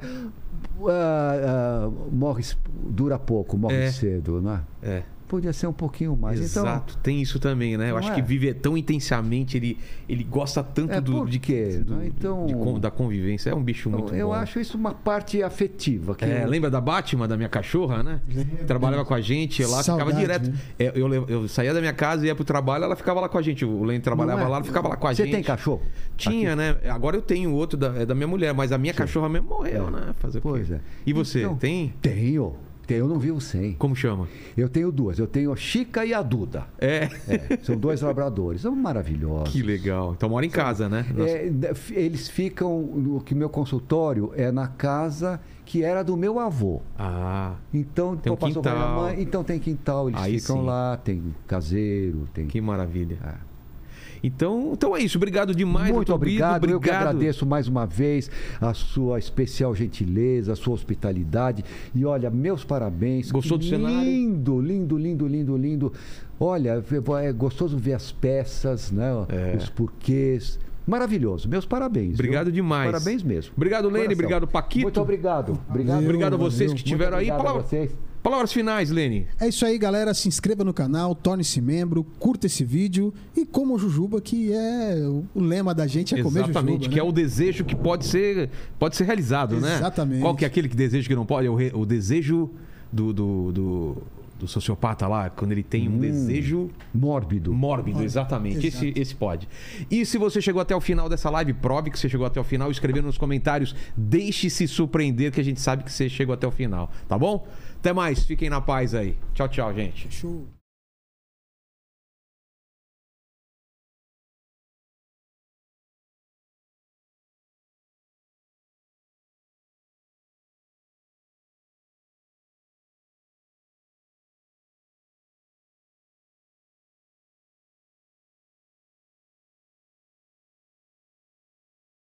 Ah, ah, morre, dura pouco, morre É. cedo, né? É. Podia ser um pouquinho mais. Então, Exato, tem isso também, né? Eu Não acho é? que vive tão intensamente, ele, ele gosta tanto É, do, de, quê? do- Então- de con- da convivência. É um bicho então, muito eu bom. acho isso uma parte afetiva. Que É, eu- lembra da Batman, da minha cachorra, né? Trabalhava com a gente lá, ficava Saudade, direto. né? É, eu, lev- eu saía da minha casa, ia pro trabalho, ela ficava lá com a gente. O Len trabalhava é? lá, ela ficava lá com a Você gente. tem cachorro? Tinha, né? Agora eu tenho outro da, é da minha mulher, mas a minha cachorra mesmo morreu, né? Fazer? Pois é. E você, Então, tem? Tenho. Eu não vivo sem. Como chama? Eu tenho duas. Eu tenho a Chica e a Duda. É. É, são dois labradores. São maravilhosos. Que legal. Então mora em casa, né? É, eles ficam. O que meu consultório é na casa que era do meu avô. Ah, Então, Tem um passou quintal. mãe, então tem quintal, eles Aí ficam sim. lá, tem caseiro, tem. que maravilha. É. Então, então é isso. Obrigado demais, Muito doutor Brito. obrigado. Eu que Obrigado. agradeço mais uma vez a sua especial gentileza, a sua hospitalidade. E olha, meus parabéns. Gostou Que do cenário? Lindo, lindo, lindo, lindo, lindo. Olha, é gostoso ver as peças, né? É. Os porquês. Maravilhoso. Meus parabéns. Obrigado viu? demais. Parabéns mesmo. Obrigado, Lene. Obrigado, Paquito. Muito obrigado. Obrigado. Obrigado a vocês que estiveram aí. Obrigado a Palavra- vocês. Palavras finais, Lene. É isso aí, galera. Se inscreva no canal, torne-se membro, curta esse vídeo e coma o jujuba, que é o lema da gente é comer Exatamente, jujuba. que é né? o desejo que pode ser, pode ser realizado, né? Exatamente. Qual que é aquele que deseja que não pode? É o, re- o desejo do, do, do, do sociopata lá, quando ele tem Hum. um desejo Mórbido. mórbido, exatamente. Exato. Esse, esse pode. E se você chegou até o final dessa live, prove que você chegou até o final, escrevendo nos comentários. Deixe-se surpreender, que a gente sabe que você chegou até o final, tá bom? Até mais, fiquem na paz aí. Tchau, tchau, gente. Show.